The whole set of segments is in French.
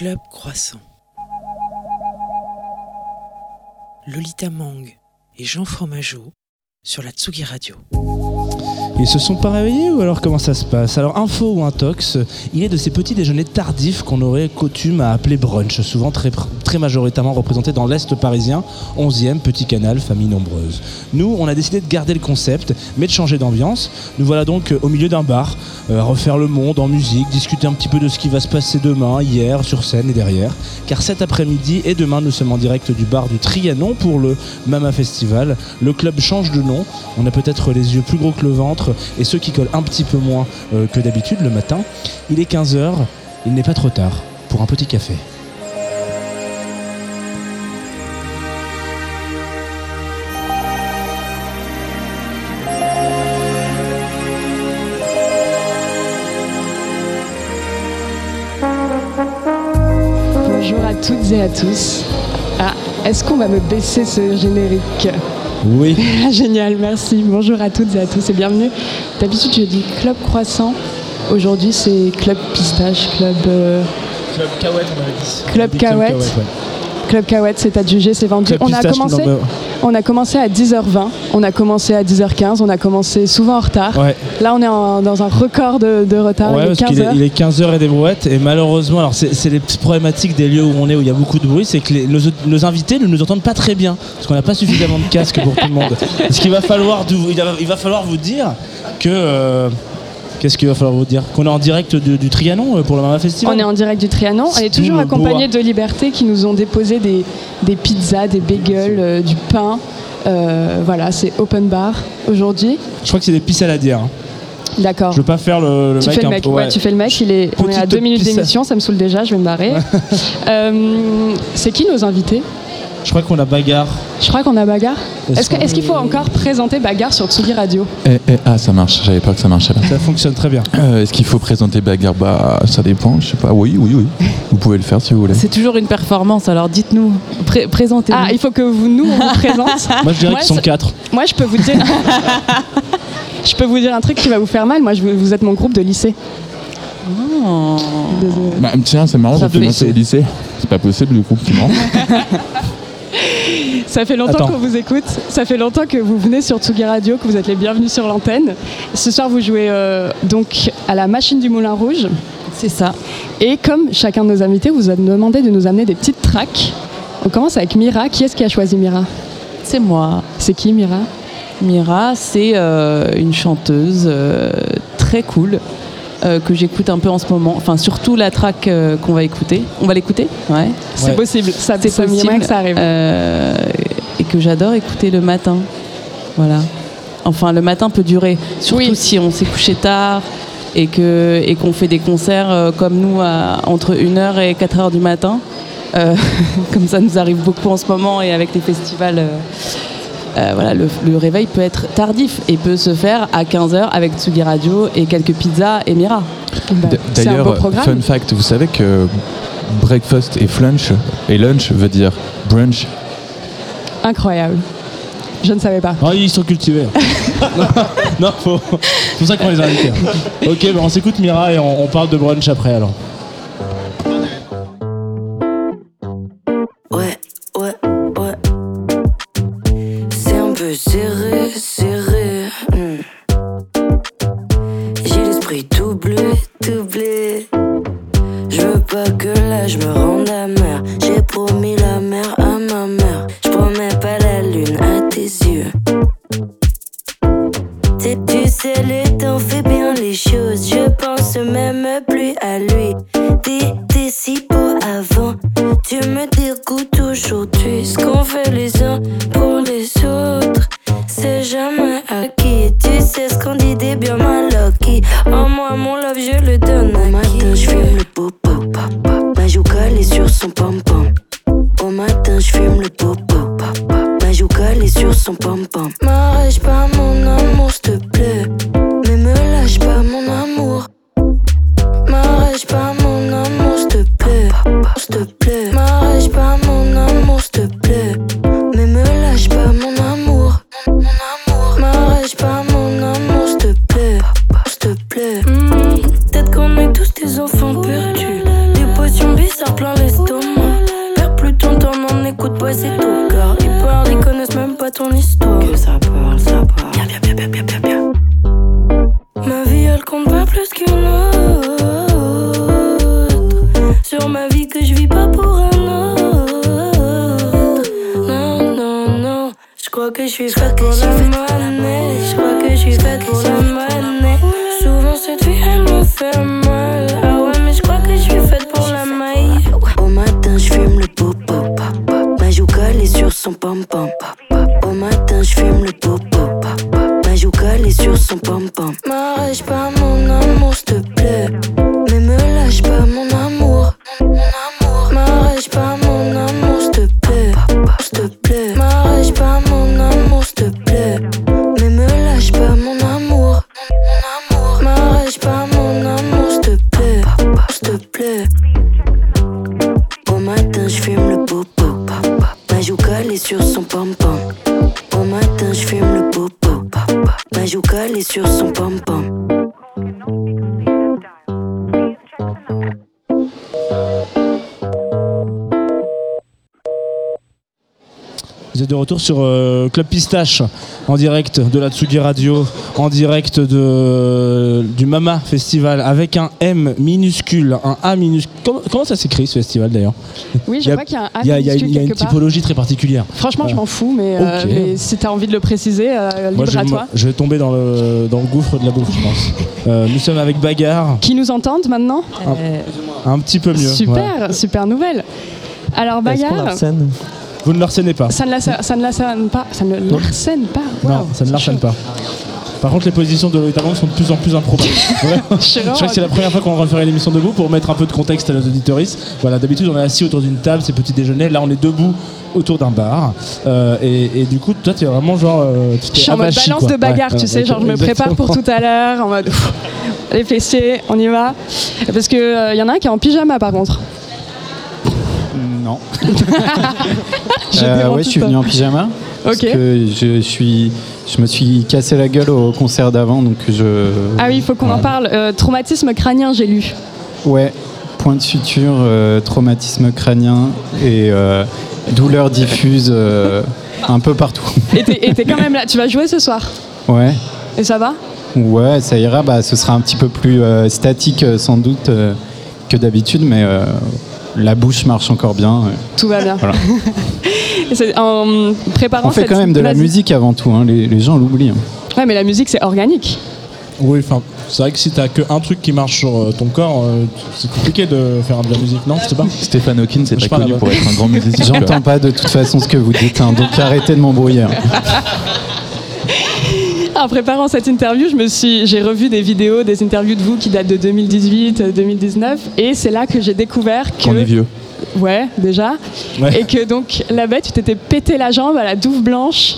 Club Croissant. Lolita Mang et Jean Fromageau sur la Tsugi Radio. Ils se sont pas réveillés ou alors comment ça se passe? Alors info ou intox, il est de ces petits déjeuners tardifs qu'on aurait coutume à appeler brunch, souvent très, très majoritairement représentés dans l'Est parisien, 11e, petit canal, famille nombreuse. Nous, on a décidé de garder le concept, mais de changer d'ambiance. Nous voilà donc au milieu d'un bar, euh, refaire le monde en musique, discuter un petit peu de ce qui va se passer demain, hier, sur scène et derrière. Car cet après-midi et demain, nous sommes en direct du bar du Trianon pour le Mama Festival. Le club change de nom, on a peut-être les yeux plus gros que le ventre et ceux qui collent un petit peu moins euh, que d'habitude le matin. Il est 15h, il n'est pas trop tard pour un petit café. À tous. Ah, est-ce qu'on va me baisser ce générique Oui. Génial, merci. Bonjour à toutes et à tous et bienvenue. D'habitude, je dis Club Croissant. Aujourd'hui, c'est Club Pistache, Club. euh, Club Cahouette, on avait dit. Club Cahouette. Club Cahouette, c'est à juger, c'est vendu. Club on, a commencé, non, on a commencé à 10h20, on a commencé à 10h15, on a commencé souvent en retard. Ouais. Là, on est en- dans un record de, de retard, Ouais, il est parce qu'il est, 15h. il est 15h et des brouettes et malheureusement, alors c'est les petites problématiques des lieux où on est où il y a beaucoup de bruit, c'est que les- nos, nos invités ne nous entendent pas très bien parce qu'on n'a pas suffisamment de casques pour tout le monde. Ce qu'il va falloir, d'où- il va, il va falloir vous dire que euh, qu'est-ce qu'il va falloir vous dire qu'on est en direct du, du Trianon euh, pour le Mama Festival. On est en direct du Trianon. On est toujours accompagné de Liberté qui nous ont déposé des, des pizzas, des bagels, euh, du pain. Euh, voilà, c'est open bar aujourd'hui. Je crois que c'est des pistes à la dière. hein. D'accord. Je veux pas faire le, le Tu mec fais le un mec, peu- ouais, ouais. tu fais le mec, il est, on est à deux minutes d'émission, ça me saoule déjà, je vais me barrer. Euh, c'est qui nos invités? Je crois qu'on a bagarre. Je crois qu'on a Bagarre. Est-ce Est-ce que- qu'on- est-ce qu'il faut encore présenter Bagarre sur Tsugi Radio Eh, eh, ah, ça marche, j'avais peur que ça marchait là. Ça fonctionne très bien. Euh, Est-ce qu'il faut présenter Bagarre? Bah, ça dépend, je sais pas. Oui, oui, oui. Vous pouvez le faire si vous voulez. C'est toujours une performance, alors dites-nous, pré- présentez-nous. Ah, il faut que vous, nous, on vous présente. Moi je dirais qu'ils sont quatre. Moi, je peux vous dire. je peux vous dire un truc qui va vous faire mal. Moi, je, vous êtes mon groupe de lycée. Oh. Désolée. Bah, tiens, c'est marrant, Ça fait au lycée. C'est pas possible du coup, non Ça fait longtemps qu'on vous écoute. Ça fait longtemps que vous venez sur Tsugi Radio, que vous êtes les bienvenus sur l'antenne. Ce soir, vous jouez euh, donc à la machine du Moulin Rouge. C'est ça. Et comme chacun de nos invités, vous a demandé de nous amener des petites tracks. On commence avec Mira. Qui est-ce qui a choisi Mira? C'est moi. C'est qui Mira? Mira, c'est euh, une chanteuse euh, très cool que j'écoute un peu en ce moment. Enfin, surtout la track euh, qu'on va écouter. On va l'écouter? Ouais. C'est Ouais. possible. Ça, C'est possible. que ça arrive. Euh, et que j'adore écouter le matin. Voilà. Enfin, le matin peut durer. Surtout Oui. si on s'est couché tard et que et qu'on fait des concerts euh, comme nous à, entre 1h et 4h du matin. Euh, comme ça nous arrive beaucoup en ce moment et avec les festivals. euh, euh, voilà, le, le réveil peut être tardif et peut se faire à 15h avec Tsugi Radio et quelques pizzas et Mira. Bah, D- c'est un beau D'ailleurs, programme. fun fact, vous savez que breakfast et flunch et lunch veut dire brunch. Incroyable. Je ne savais pas. Ah, ils sont cultivés. non, non, faut- c'est pour ça qu'on les a invités. Ok, bah, on s'écoute Mira et on, on parle de brunch après alors. Sur euh, Club Pistache, en direct de la Tsugi Radio, en direct de, du Mama Festival, avec un M minuscule, un A minuscule. Comment, comment ça s'écrit ce festival d'ailleurs Oui, je crois qu'il y a un A Il y a, il y a- minuscule il y a une part. typologie très particulière. Franchement, je m'en fous, mais, euh, mais si t'as envie de le préciser, euh, libre je, à vais- toi. je vais tomber dans le, dans le gouffre de la bouffe, je pense. Euh, nous sommes avec Bagarre, Qui nous entendent maintenant un petit peu mieux. Super, super nouvelle. Alors, bagarre, Vous ne le harcèlez pas. ça ne l'arsène pas. Ça ne l'arsène pas. Non, ça ne l'arsène pas. Par contre, les positions de Lolita Bank sont de plus en plus improbables. Je crois que c'est la première fois qu'on referait l'émission debout pour mettre un peu de contexte à nos auditoristes. Voilà, d'habitude on est assis autour d'une table, c'est petit déjeuner. Là, on est debout autour d'un bar. Euh, et, et du coup, toi, tu es vraiment genre. euh, tu Je suis en mode balance quoi. de bagarre, Ouais, tu ouais, sais, genre je me prépare pour tout à l'heure, en mode les fessiers, on y va. Parce que euh, y en a un qui est en pyjama par contre. Non. Je Euh, ouais, je suis venu en pyjama. Parce que je suis, je me suis cassé la gueule au concert d'avant, donc je. Ah oui, il faut qu'on en parle. Euh, traumatisme crânien, j'ai lu. Ouais. Point de suture, euh, traumatisme crânien et euh, douleur diffuse un peu partout. Et t'es quand même là, tu vas jouer ce soir? Ouais. Et ça va? Ouais, ça ira. Bah, ce sera un petit peu plus statique sans doute que d'habitude, mais la bouche marche encore bien. Tout va bien. Voilà. En préparant On fait cette- quand même de la musique avant tout. hein, Les, les gens l'oublient. hein. Ouais, mais la musique c'est organique. Oui, enfin, c'est vrai que si t'as que un truc qui marche sur euh, ton corps, euh, c'est compliqué de faire de la musique, non? Je sais pas. Stéphane Hawking, c'est pas connu là-bas. pour être un grand musicien. J'entends pas de toute façon ce que vous dites, hein, donc arrêtez de m'embrouiller. En préparant cette interview, je me suis, j'ai revu des vidéos, des interviews de vous qui datent de 2018, euh, 2019, et c'est là que j'ai découvert que Qu'on est vieux. Ouais, déjà. Ouais. Et que donc là-bas, tu t'étais pété la jambe à la douve blanche.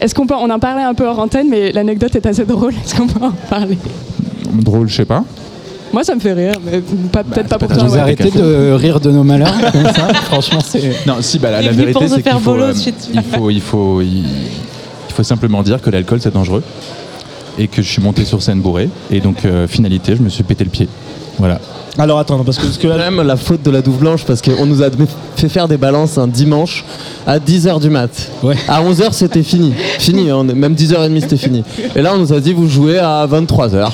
Est-ce qu'on peut, on en parlait un peu hors antenne, mais l'anecdote est assez drôle. Est-ce qu'on peut en parler? Drôle, je sais pas. Moi, ça me fait rire, mais pas, peut-être pas pour toi. Vous arrêtez de rire de nos malheurs comme ça Franchement, c'est. Non, si, bah, la, la vérité, c'est qu'il faut, euh, dessus. il faut, il faut, il, il faut simplement dire que l'alcool c'est dangereux et que je suis monté sur scène bourré et donc euh, finalité, je me suis pété le pied. Voilà. Alors attends, parce que, parce que Quand là, même la faute de la douve blanche parce qu'on nous a fait faire des balances un dimanche à 10h du mat. Ouais. À 11h c'était fini. Fini, on est- même 10h30 c'était fini. Et là on nous a dit vous jouez à 23h.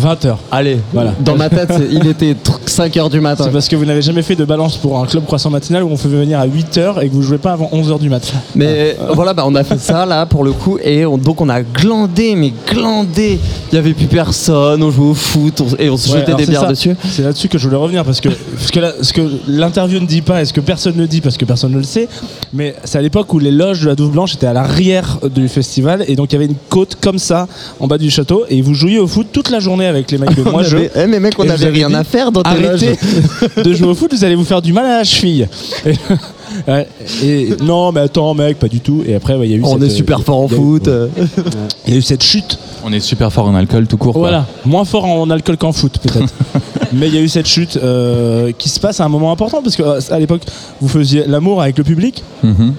20h. Allez, Voilà. Dans ma tête, il était 5h du matin. C'est parce que vous n'avez jamais fait de balance pour un club croissant matinal où on fait venir à 8h et que vous jouez pas avant 11h du matin. Mais voilà, bah, on a fait ça là pour le coup et on- donc on a glandé, mais glandé. Il y avait plus personne, on jouait au foot on- et on se Ouais, jetait des bières ça. dessus. C'est là-dessus que je voulais revenir parce que ce que, ce que l'interview ne dit pas et ce que personne ne dit parce que personne ne le sait, mais c'est à l'époque où les loges de la Douve Blanche étaient à l'arrière du festival et donc il y avait une côte comme ça en bas du château et vous jouiez au foot toute la journée avec les mecs de moi je. eh, mais mec, on Et vous avait avez rien dit, à faire dans tes Arrêtez de jouer au foot, vous allez vous faire du mal à la cheville. Et, ouais, et non, mais attends, mec, pas du tout. Et après, ouais, il y a eu. On cette, est euh, super fort en foot. euh. Il y a eu cette chute. On est super fort en alcool tout court. quoi. Voilà, moins fort en alcool qu'en foot peut-être. Mais il y a eu cette chute euh, qui se passe à un moment important parce que euh, à l'époque vous faisiez l'amour avec le public. Mhm.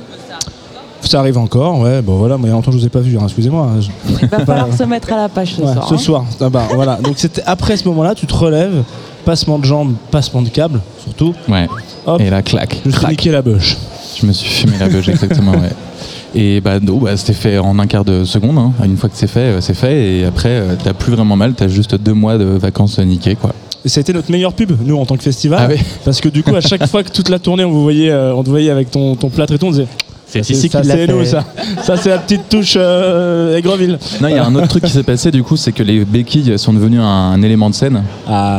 Ça arrive encore, ouais. Bon voilà, moi il y a longtemps je vous ai pas vu. hein, Excusez-moi. Je- Il va falloir se mettre à la page ce Ouais, soir. ce hein. soir. Ah bah, voilà. Donc c'était après ce moment-là, tu te relèves, passement de jambes, passement de câble, surtout. Ouais. Hop. Et là, clac. Je me suis crac. niqué la bûche. Je me suis fumé la beuge, exactement, ouais. Et bah, non, bah, c'était fait en un quart de seconde. hein. Une fois que c'est fait, euh, c'est fait. Et après, euh, t'as plus vraiment mal. T'as juste deux mois de vacances niquées, quoi. Et ça a été notre meilleure pub, nous, en tant que festival. Ah oui. Parce que du coup, à chaque fois que toute la tournée, on vous voyait, euh, on te voyait avec ton, ton plâtre et tout, on disait C'est ici qu'il l'a fait. nous, ça. Ça, c'est la petite touche euh, Aigreville. Non, il y a un autre truc qui s'est passé du coup, c'est que les béquilles sont devenues un, un élément de scène. Ah.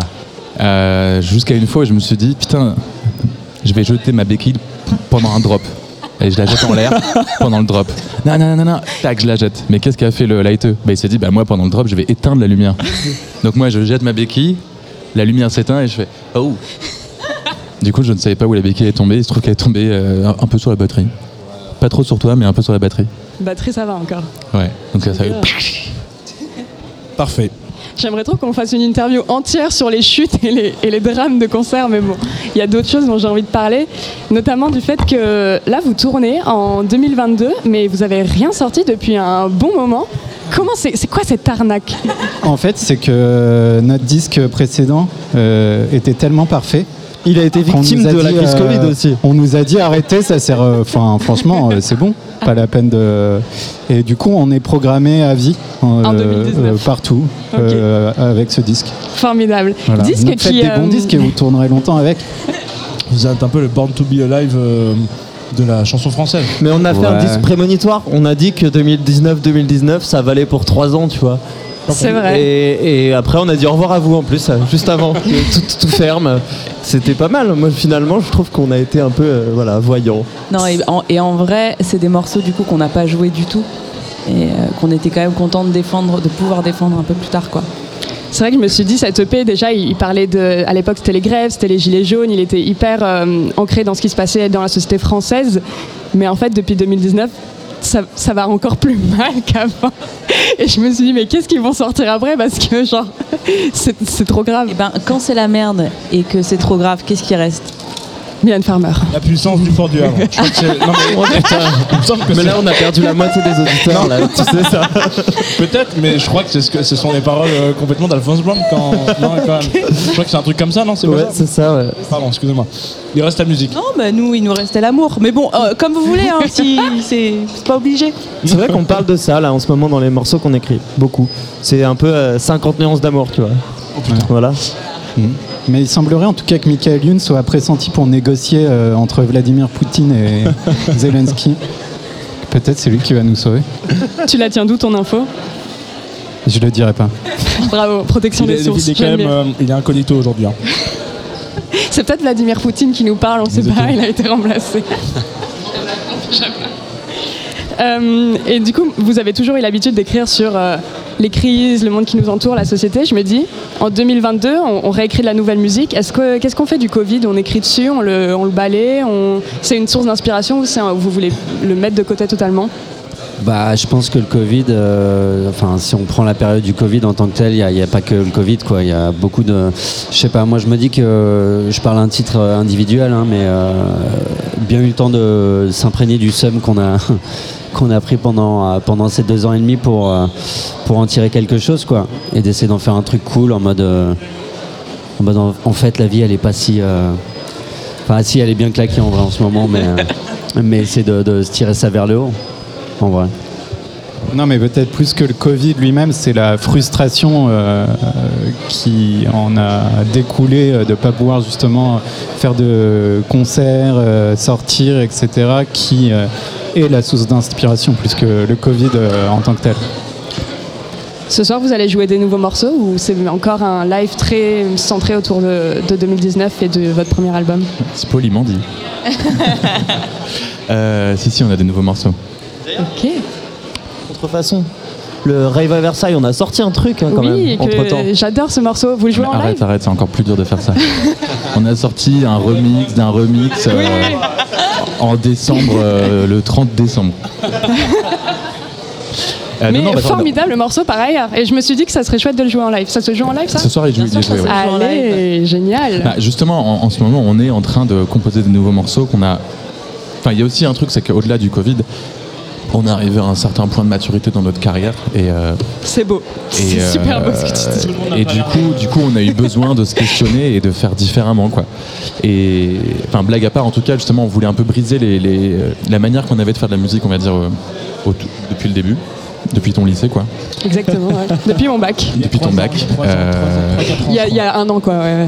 Euh, Jusqu'à une fois je me suis dit, putain, je vais jeter ma béquille pendant un drop. Et je la jette en l'air pendant le drop. Non, non, non, non, tac, je la jette. Mais qu'est-ce qu'a fait le lighteux? Bah, Il s'est dit, bah, moi pendant le drop, je vais éteindre la lumière. Donc moi, je jette ma béquille, la lumière s'éteint et je fais, oh Du coup, je ne savais pas où la béquille est tombée. Il se trouve qu'elle est tombée euh, un- un peu sur la batterie. Pas trop sur toi, mais un peu sur la batterie. Batterie, ça va encore. Ouais. Donc ça, ça Parfait. J'aimerais trop qu'on fasse une interview entière sur les chutes et les, et les drames de concert, mais bon, il y a d'autres choses dont j'ai envie de parler, notamment du fait que là, vous tournez en 2022, mais vous avez rien sorti depuis un bon moment. Comment c'est c'est quoi cette arnaque? En fait, c'est que notre disque précédent euh, était tellement parfait. Il a été victime de la crise euh, Covid aussi. On nous a dit arrêtez, ça sert. euh, Enfin, franchement, euh, c'est bon, pas la peine de. Et du coup, on est programmé à vie euh, En 2019. partout euh, avec ce disque. Formidable. Voilà. Disque Donc, faites qui, des bons euh, disques et vous tournerez longtemps avec. Vous êtes un peu le Born to be Alive euh, de la chanson française. Mais on a fait un disque prémonitoire. On a dit que 2019-2019, ça valait pour 3 ans, tu vois. C'est vrai. Et, et après, on a dit au revoir à vous en plus, juste avant que tout, tout ferme. C'était pas mal. Moi, finalement, je trouve qu'on a été un peu euh, voilà, voyant. Non, et en, et en vrai, c'est des morceaux du coup qu'on n'a pas joué du tout et euh, qu'on était quand même content de défendre, de pouvoir défendre un peu plus tard, quoi. C'est vrai que je me suis dit, cette EP, déjà, il il parlait de. À l'époque, c'était les grèves, c'était les gilets jaunes, il était hyper euh, ancré dans ce qui se passait dans la société française. Mais en fait, depuis 2019, ça, va encore plus mal qu'avant. Et je me suis dit, mais qu'est-ce qu'ils vont sortir après? Parce que, genre, c'est trop grave. Et ben, quand c'est la merde et que c'est trop grave, qu'est-ce qui reste? Mylène Farmer. La puissance du fort du Havre. Je crois que c'est. Non, mais il me semble que Mais c'est- là, on a perdu la moitié des auditeurs, là, tu sais ça. Peut-être, mais je crois que c'est ce, que, ce sont les paroles euh, complètement d'Alphonse Blanc quand. Non, quand même. Je crois que c'est un truc comme ça, non C'est pas Ouais, ça c'est ça, ouais. Pardon, excusez-moi. Il reste la musique. Non, bah nous, il nous restait l'amour. Mais bon, euh, comme vous voulez, hein, si c'est c'est pas obligé. C'est vrai qu'on parle de ça, là, en ce moment, dans les morceaux qu'on écrit. Beaucoup. C'est un peu euh, 50 nuances d'amour, tu vois. Voilà. Mais il semblerait en tout cas que Michael Youn soit pressenti pour négocier euh, entre Vladimir Poutine et Zelensky. Peut-être c'est lui qui va nous sauver. Tu la tiens d'où ton info? Je le dirai pas. Bravo, protection Il des est, sources. il est quand même. euh, il est incognito aujourd'hui. hein. C'est peut-être Vladimir Poutine qui nous parle, on sait Exactement. pas, il a été remplacé. Euh, et du coup, vous avez toujours eu l'habitude d'écrire sur euh, les crises, le monde qui nous entoure, la société. Je me dis, en 2022, on, réécrit de la nouvelle musique. Est-ce que qu'est-ce qu'on fait du Covid? On écrit dessus, on le, on le balaye, c'est une source d'inspiration ou vous voulez le mettre de côté totalement? Bah, je pense que le Covid, euh, enfin, si on prend la période du Covid en tant que tel, il n'y a, pas que le Covid, quoi. Il y a beaucoup de. Je sais pas, moi je me dis que je parle un titre euh, individuel, hein, mais euh, bien eu le temps de s'imprégner du seum qu'on a. qu'on a pris pendant, euh, pendant ces deux ans et demi pour, euh, pour en tirer quelque chose quoi et d'essayer d'en faire un truc cool en mode euh, en fait la vie elle est pas si enfin si elle est bien claquée en vrai en ce moment mais mais c'est de, se tirer ça vers le haut en vrai Non, mais peut-être plus que le Covid lui-même, c'est la frustration qui en a découlé de ne pas pouvoir justement faire de concerts, sortir, etc., qui est la source d'inspiration plus que le Covid euh, en tant que tel. Ce soir, vous allez jouer des nouveaux morceaux ou c'est encore un live très centré autour de, de 2019 et de votre premier album? C'est poliment dit. Euh, si, si, on a des nouveaux morceaux. Ok. Contrefaçon. Le Rave à Versailles, on a sorti un truc hein, quand oui, même, entre temps. j'adore ce morceau. Vous le jouez en arrête, live arrête, c'est encore plus dur de faire ça. on a sorti un remix d'un remix euh, en décembre, euh, le 30 décembre. Euh, Mais non, non, bah, attends, formidable morceau par ailleurs. Et je me suis dit que ça serait chouette de le jouer en live. Ça se joue en live ça Ce soir, il joue, il joué, ouais. Allez, génial. Bah, justement, en, en ce moment, on est en train de composer de nouveaux morceaux qu'on a. Enfin, il y a aussi un truc, c'est qu'au-delà du Covid, on est arrivé à un certain point de maturité dans notre carrière et. euh, C'est beau. et, C'est euh, super beau ce que tu dis. Et du coup, du coup, on a eu besoin de se questionner et de faire différemment, quoi. Et enfin, blague à part, en tout cas, justement, on voulait un peu briser les, les- euh, la manière qu'on avait de faire de la musique, on va dire, au tout- depuis le début, depuis ton lycée, quoi, Exactement. ouais. Depuis mon bac. depuis ton bac. Euh, Il y, y a un an quoi. ouais.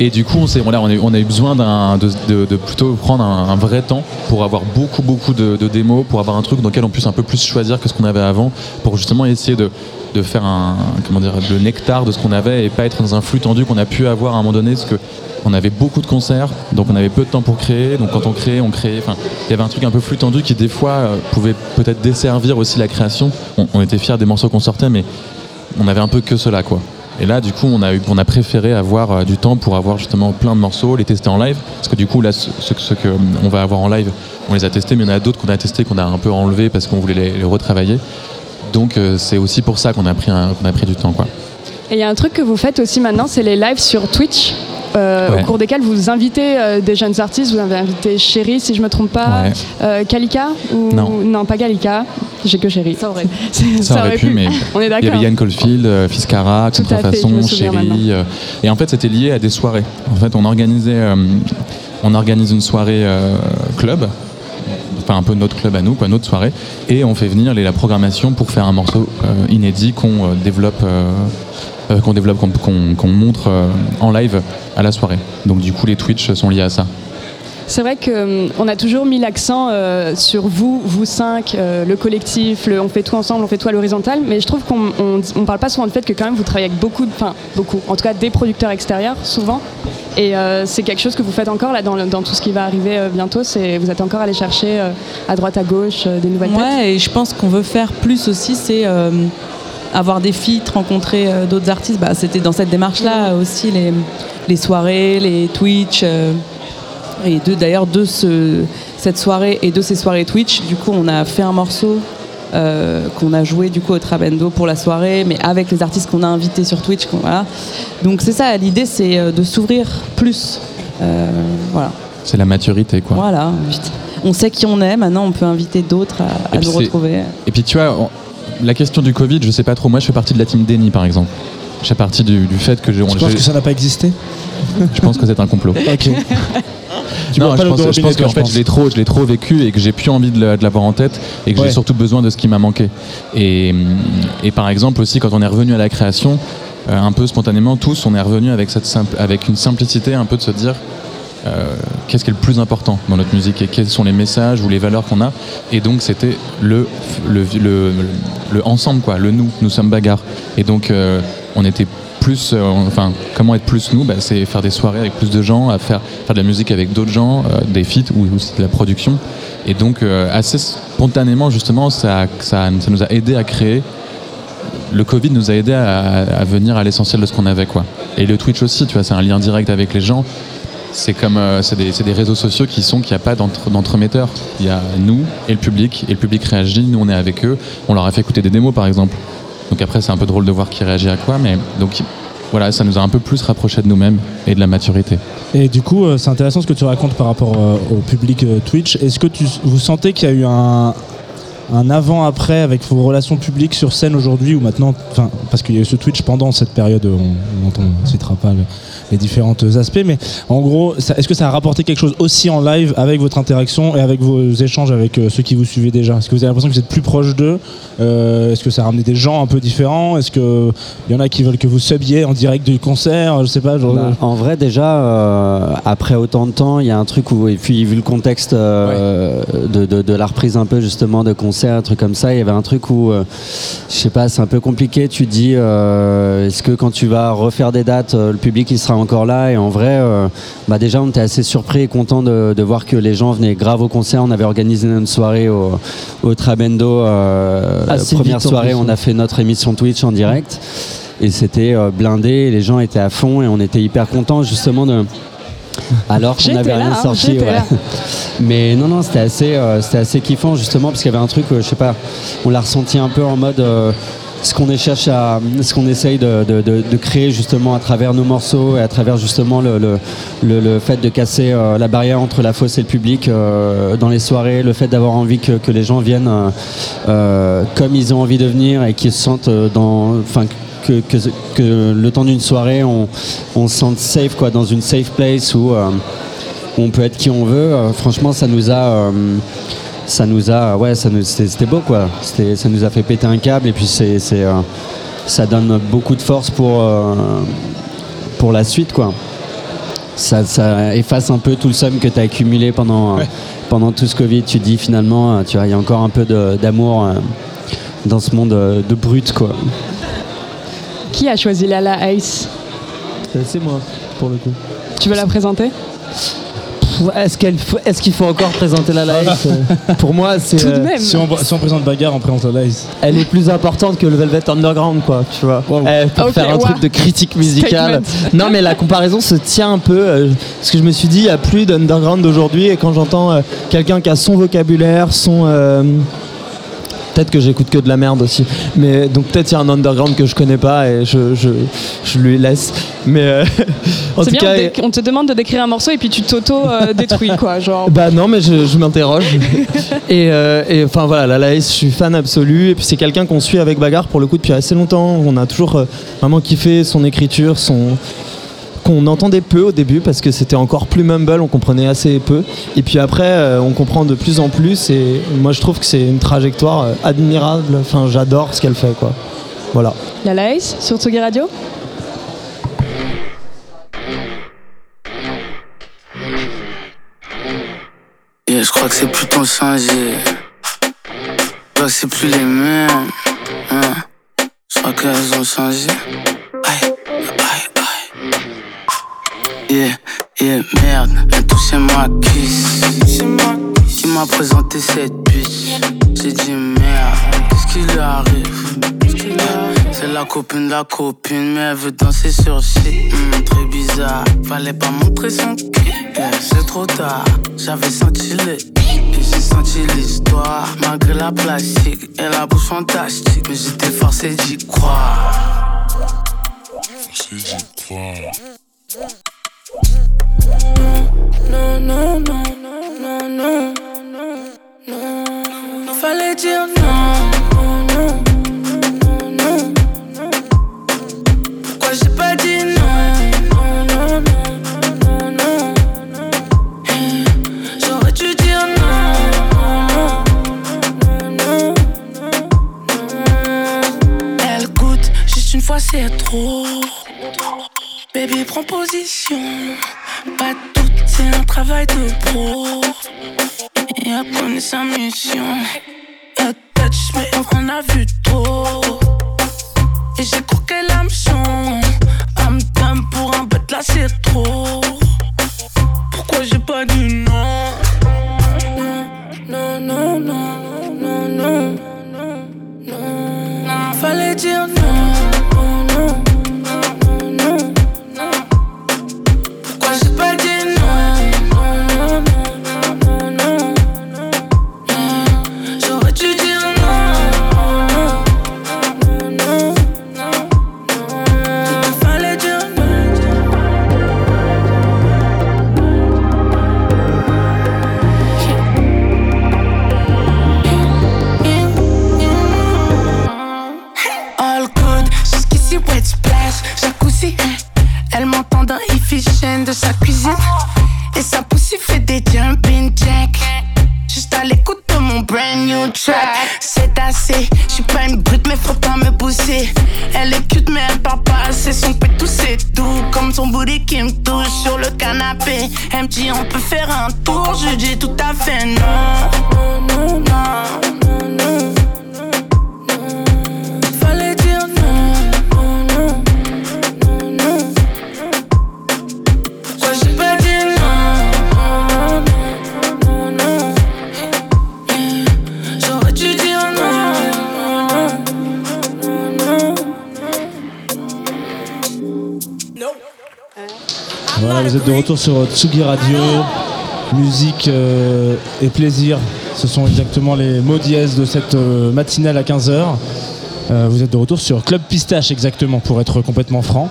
Et du coup, on, on, a, eu besoin de, plutôt prendre un, vrai temps pour avoir beaucoup, beaucoup de, démos, pour avoir un truc dans lequel on puisse un peu plus choisir que ce qu'on avait avant, pour justement essayer de, faire un, comment dire, le nectar de ce qu'on avait et pas être dans un flux tendu qu'on a pu avoir à un moment donné, parce que on avait beaucoup de concerts, donc on avait peu de temps pour créer. Donc quand on créait, on créait. Il y avait un truc un peu flux tendu qui des fois euh, pouvait peut-être desservir aussi la création. On, on était fiers des morceaux qu'on sortait, mais on avait un peu que cela, quoi. Et là, du coup, on a, préféré avoir euh, du temps pour avoir justement plein de morceaux, les tester en live. Parce que du coup, là, ce, ce, que euh, va avoir en live, on les a testés, mais il y en a d'autres qu'on a testés, qu'on a un peu enlevés parce qu'on voulait les, retravailler. Donc, euh, c'est aussi pour ça qu'on a, pris qu'on a pris du temps, quoi. Et il y a un truc que vous faites aussi maintenant, c'est les lives sur Twitch. euh, Ouais. Au cours desquels vous invitez euh, des jeunes artistes, vous avez invité Chéri si je me trompe pas, Ouais. euh, Kalika ou Non. pas Kalika, j'ai que Chéri. Ça aurait, Ça, aurait pu, mais on est il y d'accord. avait Yann Caulfield, euh, Fiskara, Tout Contrefaçon. Chéri. euh, et en fait, c'était lié à des soirées. En fait, on organisait, euh, on organise une soirée euh, club, enfin un peu notre club à nous, quoi, notre soirée, et on fait venir les, la programmation pour faire un morceau euh, inédit qu'on euh, développe. euh, euh, qu'on développe, qu'on montre euh, en live à la soirée. Donc du coup les Twitch sont liés à ça. C'est vrai qu'on a toujours mis l'accent euh, sur vous, vous cinq, euh, le collectif, le on fait tout ensemble, on fait tout à l'horizontale, mais je trouve qu'on on, on parle pas souvent du fait que quand même vous travaillez avec beaucoup, de- enfin beaucoup, en tout cas des producteurs extérieurs souvent, et euh, c'est quelque chose que vous faites encore là dans, le- dans tout ce qui va arriver euh, bientôt, c'est vous êtes encore allé chercher euh, à droite à gauche euh, des nouvelles têtes. Ouais, et je pense qu'on veut faire plus aussi, c'est euh, avoir des feats, rencontrer euh, d'autres artistes. Bah, C'était dans cette démarche-là aussi les, les soirées, les Twitch. euh, et d'ailleurs, de ce, cette soirée et de ces soirées Twitch, du coup, on a fait un morceau euh, qu'on a joué du coup au Trabendo pour la soirée, mais avec les artistes qu'on a invités sur Twitch. Voilà. Donc c'est ça, l'idée, c'est de s'ouvrir plus. Euh, voilà. C'est la maturité quoi. Voilà. On sait qui on est, maintenant on peut inviter d'autres à, à nous retrouver. Et puis tu vois, la question du Covid, je sais pas trop. Moi, je fais partie de la team Denny, par exemple. Je fais partie du, du fait que je. Tu penses que ça n'a pas existé Je pense que c'est un complot. Ok. Tu non, je pense, je pense qu'en fait, je pense. je l'ai trop, je l'ai trop vécu et que j'ai plus envie de la- de l'avoir en tête et que Ouais. j'ai surtout besoin de ce qui m'a manqué. Et, et par exemple aussi, quand on est revenu à la création, euh, un peu spontanément, tous, on est revenu avec cette simple, avec une simplicité, un peu de se dire. Euh, qu'est-ce qui est le plus important dans notre musique et quels sont les messages ou les valeurs qu'on a et donc c'était le le, le, le- le ensemble quoi le nous nous sommes bagarres et donc euh, on était plus euh, enfin comment être plus nous bah, c'est faire des soirées avec plus de gens à faire faire de la musique avec d'autres gens des feats ou aussi de la production et donc assez spontanément justement ça, ça ça nous a aidé à créer le Covid nous a aidé à, à venir à l'essentiel de ce qu'on avait quoi. Et le Twitch aussi, tu vois, c'est un lien direct avec les gens. C'est comme euh, c'est des, des réseaux sociaux qui sont qu'il n'y a pas d'entre- d'entremetteur. Il y a nous et le public et le public réagit. Nous on est avec eux. On leur a fait écouter des démos par exemple. Donc après c'est un peu drôle de voir qui réagit à quoi, mais donc voilà, ça nous a un peu plus rapprochés de nous-mêmes et de la maturité. Et du coup, euh, c'est intéressant ce que tu racontes par rapport euh, au public Twitch. Est-ce que tu, vous sentez qu'il y a eu un, un avant-après avec vos relations publiques sur scène aujourd'hui ou maintenant, parce qu'il y a eu ce Twitch pendant cette période, on ne citera pas le- les différents aspects, mais en gros, est-ce que ça a rapporté quelque chose aussi en live avec votre interaction et avec vos échanges avec euh, ceux qui vous suivaient déjà? Est-ce que vous avez l'impression que vous êtes plus proche d'eux? Euh, Est-ce que ça a ramené des gens un peu différents? Est-ce qu'il y en a qui veulent que vous subiez en direct du concert? Je sais pas. genre- Bah, en vrai, déjà, euh, après autant de temps, il y a un truc où, et puis vu le contexte de, de- de la reprise un peu justement de concerts, un truc comme ça, il y avait un truc où, euh, je sais pas, c'est un peu compliqué. Tu dis, euh, est-ce que quand tu vas refaire des dates, euh, le public il sera encore là Et en vrai, euh, bah déjà, on était assez surpris et content de, de voir que les gens venaient grave au concert. On avait organisé une soirée au, au Trabendo. euh, Assez première vite, soirée, on a fait notre émission Twitch en direct. Et c'était euh, blindé, les gens étaient à fond et on était hyper contents justement de. Alors qu'on n'avait rien hein, sorti. ouais. Mais non, non, c'était assez, euh, c'était assez kiffant justement parce qu'il y avait un truc, euh, je sais pas, on l'a ressenti un peu en mode. euh, ce qu'on cherche ce qu'on essaye de, créer justement à travers nos morceaux et à travers justement le, fait de casser euh, la barrière entre la fosse et le public euh, dans les soirées, le fait d'avoir envie que, les gens viennent euh, comme ils ont envie de venir et qu'ils se sentent dans, enfin que, le temps d'une soirée on, se sente safe quoi, dans une safe place où on peut être qui on veut. Franchement, ça nous a, ça nous a, ouais, ça nous, c'était beau quoi. C'était, ça nous a fait péter un câble et puis c'est, c'est, euh, ça donne beaucoup de force pour, euh, pour la suite quoi. ça, ça efface un peu tout le somme que tu as accumulé pendant, Ouais. pendant tout ce Covid. Tu te dis finalement, euh, tu vois, il y a encore un peu d'amour euh, dans ce monde euh, de brut, quoi. Qui a choisi Lala Ice C'est moi, pour le coup. Tu veux la présenter? Est-ce qu'elle faut- est-ce qu'il faut encore présenter la live euh, Pour moi, c'est. Tout de euh, même. Si on, si on présente bagarre, on présente la live. elle est plus importante que le Velvet Underground, quoi, tu vois. Wow. Eh, pour faire un wow. truc de critique musicale. Statement. Non, mais la comparaison se tient un peu. euh, parce que je me suis dit, il n'y a plus d'underground d'aujourd'hui. Et quand j'entends euh, quelqu'un qui a son vocabulaire, son. Peut-être que j'écoute que de la merde aussi. Mais donc peut-être il y a un underground que je connais pas et je, je, je lui laisse. Mais euh, en C'est tout bien, cas. on, te demande de décrire un morceau et puis tu t'auto-détruis, quoi. Genre, Bah non, mais je, je m'interroge. et, euh, et enfin voilà, la Laïs, je suis fan absolu. Et puis c'est quelqu'un qu'on suit avec Bagarre pour le coup depuis assez longtemps. On a toujours euh, vraiment kiffé son écriture, son qu'on entendait peu au début parce que c'était encore plus mumble, on comprenait assez peu. Et puis après, euh, on comprend de plus en plus. Et moi, je trouve que c'est une trajectoire euh, admirable. Enfin, j'adore ce qu'elle fait, quoi. Voilà. Lala Ice sur Tsugi Radio Yeah, je crois que c'est plus ton changé. Je crois que c'est plus les mêmes. Hein. Je crois qu'elles ont changé. Aïe, yeah, merde. Elle touchait ma kiss. Qui m'a présenté cette bitch? J'ai dit merde. Qu'est-ce qui lui arrive? C'est la copine de la copine, mais elle veut danser sur shit. Hmm, très bizarre. Fallait pas montrer son cul. Yeah, c'est trop tard. J'avais senti le. Et j'ai senti l'histoire. Malgré la plastique et la bouche fantastique. Mais j'étais forcé d'y croire. Forcé d'y croire. Non, non, non, non, non, non, non. Fallait dire non, non, non. Pourquoi j'ai pas dit non, non, non, non, non, non, non. J'aurais dû dire non, non, non, non. Elle goûte juste une fois, c'est trop. Baby, prends position. Pas c'est un travail de pro. Et elle connaît sa mission. Touch, mais on a vu trop. Et j'ai croqué l'hameçon. Done pour un bête là, c'est trop. Pourquoi j'ai pas non? Non, de sa cuisine. Et sa poussée fait des jumping jacks. Juste à l'écoute de mon brand new track. C'est assez, je suis pas une brute, mais faut pas me pousser. Elle est cute, mais elle parle pas assez. Son pétou, c'est doux, comme son booty qui me touche sur le canapé. Elle me dit, on peut faire un tour. Je dis tout à fait. Non, non, non, non, non. Voilà, vous êtes de retour sur Tsugi Radio. Musique euh, et plaisir, ce sont exactement les mots dièse de cette euh, matinale à 15h. vous êtes de retour sur Club Pistache, exactement, pour être complètement franc.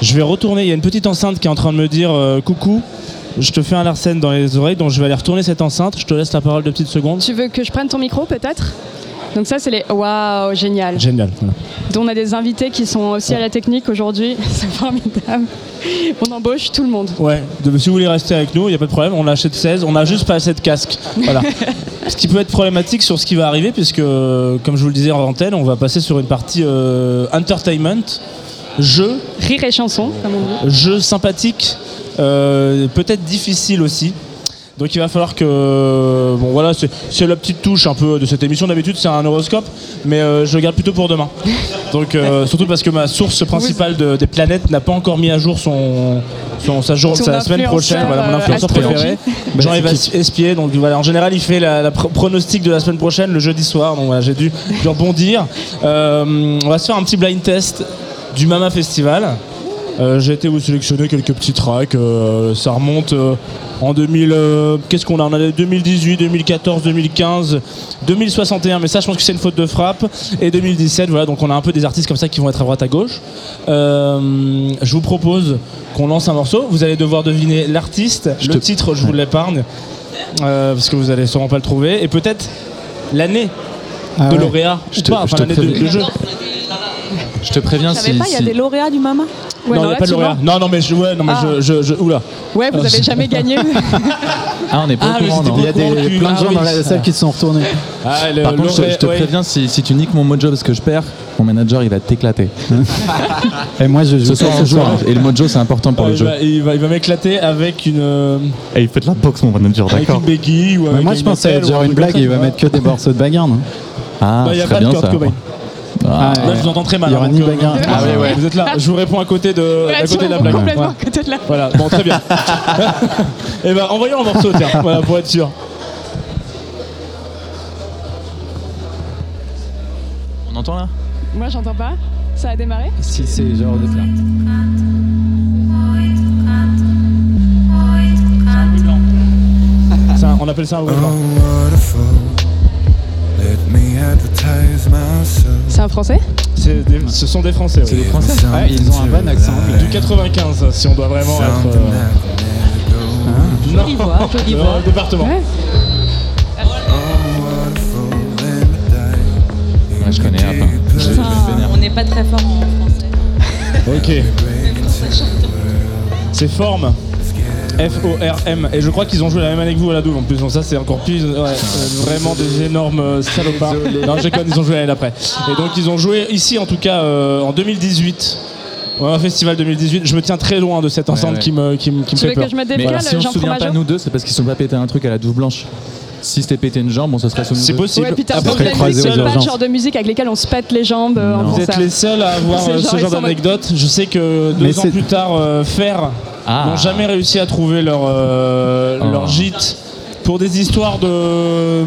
Je vais retourner, il y a une petite enceinte qui est en train de me dire euh, coucou. Je te fais un Larsen dans les oreilles, donc je vais aller retourner cette enceinte. Je te laisse la parole de petites secondes. Tu veux que je prenne ton micro peut-être? Donc ça c'est les... Waouh, génial. Génial. voilà. Donc on a des invités qui sont aussi à la technique aujourd'hui. C'est formidable. On embauche tout le monde. Ouais, de- si vous voulez rester avec nous, il n'y a pas de problème. On achète 16, on a juste pas assez de casques. Voilà. ce qui peut être problématique sur ce qui va arriver, puisque, comme je vous le disais en antenne, on va passer sur une partie euh, entertainment, jeu, Rire et chanson, comme on dit. jeu sympathique, euh, peut-être difficile aussi. Donc il va falloir que bon voilà c'est la petite touche un peu de cette émission. D'habitude c'est un horoscope mais euh, je le garde plutôt pour demain. Donc euh, surtout parce que ma source principale de- des planètes n'a pas encore mis à jour son, son sa, jour- sa semaine prochaine. Voilà mon euh, influenceur préféré. Jean-Yves Espier. Donc voilà en général il fait la, la pro- pronostic de la semaine prochaine le jeudi soir. Donc voilà j'ai dû, dû rebondir Euh, on va se faire un petit blind test du Mama Festival. Euh, j'ai été vous sélectionner quelques petits tracks. euh, ça remonte euh, en 2000. euh, Qu'est-ce qu'on a? On a 2018, 2014, 2015, 2061. Mais ça, je pense que c'est une faute de frappe. Et 2017. Voilà. Donc on a un peu des artistes comme ça qui vont être à droite à gauche. Euh, je vous propose qu'on lance un morceau. Vous allez devoir deviner l'artiste. Le te- titre, je vous l'épargne euh, parce que vous allez sûrement pas le trouver. Et peut-être l'année Ah de ouais. lauréat. Je ou te- pas, je enfin l'année de jeu. Je te préviens Je savais si. pas, il y a si- des lauréats du Mama Ouais, non, il n'y a pas de lauréat. Non, non, mais je. Ouais, non, mais Ah. je, je, je- Oula. Ouais, vous avez jamais gagné. Ah, on n'est pas Ah, au mais courant, c'était non Il y a des, plein de Ah gens oui. dans la salle qui se sont retournés. Ah, le Par contre, je, te- je te ouais. préviens, si, si tu niques mon mojo parce que je perds, mon manager il va t'éclater. Et moi, je joue Ce soir, pas ce soir. Et le mojo c'est important pour Ouais, le il jeu. va, il va, il va m'éclater avec une, euh, Et il fait de la boxe, mon manager, avec une béquille ou Mais avec moi, une je être attelle ou genre un une truc blague et il va ça. mettre que des morceaux de bagarre, non? Ah, Bah, il n'y a ce pas de bien ça. Cobain. Ah, Là, je vous entends très mal. Il y aura hein, ni euh, bagarre. Ah ouais, vous êtes là. Je vous réponds à côté de, à côté de la blague. complètement Ouais. à côté de la. Voilà, bon, très bien. Et ben, envoyons un morceau, tiens, voilà, pour être sûr. On entend là? Moi, j'entends pas. Ça a démarré? Si c'est genre de là. On appelle ça un blanc. C'est un français C'est des- Ce sont des Français. oui. C'est des Français Ouais, ils ont un bon accent anglais. Du 95, si on doit vraiment être. euh, Non, euh, voix. département. Ouais. Ouais, je connais un peu. Enfin, on n'est pas très fort en français. Ok. C'est Forme. F-O-R-M. Et je crois qu'ils ont joué la même année que vous à la double en plus. Donc ça, c'est encore plus. ouais, euh, vraiment des énormes euh, salopards. Non, je déconne, ils ont joué l'année d'après. Et donc, ils ont joué ici, en tout cas, euh, en 2018. Ouais, un festival 2018. Je me tiens très loin de cette ensemble ouais. qui me, qui, me- qui me Tu fait veux peur. que je me Mais si on se souvient pas nous deux, c'est parce qu'ils sont pas pété un truc à la douve blanche. Si c'était pété une jambe, bon, ça serait nous C'est possible. Ouais, puis t'as pas le genre de musique avec lesquelles on se pète les jambes euh, en Vous êtes les seuls à avoir C'est euh, genre, ce genre mode- d'anecdote. Je sais que deux Mais ans c'est- plus tard, euh, Fer Ah. n'ont jamais réussi à trouver leur, euh, Oh. leur gîte pour des histoires de.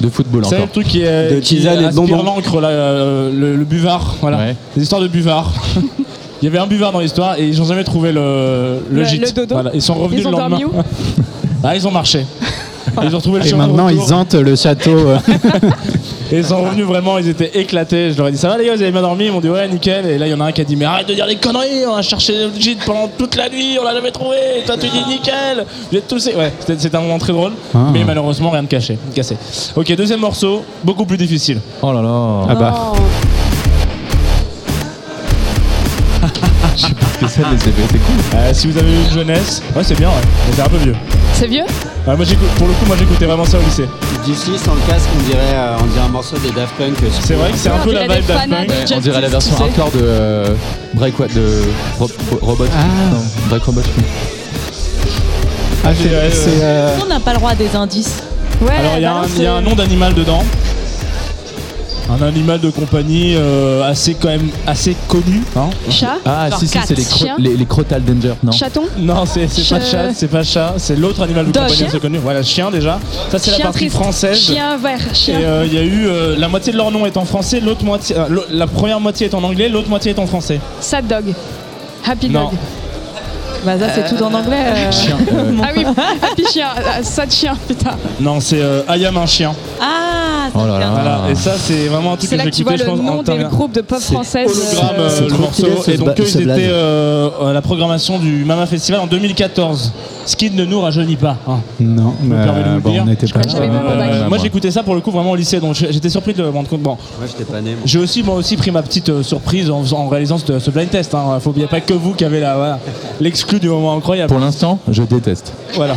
De football savez le truc qui est. De qui tisane et de bonbons. l'encre, là, euh, le, le buvard. Voilà. Ouais. Des histoires de buvard. Il y avait un buvard dans l'histoire et ils n'ont jamais trouvé le, le, Le- gîte. le dodo. Voilà. Ils sont revenus Ils le lendemain. dormi où? Ah, ils ont marché. Ils ont retrouvé le Et maintenant, ils hantent le château. euh. Et ils sont revenus vraiment, ils étaient éclatés. Je leur ai dit, ça va les gars, vous avez bien dormi? Ils m'ont dit, ouais, nickel. Et là, il y en a un qui a dit, mais arrête de dire des conneries, on a cherché le gîte pendant toute la nuit, on l'a jamais trouvé. Et toi, tu dis nickel. Vous êtes tous. Ouais, c'était c'était un moment très drôle, Ah. mais malheureusement, rien de caché. cassé. Ok, deuxième morceau, beaucoup plus difficile. Oh là là. Ah bah. Oh. C'est les cool. Euh, si vous avez eu une jeunesse, ouais, c'est bien, ouais. Mais c'est un peu vieux. C'est vieux Ouais, moi, j'écoute- pour le coup, moi, j'écoutais vraiment ça au lycée. D'ici, sans le casque, on dirait, euh, on dirait un morceau des Daft Punk. euh, C'est vrai que c'est un peu la vibe Daft Punk. On dirait la version hardcore de euh, Break What de Ro- Ro- Robot. Ah. Non, Break Robot. Ah, c'est- euh, c'est. euh, On n'a pas le droit à des indices. Ouais, Alors, il y, a un- balance, il y a un nom d'animal dedans. Un animal de compagnie euh, assez quand même assez connu. Hein Chat Ah Genre si si c'est les, cro- les, les Crotal Danger non Chaton non, c'est pas chat, c'est pas chat, c'est l'autre animal de Dog. compagnie assez connu. Voilà, chien déjà. Ça c'est la Chien partie triste. française. Chien vert, Et chien. euh, il y a eu euh, la moitié de leur nom est en français, l'autre moitié, euh, la première moitié est en anglais, l'autre moitié est en français. Sad dog. Happy Non. dog. Bah ça c'est tout en anglais. euh. Chien. euh, Ah oui, happy chien. Ah, Sad chien, putain. Non, c'est euh, Ayam un chien. Ah, ça Oh là vient. là. Voilà. Et ça c'est vraiment un truc C'est que là j'ai que tu vois écouté, je le pense, en nom temps des groupes de pop françaises. hologramme euh, C'est le trop morceau stylé, ce et donc ba- eux ce ils étaient euh, à la programmation du Mama Festival en 2014 ce qui ne nous rajeunit pas hein. Non, mais permets de vous le bon, dire. on n'était pas crois que j'avais là. même pas Euh, moi j'écoutais ça pour le coup vraiment au lycée donc j'étais surpris de me rendre compte bon Moi, j'étais pas né. moi. j'ai aussi moi aussi pris ma petite euh, surprise en, faisant- en réalisant ce, ce blind test hein. faut oublier pas que vous qui avez la voilà, l'exclu du moment incroyable Pour l'instant, je déteste. voilà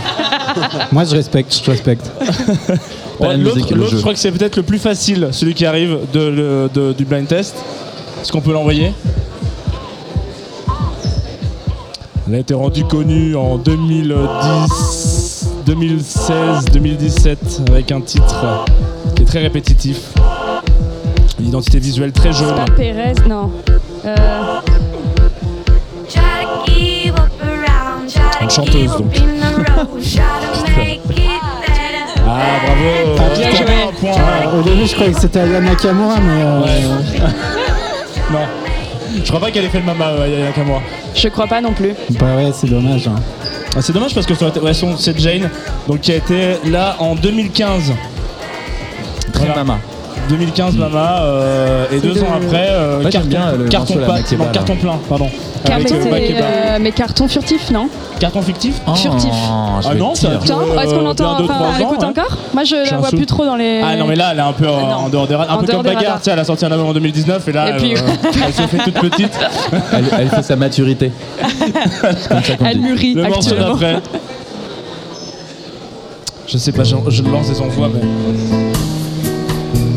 Moi, je respecte, je respecte. Pas Ouais, l'autre musique, je crois que c'est peut-être le plus facile celui qui arrive de, le- de- du blind test est-ce qu'on peut l'envoyer? Elle a été rendue connue en 2010, 2016, 2017 avec un titre qui est très répétitif. Une identité visuelle très jaune. Pas Pérez, non. Euh, Une chanteuse donc. Ah bravo Bien C'était joué. un point. Au début, je croyais que c'était Aya Nakamura, mais. euh, Non. Je crois pas qu'elle ait fait le mama, euh, Yaya Nakamura. je crois pas non plus. Bah ouais, c'est dommage. hein. Ah, c'est dommage parce que ouais, c'est Jane, donc qui a été là en 2015. Très Voilà. mama. 2015 Mama euh, et deux de- ans après euh, Ouais, carton, bien, le carton non, plein pardon. Car avec mais, euh, c'est, euh, carton furtif, non carton fictif Furtif. je ah vais non Attends, est-ce qu'on euh, entend bien deux, enfin, trois elle ans, écoute ouais. encore Moi je la vois sou- plus trop dans les. ah non mais là elle est un peu en, en dehors des radars. Un peu comme Bagarre elle a sorti un album en 2019 et là Et elle, euh, se fait toute petite. Elle, elle fait sa maturité. C'est Elle mûrit le morceau d'après. Je sais pas je, lance des envois mais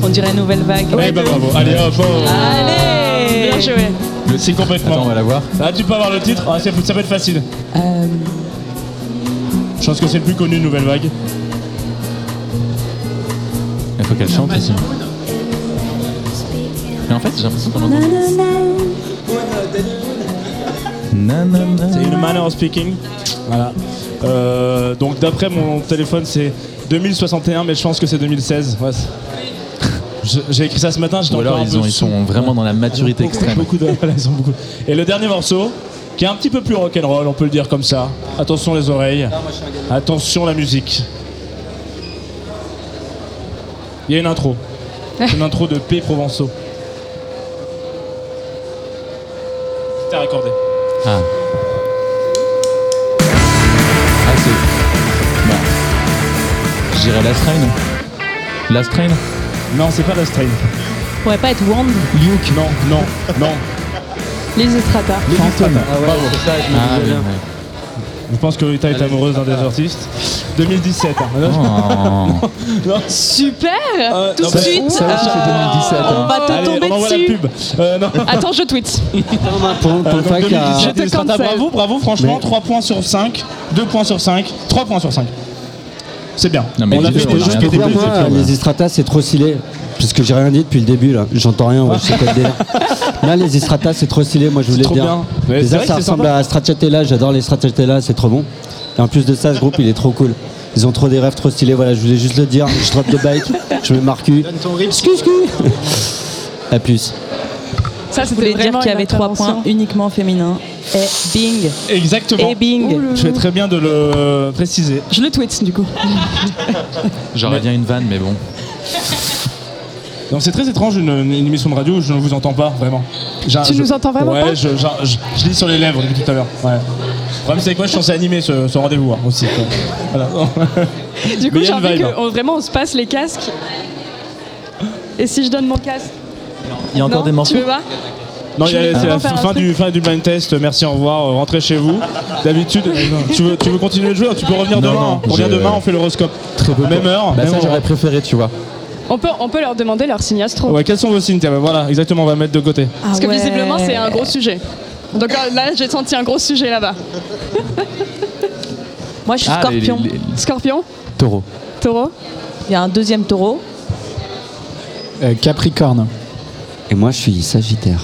On dirait nouvelle vague. Ben bravo allez hop oh. Allez Bien joué. le c'est complètement Attends, on va la voir. ah tu peux avoir le titre ah, ça peut être facile Euh, je pense que c'est le plus connu Nouvelle Vague Il faut qu'elle chante aussi. Mais en fait, j'ai l'impression qu'on entend. C'est une manner of speaking. Voilà. Euh, donc d'après mon téléphone, c'est 2061, mais je pense que c'est 2016. Ouais, c'est- Je- J'ai écrit ça ce matin. j'étais Ou alors encore un ils, peu ont, ils sous. sont vraiment dans la maturité Beaucoup- extrême. beaucoup de- voilà, ils ont beaucoup. Et le dernier morceau, qui est un petit peu plus rock'n'roll, on peut le dire comme ça. Attention les oreilles. Attention la musique. Il y a une intro. Une intro de P. Provençaux. C'était raccordé. Ah. Ah, c'est. Bah. Je dirais Last Train. Last Train Non, c'est pas la strain. pourrait pas être Wand Luke, non, non, non. Les Estrata. Fantôme. Ah ouais, c'est ça, je me Ah, disais oui, bien. Je pense que Rita est amoureuse d'un des artistes. 2017. hein. ouais. Oh. Non. Super Euh, Tout non, de bah, suite ça aussi, c'est 2017, On hein. va te Allez, tomber on envoie dessus la pub. Euh, non. Attends, je tweet. Pour, pour Euh, le donc fac, il y a- 2017, Je te Illustrata, cancel. bravo, bravo, franchement, Mais- 3 points sur 5, 2 points sur 5, 3 points sur 5. C'est bien. Non, mais on a fait a des choses qui étaient plus efficaces. les Estrata, c'est trop stylé. Parce que j'ai rien dit depuis le début, là. J'entends rien, ouais, je sais pas le délire. Là, les Estrata, c'est trop stylé, moi je voulais trop dire. bien. Mais Déjà, ça ressemble sympa. à Stracciatella, j'adore les Stracciatella, c'est trop bon. Et en plus de ça, ce groupe, il est trop cool. Ils ont trop des rêves trop stylés, voilà, je voulais juste le dire. Je drop de bike, je me marque. Scu, scu. À plus. Ça, Je c'était voulais dire qu'il y avait trois points uniquement féminins. Et bing Exactement. Et bing Je fais très bien de le préciser. Je le tweet du coup. J'aurais bien une vanne, mais bon. Donc c'est très étrange une, une émission de radio où je ne vous entends pas vraiment. J'ai- Tu je- nous entends vraiment ouais, pas je, je, je- je lis sur les lèvres depuis tout à l'heure. Ouais. Le problème c'est que moi je suis censé animer ce, ce rendez-vous hein, aussi. quoi. Voilà. Du coup, j'ai envie vibe. que on- vraiment on se passe les casques. Et si je donne mon casque Il y a encore Non, des morceaux Tu veux pas Non, il y a- Je vais c'est la fin du, fin du blind test. Merci, au revoir. euh, Rentrez chez vous. D'habitude, tu veux, tu veux continuer de jouer Tu peux revenir Non, demain. non, hein. On revient je- demain, on fait l'horoscope. Très peu. Même heure. Bah, même ça, endroit. j'aurais préféré, tu vois. on peut, on peut leur demander leur signe astro. Ouais, quels sont vos signes Tiens, bah, Voilà, exactement, on va mettre de côté. Parce que visiblement, c'est un gros sujet. Donc euh, là, j'ai senti un gros sujet là-bas. Moi, je suis Ah, les- scorpion. les- les- Scorpion, Taureau. taureau. Il y a un deuxième taureau. Euh, Capricorne. Et moi, je suis Sagittaire.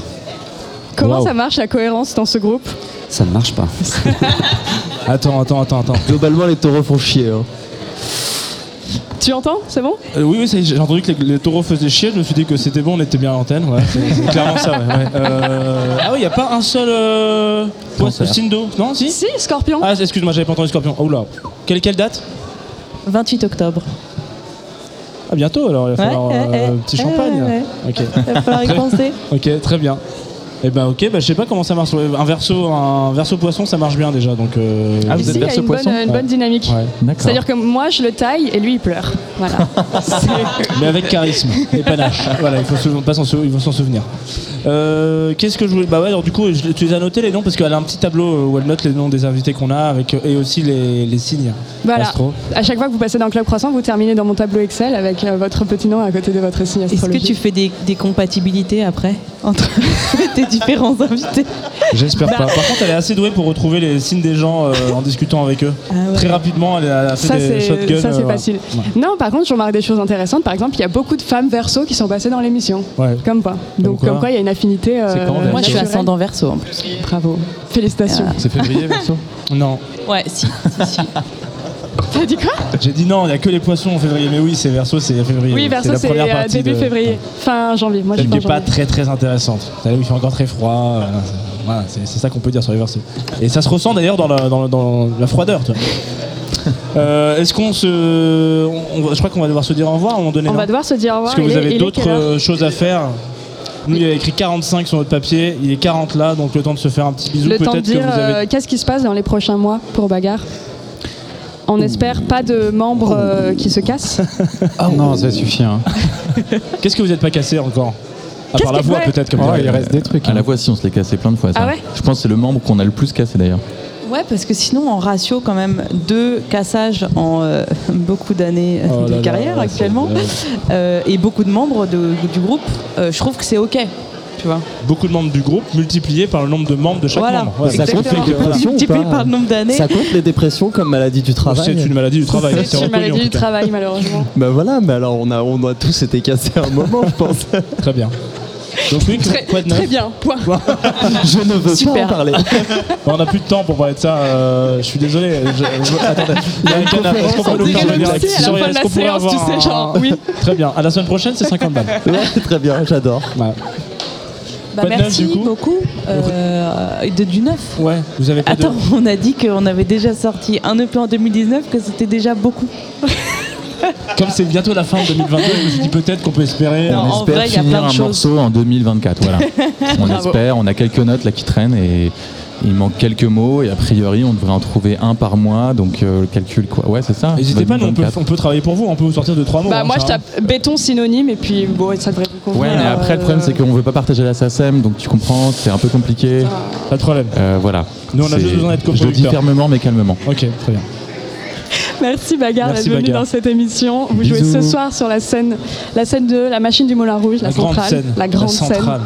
Comment Wow. ça marche la cohérence dans ce groupe? Ça ne marche pas. Attends, attends, attends, attends. Globalement, les taureaux font chier. hein. Tu entends? C'est bon? Euh, oui, oui, j'ai entendu que les, les taureaux faisaient chier. Je me suis dit que c'était bon, on était bien à l'antenne. Ouais, c'est c'est clairement ça. ouais, ouais. Euh, Ah oui, il n'y a pas un seul euh... poisson- Cancer. signe d'eau. Non, si? Si, scorpion. Ah, excuse-moi, j'avais pas entendu scorpion. Oh là. Quelle, quelle date? 28 octobre. À bientôt alors, il va Ouais, falloir ouais, euh, ouais. un petit Ouais, champagne. Ok. Il va falloir y penser. Ok, très bien. Eh ben ok, bah, je sais pas comment ça marche. Un verso, un verso poisson, ça marche bien déjà. Donc. euh, Ah, vous Ici, êtes il y a verso une bonne, poisson une bonne dynamique. Ouais. C'est-à-dire que moi, je le taille et lui, il pleure. Voilà. Mais avec charisme et panache. voilà, il faut se- pas s'en sou- il faut s'en souvenir. Euh, Qu'est-ce que je voulais Bah ouais, alors du coup, je- tu les as notés les noms parce qu'elle a un petit tableau où elle note les noms des invités qu'on a avec euh, et aussi les, les signes. Voilà. Astro. À chaque fois que vous passez dans Club Croissant, vous terminez dans mon tableau Excel avec euh, votre petit nom à côté de votre signe Est-ce que astrologique. tu fais des, des compatibilités après entre tes différents invités. J'espère Bah. pas. Par contre, elle est assez douée pour retrouver les signes des gens euh, en discutant avec eux. Ah ouais. Très rapidement, elle a, fait Ça, des shotguns. ça, c'est euh, facile. Ouais. Non, par contre, je remarque des choses intéressantes. Par exemple, il y a beaucoup de femmes verso qui sont passées dans l'émission. Ouais. Comme quoi. Donc, comme quoi, il y a une affinité. euh, quand, Moi, je suis ascendant verso en plus. Bravo. Félicitations. C'est février, verso? Non. Ouais, si, si, si. T'as dit quoi J'ai dit non, il n'y a que les poissons en février. Mais oui, c'est verso, c'est février. Oui, verso, c'est euh, début de- février. Fin janvier. Moi, je Celle qui n'est pas très très intéressante. Savez, il fait encore très froid. voilà, c'est- Voilà, c'est c'est ça qu'on peut dire sur les versos. Et ça se ressent d'ailleurs dans la, dans, dans la froideur. tu vois. Euh, Est-ce qu'on se. on- on- je crois qu'on va devoir se dire au revoir à un moment donné. On va devoir se dire au revoir. Parce que vous avez d'autres euh, choses à faire. Nous, il y a écrit 45 sur notre papier. Il est 40 là, donc le temps de se faire un petit bisou. Le temps de Peut-être que dire vous avez. euh, qu'est-ce qui se passe dans les prochains mois pour Bagarre? On espère pas de membres euh, qui se cassent. Ah non, ça suffit. hein. Qu'est-ce que vous n'êtes pas cassé encore? À part la que- voix, ouais. peut-être. Comme Oh, dirait- il reste des trucs. À la hein. voix, si, on se l'est cassé plein de fois. Ça. Ah ouais? Je pense que c'est le membre qu'on a le plus cassé d'ailleurs. Ouais, parce que sinon, en ratio, quand même, deux cassages en euh, beaucoup d'années euh, Oh de là, carrière ouais, actuellement, c'est- euh, et beaucoup de membres de- du groupe, euh, je trouve que c'est OK. Tu vois. Beaucoup de membres du groupe multiplié par le nombre de membres de chaque Voilà. membre. Ouais, Ça compte les dépressions ou Multiplié pas par le nombre d'années. Ça compte les dépressions comme maladie du travail C'est une maladie du travail. C'est une maladie du cas. travail, malheureusement. Bah voilà, mais alors on a, on a tous été cassés à un moment, je pense. Très bien. Donc oui, Très, quoi de neuf très bien. Point. Je ne veux Super. pas en parler. Bon, on n'a plus de temps pour parler de ça. euh, je suis désolé. Je- je- attendez. Il y a un canard. Est-ce qu'on peut On nous faire venir est-ce qu'on pourrait séance, tu avoir sais, un- genre, oui. Très bien. À la semaine prochaine, c'est 50 balles. Ouais, très bien, j'adore. Ouais. Bah, Quoi de neuf, merci du coup beaucoup. Euh, et de, du neuf. Ouais, vous avez pas de- Attends, on a dit qu'on avait déjà sorti un EP en 2019, que c'était déjà beaucoup. Comme c'est bientôt la fin de 2022, je me suis dit peut-être qu'on peut espérer. Non, on en espère vrai, finir un choses. morceau en 2024. Voilà. on espère. On a quelques notes là qui traînent et il manque quelques mots et a priori on devrait en trouver un par mois. Donc euh, le calcul quoi. Ouais, c'est ça. N'hésitez pas, nous, on peut, 2024. on peut travailler pour vous, on peut vous sortir de trois mots. Bah, hein, moi, je hein. tape béton synonyme et puis bon, ça devrait vous convenir. Ouais, mais après le problème c'est qu'on veut pas partager la SACEM, donc tu comprends, c'est un peu compliqué. Pas de problème. Euh, voilà. Nous, on a juste besoin d'être Je le dis coproducteurs. fermement mais calmement. Ok, très bien. Merci Bagarre d'être venu dans cette émission. Vous jouez ce soir sur la scène, la scène de la machine du Moulin Rouge, la, La grande scène. la grande La centrale.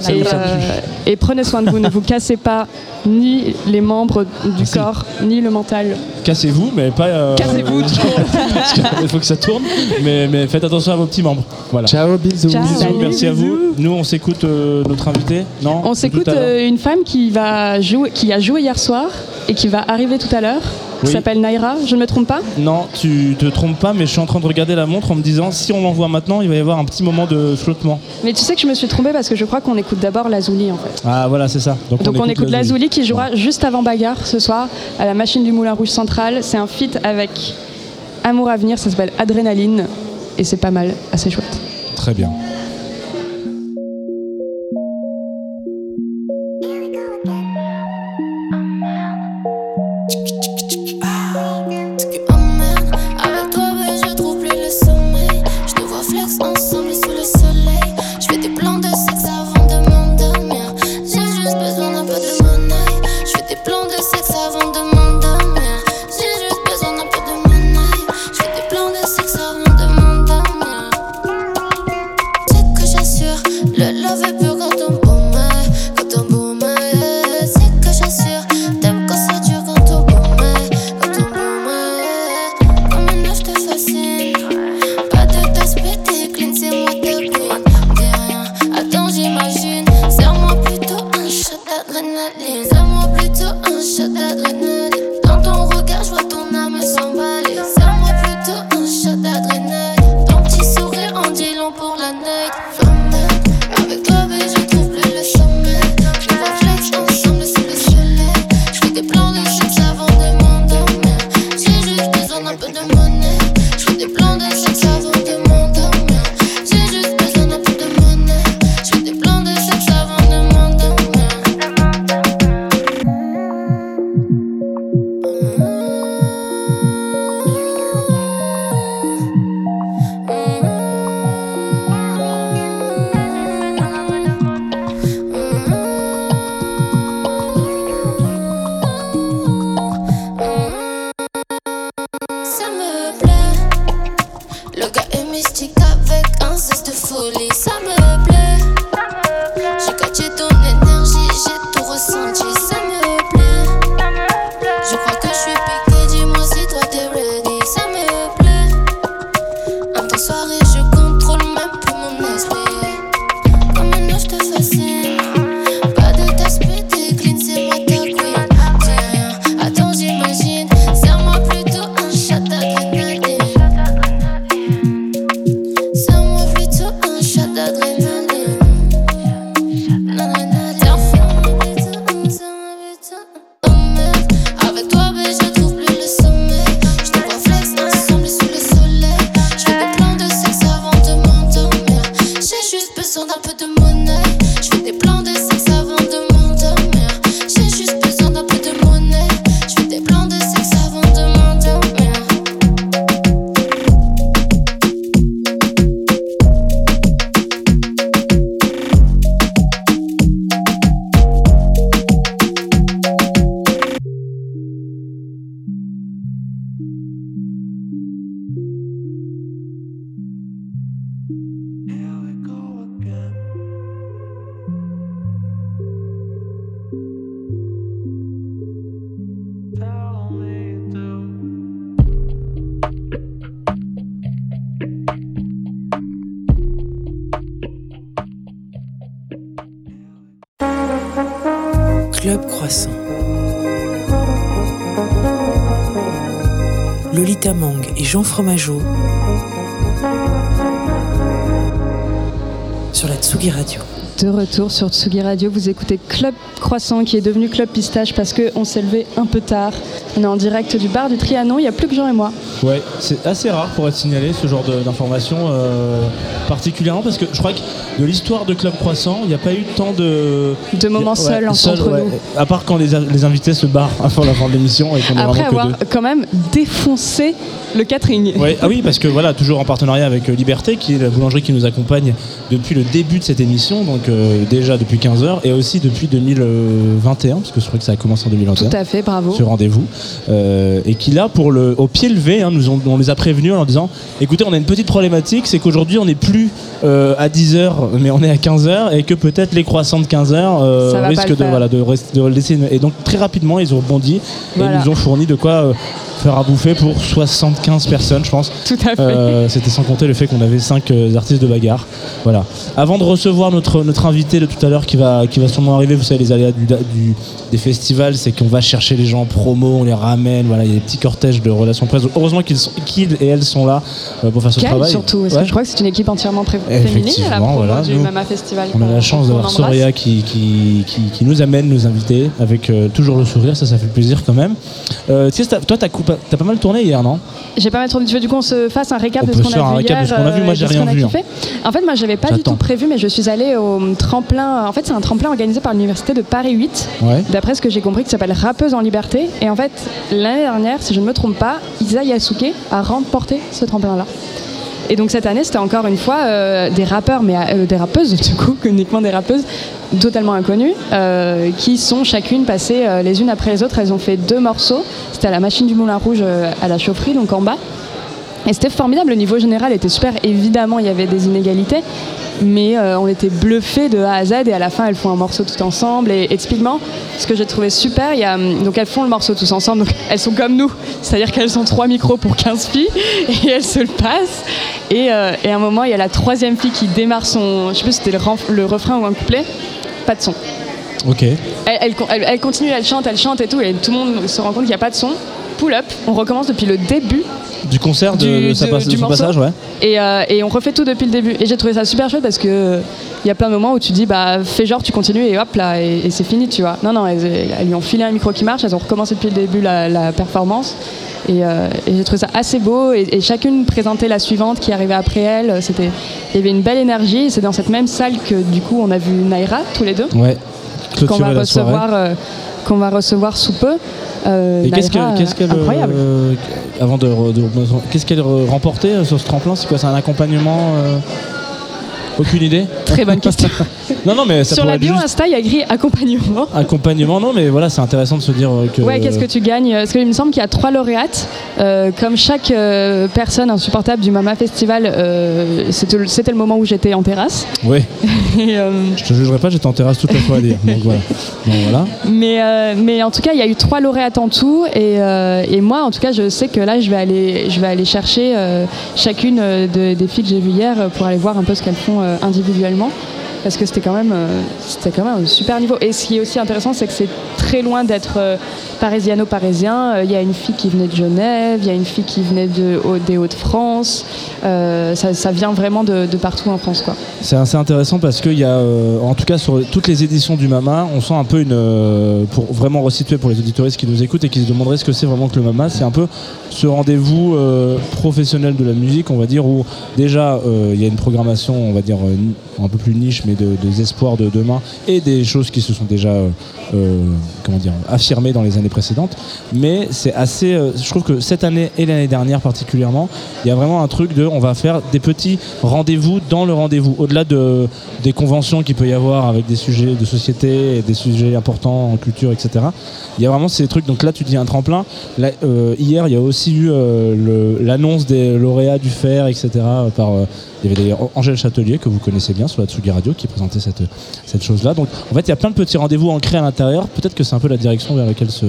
scène. Et, euh, et prenez soin de vous, ne vous cassez pas ni les membres du Merci. corps, ni le mental. Cassez-vous, mais pas. euh, Cassez-vous trop. parce qu'il faut que ça tourne, mais, mais faites attention à vos petits membres. Voilà. Ciao, bisous. Ciao. Bisous, Salut, merci à vous. Nous, on s'écoute euh, notre invité. Non? On s'écoute euh, une femme qui va jouer, qui a joué hier soir et qui va arriver tout à l'heure. Qui Oui. s'appelle Naira. Je ne me trompe pas Non, tu te trompes pas, mais je suis en train de regarder la montre en me disant si on l'envoie maintenant, il va y avoir un petit moment de flottement. Mais tu sais que je me suis trompée parce que je crois qu'on écoute d'abord Lazuli en fait. Ah voilà, c'est ça. Donc on écoute Lazuli qui jouera juste avant Bagarre ce soir à la machine du Moulin Rouge Central. C'est un feat avec Amour à venir, ça s'appelle Adrénaline et c'est pas mal, assez chouette. Très bien. Sur Tsugi Radio, vous écoutez Club Croissant qui est devenu Club Pistache parce qu'on s'est levé un peu tard. On est en direct du bar du Trianon, il n'y a plus que Jean et moi. Ouais, c'est assez rare pour être signalé ce genre d'informations, euh, particulièrement parce que je crois que de l'histoire de Club Croissant, il n'y a pas eu tant de. De moments Ouais, seuls entre seuls, ouais. nous. À part quand les, les invités se barrent avant la fin de l'émission et qu'on est Après que avoir quand même défoncé le catering. Ouais, ah oui, parce que voilà, toujours en partenariat avec euh, Liberté, qui est la boulangerie qui nous accompagne depuis le début de cette émission, donc euh, déjà depuis 15 heures, et aussi depuis 2021, parce que je crois que ça a commencé en 2021. Tout à fait, bravo. ce rendez-vous euh, et qui là pour le au pied levé hein, nous ont- on les a prévenus en leur disant écoutez on a une petite problématique c'est qu'aujourd'hui on n'est plus euh, à 10h mais on est à 15h et que peut-être les croissants de 15h euh, risquent de, voilà, de, laisser une- et donc très rapidement ils ont rebondi Voilà. et ils nous ont fourni de quoi euh, faire à bouffer pour 75 personnes je pense Tout à fait. euh, C'était sans compter le fait qu'on avait cinq euh, artistes de bagarre. Voilà. Avant de recevoir notre, notre invité de tout à l'heure qui va, qui va sûrement arriver, vous savez, les aléas du, du- des festivals, c'est qu'on va chercher les gens en promo, on les ramène. Voilà, il y a des petits cortèges de relations presse. Heureusement qu'ils qu'ils et elles sont là euh, pour faire ce Quelle travail. surtout, parce Ouais. que je crois que c'est une équipe entièrement féminine à la promo voilà, du nous, Mama Festival. On a la chance d'avoir. Soraya qui, qui, qui, qui nous amène, nous inviter, avec toujours le sourire, ça, ça fait plaisir quand même. Tu sais, t'as- toi, t'as coup- t'as pas mal tourné hier, non? J'ai pas mal tourné. Tu veux du coup on se fasse un récap On de ce qu'on a vu hier, a vu. Moi, euh, j'ai rien vu, hein. En fait, moi, j'avais pas du tout prévu, mais je suis allée au tremplin. En fait, c'est un tremplin organisé par l'université de Paris 8. Ouais. D'après ce que j'ai compris, qui s'appelle Rappeuse en liberté. Et en fait, l'année dernière, si je ne me trompe pas, Isa Yasuke a remporté ce tremplin-là. Et donc cette année, c'était encore une fois euh, des rappeurs, mais euh, des rappeuses, du coup, uniquement des rappeuses totalement inconnues, euh, qui sont chacune passées les unes après les autres. Elles ont fait deux morceaux. C'était à la machine du Moulin Rouge à la chaufferie, donc en bas. Et c'était formidable, le niveau général était super. Évidemment, il y avait des inégalités, mais euh, on était bluffés de A à Z. Et à la fin, elles font un morceau tout ensemble. Et, et typiquement, ce que j'ai trouvé super, y a, hum, donc elles font le morceau tous ensemble. Donc elles sont comme nous, c'est-à-dire qu'elles ont trois micros pour 15 filles et elles se le passent. Et, euh, et à un moment, il y a la troisième fille qui démarre son, je sais plus si c'était le, refrain ou un couplet, pas de son. Ok. Elle, elle- elle- elle continue, elle chante, elle chante et tout, et tout le monde se rend compte qu'il n'y a pas de son. Pull up, on recommence depuis le début Du concert de, Du- de sa de- passe- de du son morceau. passage, ouais. et, euh, et on refait tout depuis le début. Et j'ai trouvé ça super chouette parce que euh, y a plein de moments où tu dis bah fais genre tu continues et hop là et, et c'est fini tu vois. Non non elles, elles lui ont filé un micro qui marche, elles ont recommencé depuis le début la, la performance. Et, euh, et j'ai trouvé ça assez beau et, chacune présentait la suivante qui arrivait après elle. C'était, il y avait une belle énergie. C'est dans cette même salle que du coup on a vu Naira tous les deux Ouais. Qu'on va recevoir euh, qu'on va recevoir sous peu. Euh, Et qu'est-ce qu'elle, qu'elle, euh, incroyable. avant de, de- qu'est-ce qu'elle remportait sur ce tremplin? C'est quoi C'est un accompagnement Aucune idée Très bonne question. Non, non, mais ça Sur la bio juste Insta, il y a écrit accompagnement. accompagnement. Non, mais voilà, c'est intéressant de se dire euh, que. Ouais, qu'est-ce que tu gagnes? Parce qu'il me semble qu'il y a trois lauréates. Euh, comme chaque euh, personne insupportable du Mama Festival, euh, c'était le- moment où j'étais en terrasse. Et, euh, Je te jugerai pas, j'étais en terrasse toute la fois à dire. Donc voilà. Donc voilà. mais, mais en tout cas, il y a eu trois lauréates en tout. Et, et moi, en tout cas, je sais que là, je vais aller, je vais aller chercher chacune de- des filles que j'ai vues hier pour aller voir un peu ce qu'elles font individuellement. Parce que c'était quand, même, euh, c'était quand même un super niveau. Et ce qui est aussi intéressant, c'est que c'est très loin d'être euh, parisiano-parisien. Euh, Il y a une fille qui venait de Genève, il y a une fille qui venait des Hauts-de-France. Ça, vient vraiment de, partout en France. Quoi. C'est assez intéressant parce qu'il y a, en tout cas sur toutes les éditions du Mama, on sent un peu une, pour vraiment resituer pour les auditoristes qui nous écoutent et qui se demanderaient ce que c'est vraiment que le Mama, c'est un peu ce rendez-vous professionnel de la musique, on va dire, où déjà il y a une programmation, on va dire, un peu plus niche, mais de- des espoirs de demain et des choses qui se sont déjà, euh, euh, comment dire, affirmées dans les années précédentes. Mais c'est assez, euh, je trouve que cette année et l'année dernière particulièrement, il y a vraiment un truc de, on va faire des petits rendez-vous dans le rendez-vous, au-delà de, des conventions qu'il peut y avoir avec des sujets de société et des sujets importants en culture, etc. Il y a vraiment ces trucs. Donc là, tu dis un tremplin. Hier, il y a aussi eu l'annonce des lauréats du fer, etc. Par, il y avait Angèle Châtelier, que vous connaissez bien sur la Tsugi Radio, qui présentait cette, cette chose-là. Donc en fait, il y a plein de petits rendez-vous ancrés à l'intérieur. Peut-être que c'est un peu la direction vers laquelle se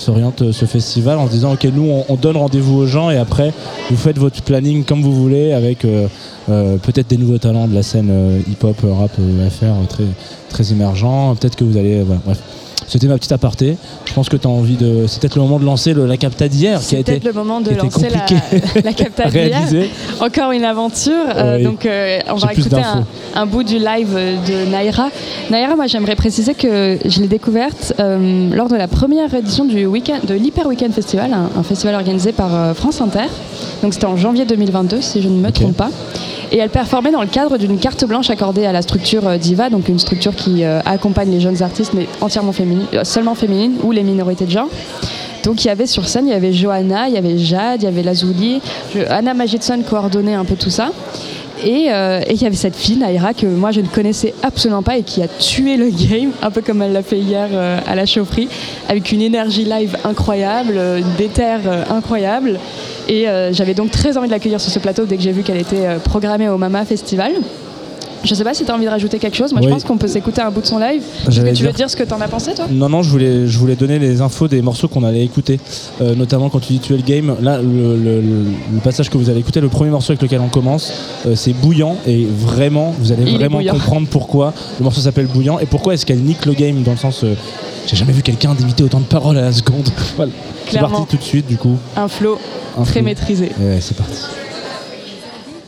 s'oriente euh, ce festival en se disant ok nous on, on donne rendez-vous aux gens et après vous faites votre planning comme vous voulez avec euh, euh, peut-être des nouveaux talents de la scène hip-hop, rap, FR très, très émergents. Peut-être que vous allez. voilà, bref. C'était ma petite aparté. Je pense que tu as envie de. C'est peut-être le moment de lancer le- la capta d'hier qui a été. le moment de lancer la, la capta d'hier. Encore une aventure. Euh, Oui. donc, euh, on va écouter un, bout du live de Naira. Naira, moi, j'aimerais préciser que je l'ai découverte euh, lors de la première édition du week de l'Hyper Weekend Festival, un, un festival organisé par euh, France Inter. Donc, c'était en janvier 2022, si je ne me trompe pas. Et elle performait dans le cadre d'une carte blanche accordée à la structure euh, Diva, donc une structure qui euh, accompagne les jeunes artistes, mais entièrement féminine, euh, seulement féminine, ou les minorités de genre. Donc il y avait sur scène, il y avait Johanna, il y avait Jade, il y avait Lazuli, Anna Magidson coordonnait un peu tout ça. Et, euh, et il y avait cette fille, Naira, que moi je ne connaissais absolument pas et qui a tué le game, un peu comme elle l'a fait hier euh, à la chaufferie, avec une énergie live incroyable, euh, des terres euh, incroyables. Et j'avais donc très envie de l'accueillir sur ce plateau dès que j'ai vu qu'elle était programmée au Mama Festival. Je sais pas si tu as envie de rajouter quelque chose. Moi, je pense qu'on peut s'écouter un bout de son live. Est-ce que tu veux dire- ce que tu en as pensé, toi? Non, non, je voulais, je voulais donner les infos des morceaux qu'on allait écouter. Euh, notamment quand tu dis tuer le game. Là, le, le- le- le passage que vous allez écouter, le premier morceau avec lequel on commence, euh, c'est Bouillant. Et vraiment, vous allez Il vraiment comprendre pourquoi le morceau s'appelle Bouillant et pourquoi est-ce qu'elle nique le game dans le sens. euh, j'ai jamais vu quelqu'un d'imiter autant de paroles à la seconde. voilà. C'est parti tout de suite, du coup. Un flow Un très flow. maîtrisé. Ouais, c'est parti.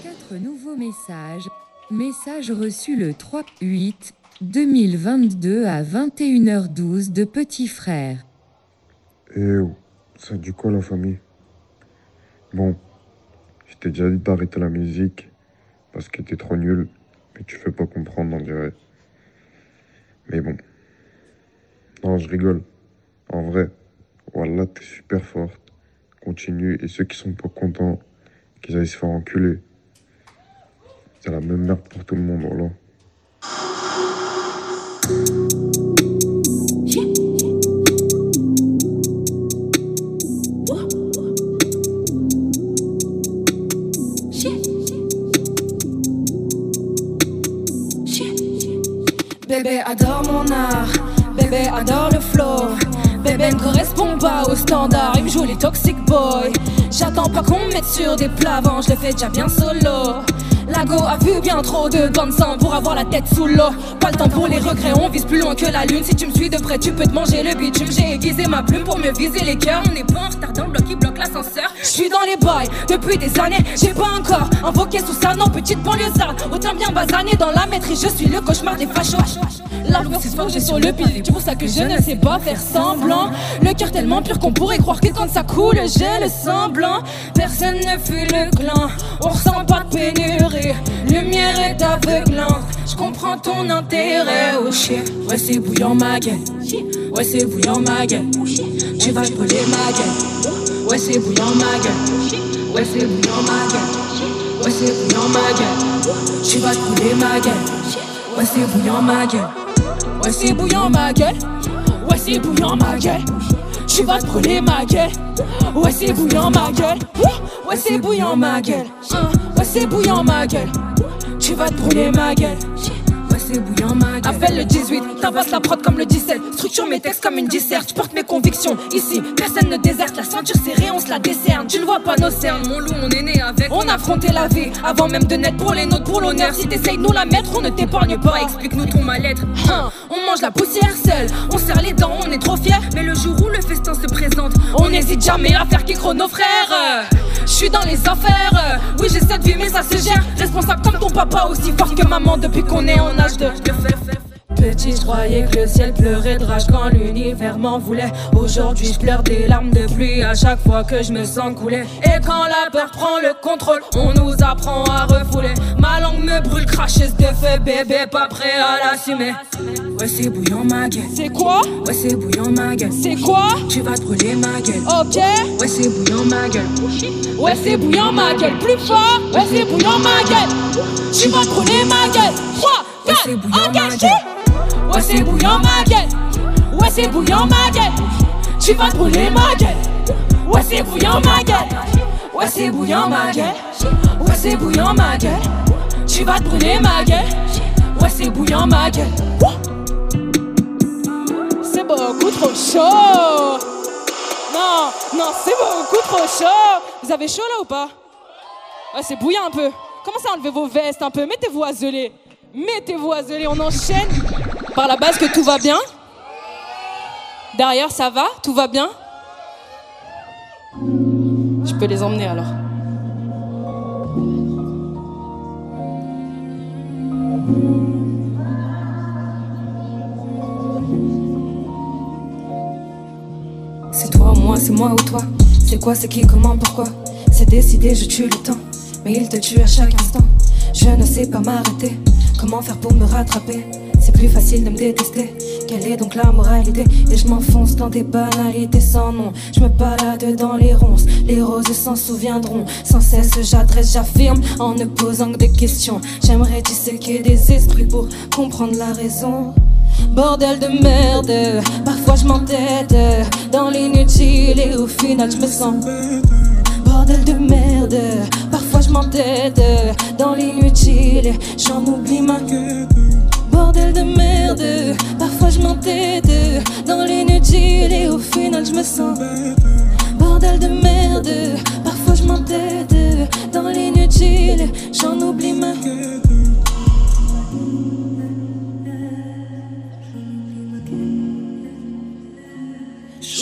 Quatre nouveaux messages. Message reçu le 3-8-2022 à 21h12 de Petit Frère. Eh oh, ça dit quoi la famille Bon, je t'ai déjà dit d'arrêter la musique parce que t'es trop nul, mais tu fais pas comprendre, on dirait. Mais bon. Non, je rigole. En vrai, voilà, t'es super forte. Continue, et ceux qui sont pas contents, qu'ils aillent se faire enculer. C'est la même merde pour tout le monde. Bébé adore mon art, bébé adore le flow. Bébé ne correspond pas aux standards, il me joue les toxic boys. J'attends pas qu'on me mette sur des plats je le fais déjà bien solo. Lago a vu bien trop de bandes sang pour avoir la tête sous l'eau. Pas le temps pour les regrets, on vise plus loin que la lune. Si tu me suis de près, tu peux te manger le bitume. J'ai aiguisé ma plume pour mieux viser les cœurs. On n'est pas en retard bloc qui bloque l'ascenseur. Je suis dans les bails depuis des années, j'ai pas encore invoqué sous ça, non, petite banlieusarde. Autant bien basané dans la maîtrise, je suis le cauchemar des fachos. La c'est fort, j'ai sur le pilier. C'est pour ça que je ne sais pas faire semblant. Le cœur tellement pur qu'on pourrait croire que quand ça coule, j'ai le semblant. Personne ne fuit le clan, on ressent pas de pénurie. Lumière est aveuglante, je comprends ton intérêt. Oh shit, ouais, c'est bouillant ma gueule. Ouais, c'est bouillant ma gueule. Tu vas brûler ma gueule. Ouais, c'est bouillant ma gueule. Ouais, c'est bouillant ma gueule. Ouais, c'est bouillant ma gueule. Tu vas brûler ma gueule. Ouais, c'est bouillant ma gueule. Ouais, c'est bouillant ma gueule. Ouais, c'est bouillant ma gueule. Tu vas te brûler ma gueule. Ouais, c'est bouillant ma gueule. Ouais, c'est bouillant ma gueule. Hein, Ouais, c'est bouillant ma gueule. Tu vas te brûler ma gueule. Ouais, c'est bouillant ma gueule. Appelle le 18, t'avasses la prod comme le 17. Structure mes textes comme une disserte. Je porte mes convictions ici. Personne ne déserte. La ceinture serrée, on se la décerne. Tu ne vois pas nos cernes, mon loup, on est né avec. On a affronté la vie avant même de naître pour les nôtres, pour l'honneur. Si t'essayes de nous la mettre, on ne t'épargne pas. Explique-nous ton mal-être. Hein, On mange la poussière seule. On serre les dents, on est trop fiers. Mais le jour où le festin se présente, on n'hésite jamais à faire qu'écro nos frères. Je suis dans les affaires. Oui, j'ai cette vie, mais ça se gère. Responsable comme ton papa, aussi fort que maman depuis qu'on est en âge de. Petit, je croyais que le ciel pleurait de rage quand l'univers m'en voulait. Aujourd'hui, je pleure des larmes de pluie à chaque fois que je me sens couler. Et quand la peur prend le contrôle, on nous apprend à refouler. Ma langue me brûle, cracheuse de feu, bébé, pas prêt à l'assumer. Ouais, c'est bouillant ma gueule. C'est quoi? Ouais, c'est bouillant ma gueule. C'est quoi? Tu vas te brûler ma gueule. Ok. Ouais, c'est bouillant ma gueule. Ouais, c'est bouillant ma gueule. Plus fort. Ouais, c'est bouillant ma gueule. Tu vas te brûler ma gueule. 3, 4, engagé. Ouais, c'est bouillant ma gueule. Ouais, c'est bouillant ma gueule. Tu vas brûler ma gueule. Ouais, c'est bouillant ma gueule. Ouais, c'est bouillant ma gueule. Ouais, c'est bouillant ma gueule. Tu vas te brûler ma gueule. Ouais, c'est bouillant ma gueule. C'est beaucoup trop chaud. Non, non, c'est beaucoup trop chaud. Vous avez chaud là ou pas? Ouais, c'est bouillant un peu. Commencez à enlever vos vestes un peu? Mettez-vous à. Mettez-vous à. On enchaîne par la base que tout va bien. Derrière, ça va? Tout va bien? Je peux les emmener alors. C'est toi ou moi, c'est moi ou toi. C'est quoi, c'est qui, comment, pourquoi? C'est décidé, je tue le temps. Mais il te tue à chaque instant. Je ne sais pas m'arrêter. Comment faire pour me rattraper? C'est plus facile de me détester. Quelle est donc la moralité Et je m'enfonce dans des banalités sans nom. Je me balade dans les ronces. Les roses s'en souviendront. Sans cesse, j'adresse, j'affirme en ne posant que des questions. J'aimerais disséquer des esprits pour comprendre la raison. Bordel de merde, parfois je m'entête dans l'inutile et au final je me sens. Bordel de merde, parfois je m'entête dans l'inutile j'en oublie ma Bordel de merde, parfois je m'entête dans l'inutile et au final je me sens. Bordel de merde, parfois je m'entête dans l'inutile, j'en oublie ma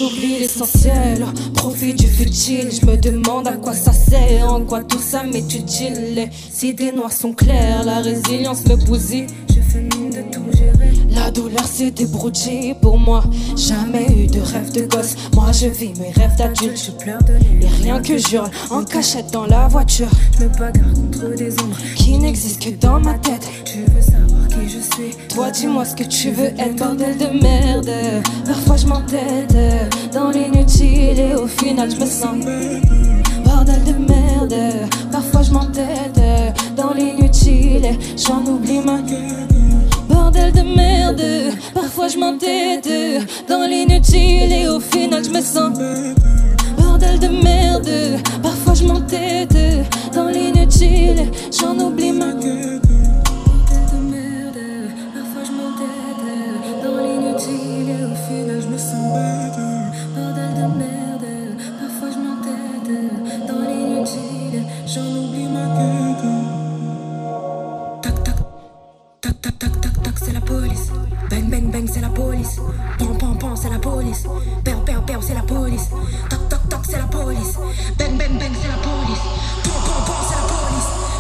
J'oublie l'essentiel, profite du futile. Je me demande à quoi ça sert, en quoi tout ça m'est utile. Les idées noires sont claires, la résilience me bousille. Je fais de tout gérer. La douleur s'est débrouillée pour moi. Jamais eu de rêve de gosse. Moi je vis mes rêves d'adulte. Je pleure de. Et rien que j'hurle en cachette dans la voiture. Je me bagarre contre des ombres qui n'existent que dans ma tête. Tu veux savoir Toi dis-moi ce que tu veux être, bordel de merde. Parfois je m'entête dans l'inutile et au final je me sens. Bordel de merde, parfois je m'entête dans l'inutile j'en oublie ma Bordel de merde, parfois je m'entête dans l'inutile et au final je me sens. Bordel de merde, parfois je m'entête dans l'inutile j'en oublie ma Bordel police. Pam pam pam, c'est la police. Père père père, c'est la police. Tac tac tac, c'est la police. Bang bang bang, c'est la police.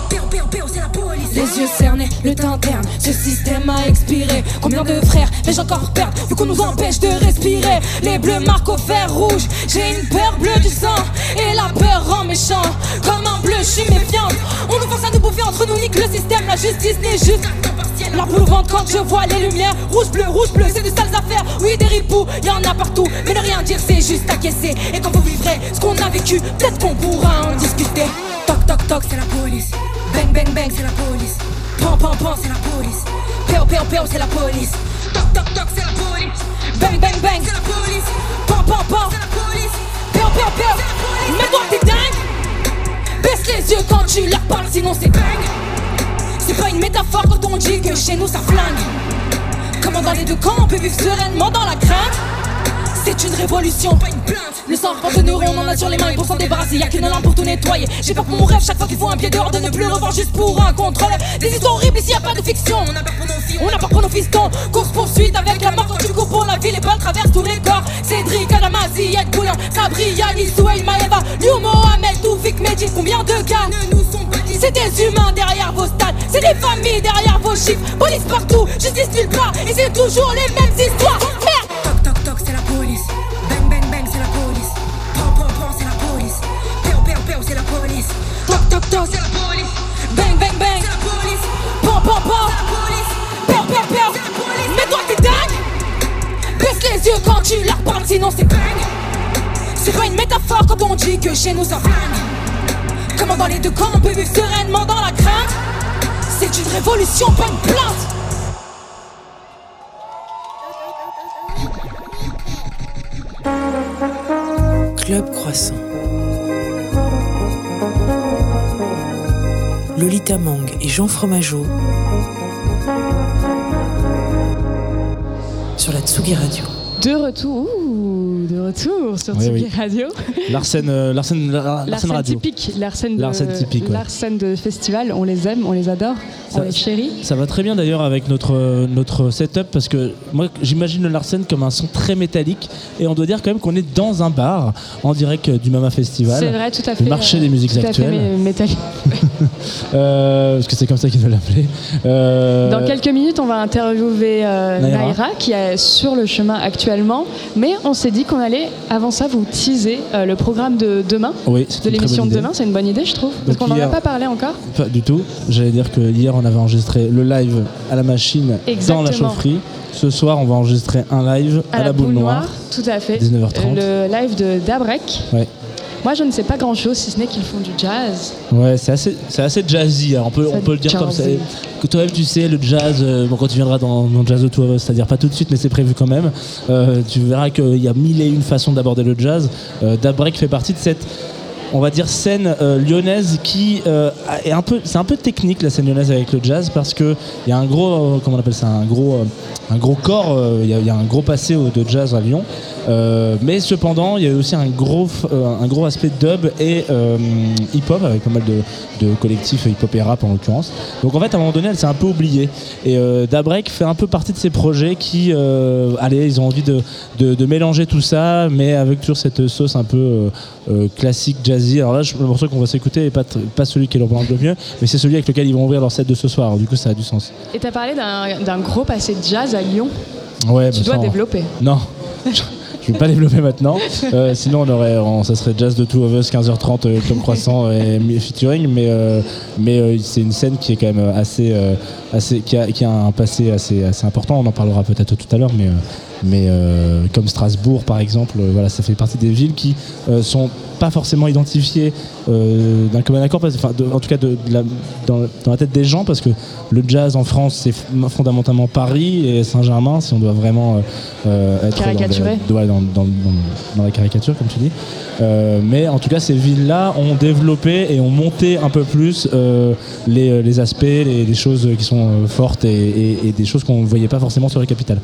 Père père père, c'est la police. Les yeux cernés, le teint terne, ce système a expiré. Combien de frères vais-je encore perdre vu qu'on nous empêche de respirer? Les bleus marquent au fer rouge. J'ai une peur bleue du sang et la peur rend méchant. Comme un bleu, je suis méfiante. On nous force à nous bouffer entre nous, nique le système. La justice n'est juste la boule au ventre quand je vois les lumières. Rouge, bleu, rouge, bleu, c'est de sales affaires. Oui, des ripoux, y en a partout. Mais ne rien dire, c'est juste acquiescer. Et quand vous vivrez ce qu'on a vécu, peut-être qu'on pourra en discuter. Toc, toc, toc, c'est la police. Bang, bang, bang, c'est la police. Pan, pan, pan, c'est la police. Péo, péo, péo, c'est la police. Toc, toc, toc, c'est la police. Bang, bang, bang, c'est la police. Pan, pan, pan, c'est la police. Péo, péo, péo. Mais toi, t'es dingue. Baisse les yeux quand tu leur parles, sinon c'est bang. C'est pas une métaphore quand on dit que chez nous ça flingue. Comment dans les deux camps on peut vivre sereinement dans la crainte? C'est une révolution, pas une plainte. Le sang de neurones, on en a sur les mains et pour s'en débarrasser, y'a qu'une lampe pour tout nettoyer. J'ai peur pour mon rêve chaque fois qu'il faut un pied dehors de ne plus revoir juste pour un contrôle. Des histoires horribles ici, y a pas de fiction. On a peur pour nos filles, on a peur pour nos fistons. Course poursuite avec la mort quand tu cours pour la vie, les balles traversent tous les corps. Cédric, Adamazi, Ed Bouillon, Sabri, Maeva, Liu, Mohamed, Toufik, Medine. Combien de cas nous pas C'est des humains derrière vos stades, c'est des familles derrière vos chiffres. Police partout, justice nulle part, et c'est toujours les mêmes histoires. Les quand tu leur parles, sinon c'est. C'est pas une métaphore quand on dit que chez nous ça flingue. Comment dans les deux camps on peut vivre sereinement dans la crainte C'est une révolution, pas une plainte. Club Croissant. Lolita Mang et Jean Fromageau sur la Tsugi Radio. De retour, retour sur Oui, oui. Radio. L'arsène, euh, l'arsène, la- l'arsène L'arsène radio. typique, l'arsène de, typique, ouais. de festival, on les aime, on les adore, on les chérit. Ça va très bien d'ailleurs avec notre, euh, notre setup parce que moi j'imagine le Larsen comme un son très métallique et on doit dire quand même qu'on est dans un bar en direct euh, du Mama Festival. C'est vrai, tout à fait. Le marché euh, des musiques tout à fait actuelles. mé- métallique. Euh, parce que c'est comme ça qu'ils veulent l'appeler. Dans quelques minutes, on va interviewer Naira. Naira. qui est sur le chemin actuellement. Mais on s'est dit qu'on allait, avant ça, vous teaser euh, le programme de demain, Oui, de l'émission de demain. C'est une bonne idée, je trouve. Parce qu'on n'en a pas parlé encore. Pas du tout. J'allais dire que hier on avait enregistré le live à la machine dans la chaufferie. Ce soir on va enregistrer un live à, la, boule noire. Tout à fait. 19h30. Euh, Le live de Dabrek. Ouais. Moi, je ne sais pas grand-chose, si ce n'est qu'ils font du jazz. Ouais, c'est assez, c'est assez jazzy. hein. On peut, on peut le dire comme ça. Que toi-même, tu sais, le jazz, euh, bon, quand tu viendras dans, dans Jazz Two of Us, c'est-à-dire pas tout de suite, mais c'est prévu quand même, euh, tu verras qu'il y a mille et une façons d'aborder le jazz. Euh, Dabrek fait partie de cette. On va dire scène euh, lyonnaise qui euh, est un peu, c'est un peu technique la scène lyonnaise avec le jazz parce que il y a un gros, euh, comment on appelle ça, un gros, un gros corps, il y, a- un gros passé de jazz à Lyon, mais cependant il y a aussi un gros, un gros aspect dub et euh, hip-hop avec pas mal de, de collectifs hip-hop et rap en l'occurrence. Donc en fait à un moment donné elle s'est un peu oubliée et Dabrek fait un peu partie de ces projets qui, allez, ils ont envie de, de, de mélanger tout ça, mais avec toujours cette sauce un peu euh, euh, Alors là je- le morceau qu'on va s'écouter n'est pas, celui qui est leur le mieux, mais c'est celui avec lequel ils vont ouvrir leur set de ce soir. Alors, du coup ça a du sens. Et tu as parlé d'un gros passé de jazz à Lyon. Ouais, tu bah, dois développer. Non. Je vais pas développer maintenant. Euh, sinon, on aurait, on- ça serait Jazz de Two of Us, 15h30, euh, Tom Croissant et featuring. Mais, euh, mais euh, c'est une scène qui est quand même assez, assez qui, a, qui a un passé assez, assez important. On en parlera peut-être tout à l'heure, mais, mais euh, comme Strasbourg, par exemple, euh, voilà, ça fait partie des villes qui euh, sont pas forcément identifiées euh, d'un commun accord, parce- enfin, de- en tout cas de, de la- dans, dans la tête des gens, parce que le jazz en France, c'est fondamentalement Paris et Saint-Germain, si on doit vraiment euh, être dans, le- dans, la caricature, comme tu dis. Euh, mais en tout cas, ces villes-là ont développé et ont monté un peu plus euh, les, les aspects, les, les choses qui sont fortes et, et- et des choses qu'on ne voyait pas forcément sur les capitales.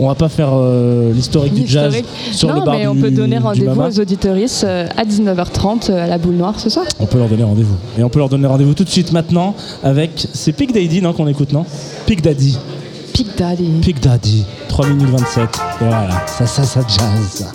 On va pas faire euh, l'historique du jazz sur non, le bar mais on peut donner rendez-vous aux auditoristes euh, à 19h30 euh, à la boule noire ce soir. On peut leur donner rendez-vous. Et on peut leur donner rendez-vous tout de suite maintenant avec. C'est Pic Daddy, non, qu'on écoute, non? Pic Daddy. Pic Daddy. Pic Daddy. 3 minutes 27. Et voilà, ça, ça, ça jazz.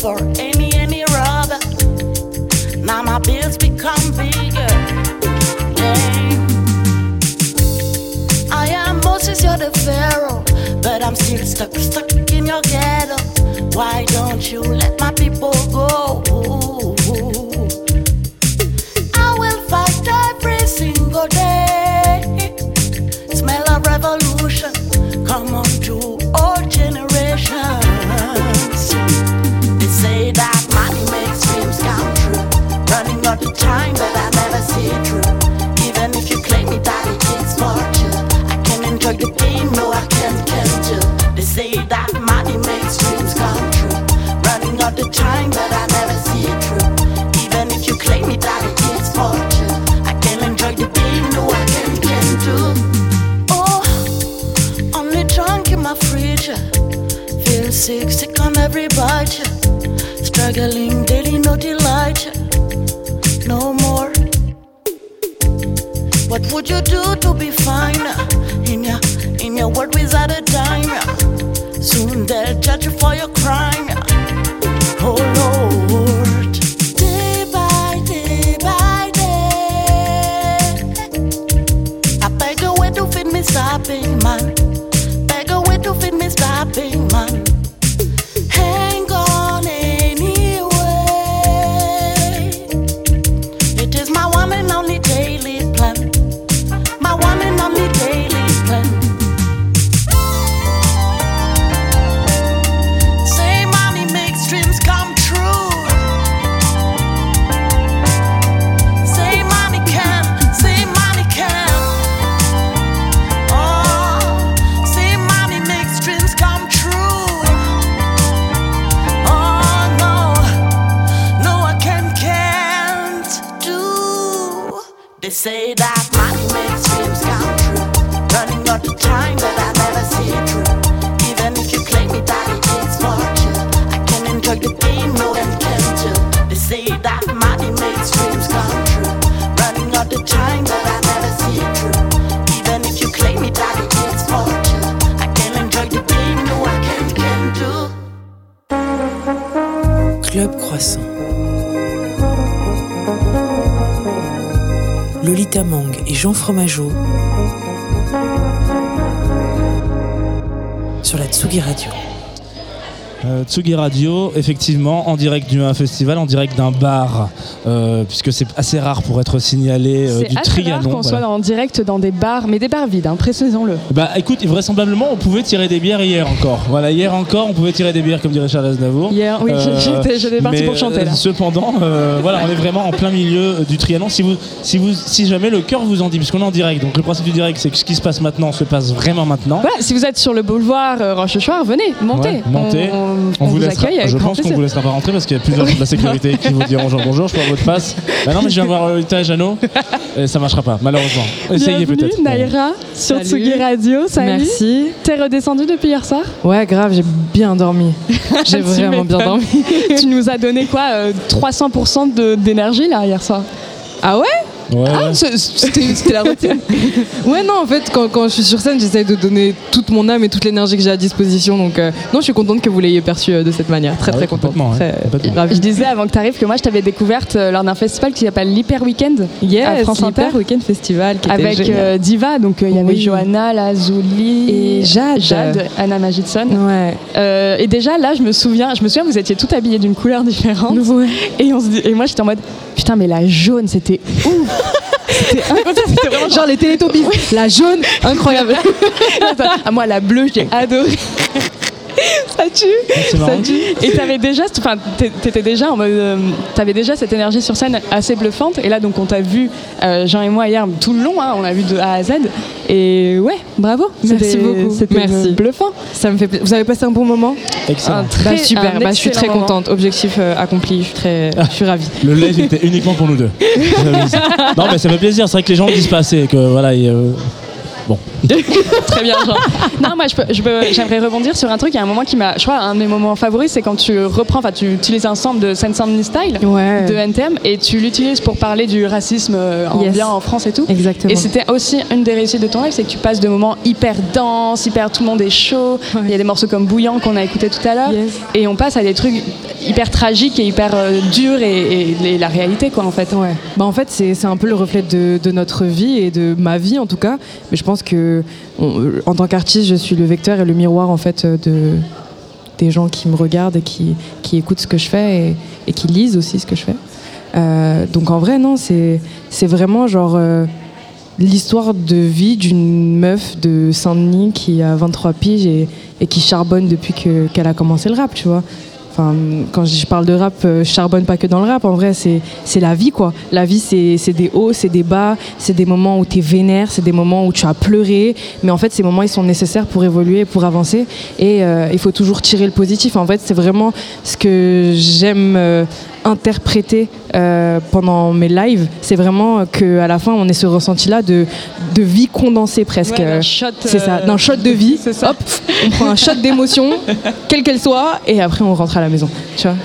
For any, any robber. Now my bills become bigger. Yeah. I am Moses, you're the Pharaoh. But I'm still stuck, stuck in your ghetto. Why don't you Tsugi Radio, effectivement, en direct du un festival, en direct d'un bar, euh, puisque c'est assez rare pour être signalé euh, C'est du assez rare Trianon. qu'on voilà. soit en direct dans des bars, mais des bars vides, hein, précisons-le. Bah écoute, vraisemblablement, on pouvait tirer des bières hier encore. Voilà, hier encore, on pouvait tirer des bières, comme dirait Charles Aznavour. Hier, oui, j'étais- j'étais parti pour chanter, là. euh, Cependant, euh, voilà, on est vraiment en plein milieu euh, du Trianon. Si, vous, si, vous, si jamais le cœur vous en dit, puisqu'on est en direct, donc le principe du direct, c'est que ce qui se passe maintenant se passe vraiment maintenant. Voilà, si vous êtes sur le boulevard euh, Rochechouart, venez, montez. Ouais, montez. On, on- On on vous accueille je pense qu'on vous laissera pas rentrer parce qu'il y a plusieurs gens de la sécurité qui vous diront genre bonjour, je prends votre passe. Bah non, mais je viens voir Lolita et Jeannot. Et ça marchera pas, malheureusement. Essayez peut-être. Naïra sur Salut. Tsugi Radio. Salut. Merci. T'es redescendue depuis hier soir? Ouais, grave, j'ai bien dormi. J'ai vraiment bien dormi. tu nous as donné quoi euh, 300% de- d'énergie là hier soir? Ah ouais? Ouais, Ah, c'était la routine. ouais, non, en fait, quand, quand je suis sur scène, j'essaie de donner toute mon âme et toute l'énergie que j'ai à disposition. Donc, euh, non, je suis contente que vous l'ayez perçu euh, de cette manière. Très, Ah très ouais, contente. ouais, Très ravie. Je disais avant que tu arrives que moi je t'avais découverte euh, lors d'un festival qui s'appelle l'Hyper Weekend à Yes, France Inter. Hyper Weekend Festival qui était Avec euh, Diva, donc euh, il y avait Oui. Johanna, Lazuli Et Jade. Jade, Anna Magidson. Ouais. Euh, et déjà là, je me souviens, je me souviens, vous étiez toutes habillées d'une couleur différente. Ouais. Et, on se dit- et moi j'étais en mode putain, mais la jaune c'était ouf. C'était vraiment Genre les Télétopies. La jaune, incroyable. Ah, moi, la bleue, j'ai adoré. Ça tue. Ça tue. Et t'avais déjà, enfin, t'é- t'étais déjà en mode, euh, t'avais déjà cette énergie sur scène assez bluffante. Et là, donc, on t'a vu, euh, Jean et moi hier, tout le long, hein, on a vu de A à Z. Et ouais, bravo. Merci beaucoup. C'était Merci. bluffant. Ça me fait. Vous avez passé un bon moment? Excellent. Un très- Bah, super, un bah, je suis très moment. contente. Objectif euh, accompli, je suis, très, je suis ravie. Le live était uniquement pour nous deux. non, mais ça fait plaisir. C'est vrai que les gens disent pas assez. Que, voilà, et, euh, Bon. Très bien, Jean. Non, moi, je peux- je peux- j'aimerais rebondir sur un truc. Il y a un moment qui m'a. Je crois, un de mes moments favoris, c'est quand tu reprends, enfin, tu utilises un sample de Sense Style Ouais. de NTM et tu l'utilises pour parler du racisme euh, Yes. ambiant en France et tout. Exactement. Et c'était aussi une des réussites de ton live, c'est que tu passes de moments hyper denses, hyper tout le monde est chaud. Il y a des morceaux comme Bouillant qu'on a écouté tout à l'heure. Yes. Et on passe à des trucs hyper tragiques et hyper euh, durs et, et- et la réalité, quoi, en fait. Ouais. Bah en fait, c'est c'est un peu le reflet de, de notre vie et de ma vie en tout cas. Mais je pense que on- euh, en tant qu'artiste, je suis le vecteur et le miroir en fait de des gens qui me regardent et qui, qui écoutent ce que je fais et, qui lisent aussi ce que je fais. Euh, donc en vrai, non, c'est vraiment genre euh, l'histoire de vie d'une meuf de Saint-Denis qui a 23 piges et, qui charbonne depuis que- qu'elle a commencé le rap, tu vois. Quand je parle de rap, euh, je charbonne pas que dans le rap. En vrai, c'est la vie, quoi. La vie, c'est des hauts, c'est des bas, c'est des moments où tu es vénère, c'est des moments où tu as pleuré. Mais en fait, ces moments, ils sont nécessaires pour évoluer, pour avancer. Et euh, il faut toujours tirer le positif. En fait, c'est vraiment ce que j'aime euh, interpréter euh, pendant mes lives. C'est vraiment que à la fin, on ait ce ressenti-là de, de vie condensée presque. Ouais, shot, c'est ça, euh, d'un shot de vie. C'est ça. Hop, on prend un shot d'émotion, quelle qu'elle soit, et après on rentre à la maison. Tu vois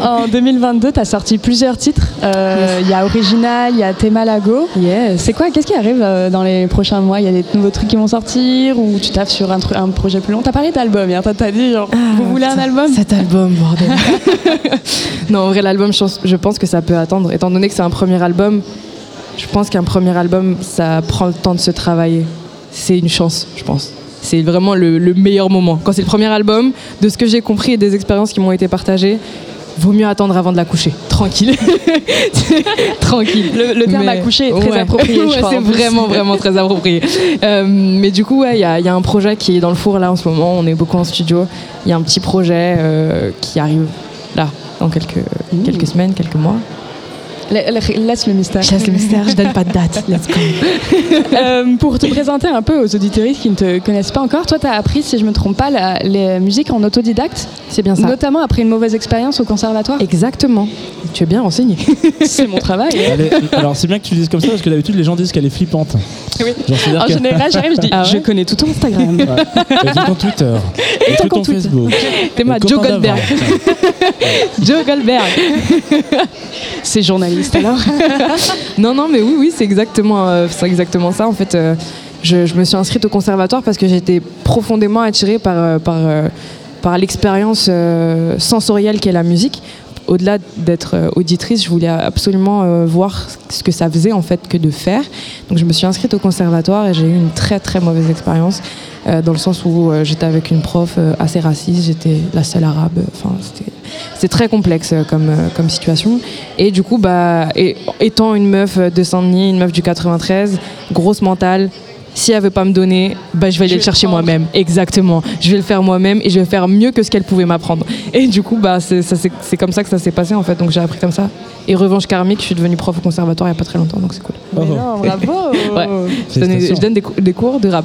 En 2022, tu as sorti plusieurs titres. Euh, Il y a Original, il y a Tema Lago. Yes. C'est quoi Qu'est-ce qui arrive euh, dans les prochains mois? Il y a des nouveaux trucs qui vont sortir ou tu taffes sur un, un projet plus long? T'as parlé d'album hier, t'as dit genre, vous voulez un album? Cet album, bordel. non, en vrai, l'album, je pense, je pense que ça peut attendre. Étant donné que c'est un premier album, je pense qu'un premier album, ça prend le temps de se travailler. C'est une chance, je pense. C'est vraiment le, le meilleur moment. Quand c'est le premier album, de ce que j'ai compris et des expériences qui m'ont été partagées, vaut mieux attendre avant de la coucher. Tranquille. Tranquille. Le, le terme accouché est très ouais. approprié, Ouais, c'est vraiment, vraiment très approprié. Euh, mais du coup, ouais, il y, a- il y a un projet qui est dans le four là en ce moment. On est beaucoup en studio. Il y a un petit projet euh, qui arrive là, dans quelques, quelques semaines, quelques mois. La- la- Laisse le mystère. Je laisse le mystère, je donne pas de date. Let's go. Euh, pour te présenter un peu aux auditeurs qui ne te connaissent pas encore, toi, tu as appris, si je me trompe pas, la, les musiques en autodidacte. C'est bien ça. Notamment après une mauvaise expérience au conservatoire. Exactement. Tu es bien renseigné. C'est mon travail. Elle est- alors c'est bien que tu le dises comme ça parce que d'habitude les gens disent qu'elle est flippante. Oui. Genre, En que- général, j'arrive, je dis, Ah ouais je connais tout ton Instagram. Et tout ton Twitter. Et, tout ton. Facebook. T'es ma Le Joe Goldberg. Joe Goldberg. C'est journaliste non, non, mais oui, oui, c'est exactement, euh, ça. En fait, euh, je, je me suis inscrite au conservatoire parce que j'étais profondément attirée par, euh, par, par l'expérience sensorielle qu'est la musique. Au-delà d'être auditrice, je voulais absolument voir ce que ça faisait en fait que de faire. Donc je me suis inscrite au conservatoire et j'ai eu une très très mauvaise expérience dans le sens où euh, j'étais avec une prof euh, assez raciste, j'étais la seule arabe. Enfin, c'était très complexe euh, comme, euh, comme situation. Et du coup, bah, et- étant une meuf de Saint-Denis, une meuf du 93, grosse mentale, si elle veut pas me donner, bah, je vais aller le chercher moi-même. Exactement. Je vais le faire moi-même et je vais faire mieux que ce qu'elle pouvait m'apprendre. Et du coup, bah, c'est comme ça que ça s'est passé en fait. Donc j'ai appris comme ça. Et revanche karmique, je suis devenue prof au conservatoire il y a pas très longtemps, donc c'est cool. Oh. bravo. Ouais. Je donne, je donne des, cou- des cours de rap.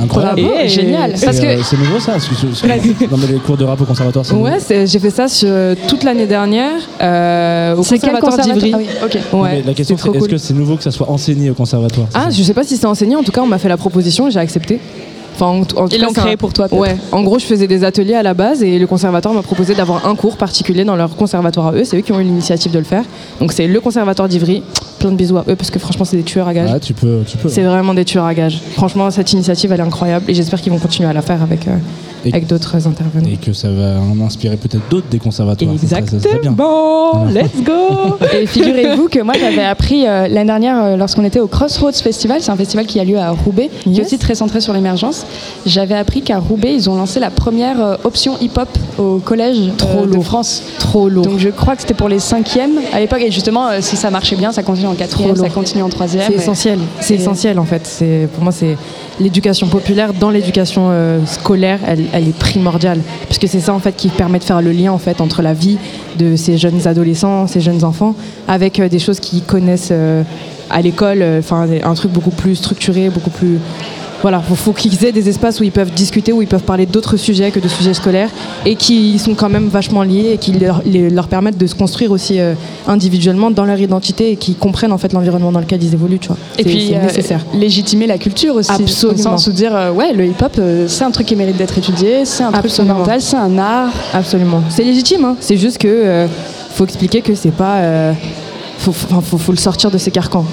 Incroyable. Bravo. Et génial. C'est, Parce que euh, c'est nouveau ça parce que ce- ce- Non mais les cours de rap au conservatoire c'est Ouais, c'est- j'ai fait ça sur, toute l'année dernière euh, au C'est quel conservatoire d'Ivry. Ah oui, ok. nouveau. Ouais, Mais la question c'est est-ce cool. que c'est nouveau que ça soit enseigné au conservatoire Ah, ça je sais pas si c'est enseigné. En tout cas, on m'a fait la proposition et j'ai accepté. Enfin, en, en Ils l'ont un- créé pour toi, peut-être. Ouais. En gros, je faisais des ateliers à la base et le conservatoire m'a proposé d'avoir un cours particulier dans leur conservatoire à eux. C'est eux qui ont eu l'initiative de le faire. Donc c'est le conservatoire d'Ivry. Plein de bisous à eux parce que franchement, c'est des tueurs à gages. Ouais, tu peux, tu peux. C'est vraiment des tueurs à gages. Franchement, cette initiative, elle est incroyable et j'espère qu'ils vont continuer à la faire avec, euh, avec d'autres intervenants. Et que ça va en inspirer peut-être d'autres des conservatoires. Ça serait- ça serait bien. Exactement. Let's go. Et figurez-vous que moi j'avais appris euh, l'année dernière euh, lorsqu'on était au Crossroads Festival, c'est un festival qui a lieu à Roubaix, qui est Yes. aussi très centré sur l'émergence. J'avais appris qu'à Roubaix ils ont lancé la première euh, option hip-hop au collège euh, Trop de. France. Trop lourd. Donc je crois que c'était pour les cinquièmes à l'époque et justement euh, si ça marchait bien ça continue en quatrième, Trop ça continue en troisième. C'est essentiel. C'est et- essentiel en fait. C'est pour moi c'est l'éducation populaire dans l'éducation euh, scolaire. Elle, elle est primordiale puisque c'est ça en fait qui permet de faire le lien en fait entre la vie de ces jeunes adolescents, ces jeunes enfants, avec euh, des choses qu'ils connaissent euh, à l'école. euh, Enfin un truc beaucoup plus structuré, beaucoup plus voilà, il faut qu'ils aient des espaces où ils peuvent discuter, où ils peuvent parler d'autres sujets que de sujets scolaires et qui sont quand même vachement liés et qui leur, les- leur permettent de se construire aussi euh, individuellement dans leur identité et qui comprennent en fait l'environnement dans lequel ils évoluent, tu vois. Et puis c'est euh, nécessaire. légitimer la culture aussi, Absolument. au sens où dire euh, ouais le hip-hop euh, c'est un truc qui mérite d'être étudié, c'est un truc fondamental, c'est un art. Absolument. C'est légitime, hein. c'est juste que faut expliquer que c'est pas. faut- faut le sortir de ses carcans.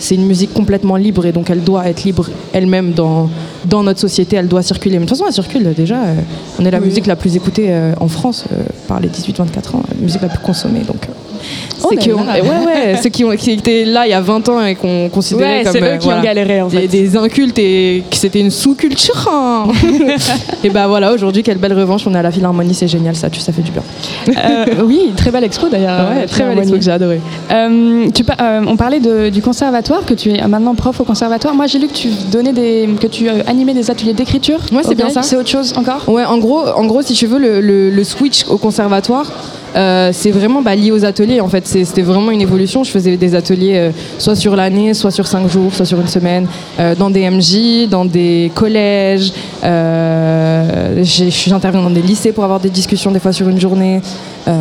C'est une musique complètement libre et donc elle doit être libre elle-même dans, dans notre société, elle doit circuler. Mais de toute façon, elle circule déjà. euh, on est la Oui. musique la plus écoutée euh, en France euh, par les 18-24 ans, la musique la plus consommée. Donc, euh, Oh c'est on- ouais, ouais, ceux qui, ont, qui étaient là il y a 20 ans et qu'on considérait Ouais, comme euh, eux qui ont galéré, en des, fait. des incultes et que c'était une sous-culture. hein. et bah voilà, aujourd'hui, quelle belle revanche. On est à la Philharmonie, c'est génial, ça, tu, ça fait du bien. Euh, oui, très belle expo d'ailleurs. Ouais, très belle expo que j'ai adoré. Euh, tu euh, on parlait de- du conservatoire, que tu es maintenant prof au conservatoire. Moi, j'ai lu que tu donnais des, que tu animais des ateliers d'écriture. Ouais, c'est bien ça. C'est autre chose encore? Ouais, en gros, en gros, si tu veux, le, le- le switch au conservatoire, euh, c'est vraiment bah, lié aux ateliers. En fait, c'était vraiment une évolution. Je faisais des ateliers euh, soit sur l'année, soit sur cinq jours, soit sur une semaine, euh, dans des MJ, dans des collèges. J'interviens dans des lycées pour avoir des discussions des fois sur une journée.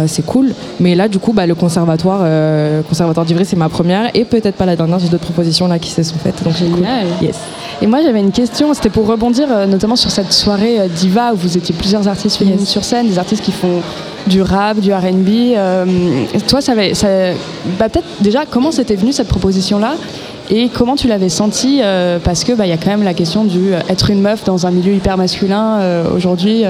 C'est cool. Mais là, du coup, bah, le conservatoire, conservatoire d'Ivry, c'est ma première et peut-être pas la dernière. J'ai d'autres propositions là qui se sont faites. Donc cool. Yes. Et moi, j'avais une question. C'était pour rebondir notamment sur cette soirée diva où vous étiez plusieurs artistes féminines sur scène, des artistes qui font du rap, du R&B. euh, toi, ça, ça- bah, peut-être déjà comment c'était venu cette proposition-là et comment tu l'avais senti euh, parce que bah, il y a quand même la question du être une meuf dans un milieu hyper masculin euh, aujourd'hui.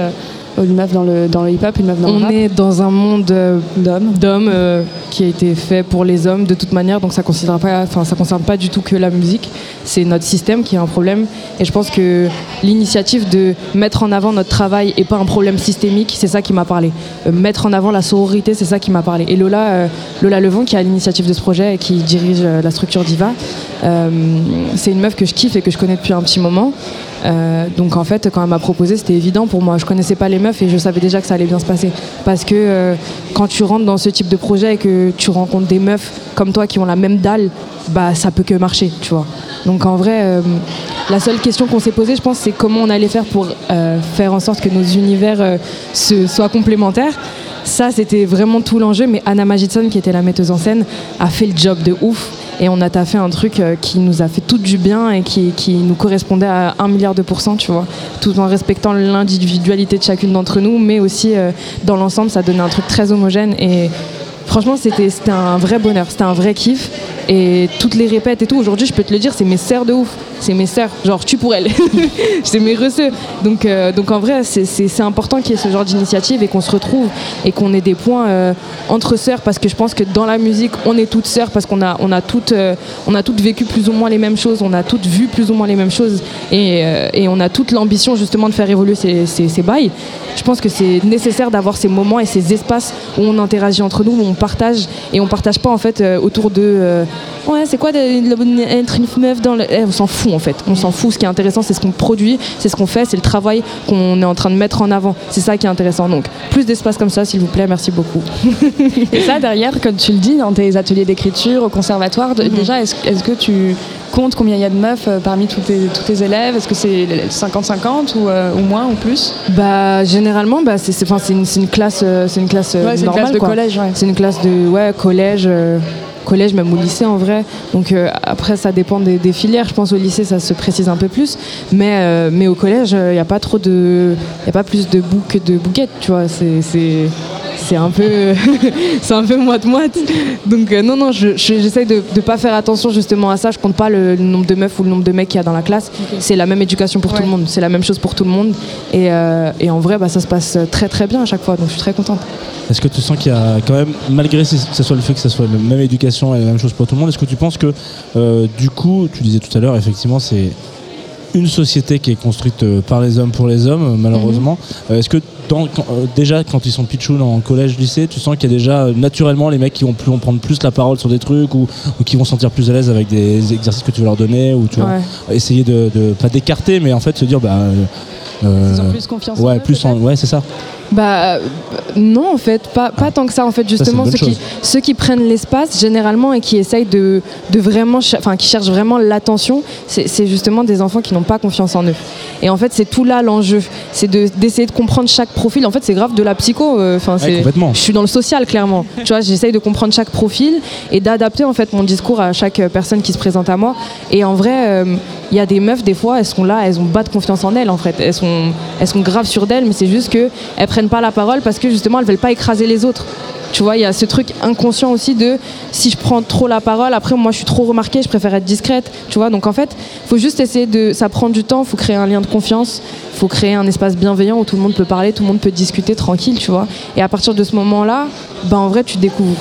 Euh, une meuf dans le, dans le hip-hop, une meuf dans le On rap. est dans un monde euh, d'hommes, d'hommes euh, qui a été fait pour les hommes de toute manière, donc ça concerne pas, enfin ça concerne pas du tout que la musique. C'est notre système qui a un problème, et je pense que l'initiative de mettre en avant notre travail et pas un problème systémique, c'est ça qui m'a parlé. Euh, mettre en avant la sororité, c'est ça qui m'a parlé. Et Lola, euh, Lola Levon, qui a l'initiative de ce projet et qui dirige la structure Diva, c'est une meuf que je kiffe et que je connais depuis un petit moment. Euh, donc en fait, quand elle m'a proposé, c'était évident pour moi. Je connaissais pas les meufs et je savais déjà que ça allait bien se passer. Parce que euh, quand tu rentres dans ce type de projet et que tu rencontres des meufs comme toi qui ont la même dalle, bah ça peut que marcher, tu vois. Donc en vrai, euh, la seule question qu'on s'est posée, je pense, c'est comment on allait faire pour faire en sorte que nos univers se, soient complémentaires. Ça, c'était vraiment tout l'enjeu. Mais Anna Magidson, qui était la metteuse en scène, a fait le job de ouf. Et on a taffé un truc euh, qui nous a fait tout du bien et qui, nous correspondait à un milliard de pourcents, tu vois. Tout en respectant l'individualité de chacune d'entre nous, mais aussi euh, dans l'ensemble, ça donnait un truc très homogène. Et franchement, c'était un vrai bonheur, c'était un vrai kiff. Et toutes les répètes et tout, aujourd'hui, je peux te le dire, c'est mes sœurs de ouf. C'est mes sœurs, genre tu pour elles. c'est mes receux. Donc, euh, donc en vrai, c'est- important qu'il y ait ce genre d'initiative et qu'on se retrouve et qu'on ait des points euh, entre sœurs parce que je pense que dans la musique, on est toutes sœurs parce qu'on a, on a, toutes, euh, a toutes vécu plus ou moins les mêmes choses, on a toutes vu plus ou moins les mêmes choses et, et on a toute l'ambition justement de faire évoluer ces, ces, ces bails. Je pense que c'est nécessaire d'avoir ces moments et ces espaces où on interagit entre nous, où on partage et on partage pas en fait euh, autour de euh, ouais c'est quoi d'être une meuf dans le... Eh, on s'en fout en fait, on s'en fout. Ce qui est intéressant c'est ce qu'on produit, c'est ce qu'on fait, c'est le travail qu'on est en train de mettre en avant. C'est ça qui est intéressant. Donc plus d'espace comme ça s'il vous plaît, merci beaucoup. Et ça, derrière, comme tu le dis, dans tes ateliers d'écriture au conservatoire, de- déjà, est-ce que tu comptes combien il y a de meufs euh, parmi tous tes, tous tes élèves? Est-ce que c'est 50-50 ou, euh, ou moins ou plus? Bah généralement bah c'est une, classe c'est une classe euh, Ouais, une classe de quoi. collège, ouais. C'est une classe de ouais collège euh, collège même au lycée en vrai. Donc euh, après ça dépend des, filières. Je pense au lycée ça se précise un peu plus, mais euh, au collège il n'y a pas trop de il pas plus de boucs que de bouquettes tu vois. C'est c'est un peu c'est un peu moite moite. Donc euh, non non je- je- j'essaye de ne pas faire attention justement à ça. Je compte pas le, le nombre de meufs ou le nombre de mecs qu'il y a dans la classe. C'est la même éducation pour tout le monde. C'est la même chose pour tout le monde. Et, euh, et en vrai bah, ça se passe très très bien à chaque fois. Donc je suis très contente. Est-ce que tu sens qu'il y a quand même, malgré que ce soit le fait que ce soit la même éducation et la même chose pour tout le monde, est-ce que tu penses que euh, du coup, tu disais tout à l'heure, effectivement, c'est une société qui est construite euh, par les hommes pour les hommes, euh, malheureusement. Euh, Est-ce que dans- quand- déjà, quand ils sont pitchouns en collège, lycée, tu sens qu'il y a déjà naturellement les mecs qui vont, plus, vont prendre plus la parole sur des trucs ou, ou qui vont se sentir plus à l'aise avec des exercices que tu veux leur donner ou tu vois, Ouais. essayer de, de- pas d'écarter, mais en fait se dire bah. euh, Ils ont plus confiance en ouais, eux, plus en, ouais, c'est ça. Bah non en fait, pas, pas tant que ça en fait. Justement, ceux qui, ceux qui prennent l'espace généralement et qui essayent de, de vraiment, enfin qui cherchent vraiment l'attention, c'est justement des enfants qui n'ont pas confiance en eux. Et en fait, c'est tout là l'enjeu, c'est de- d'essayer de, comprendre chaque profil. En fait, c'est grave de la psycho. euh, Enfin, Ouais, je suis dans le social clairement. tu vois, j'essaye de comprendre chaque profil et d'adapter en fait mon discours à chaque euh, personne qui se présente à moi. Et en vrai, euh, il y a des meufs des fois, elles sont là, elles ont pas de confiance en elles en fait. Elles sont, elles sont graves sur d'elles, mais c'est juste que elles prennent pas la parole parce que justement elles veulent pas écraser les autres. Tu vois, il y a ce truc inconscient aussi de si je prends trop la parole, après moi je suis trop remarquée, je préfère être discrète. Tu vois, donc en fait, faut juste essayer de. Ça prend du temps, faut créer un lien de confiance, faut créer un espace bienveillant où tout le monde peut parler, tout le monde peut discuter tranquille, tu vois. Et à partir de ce moment-là, ben en vrai, tu découvres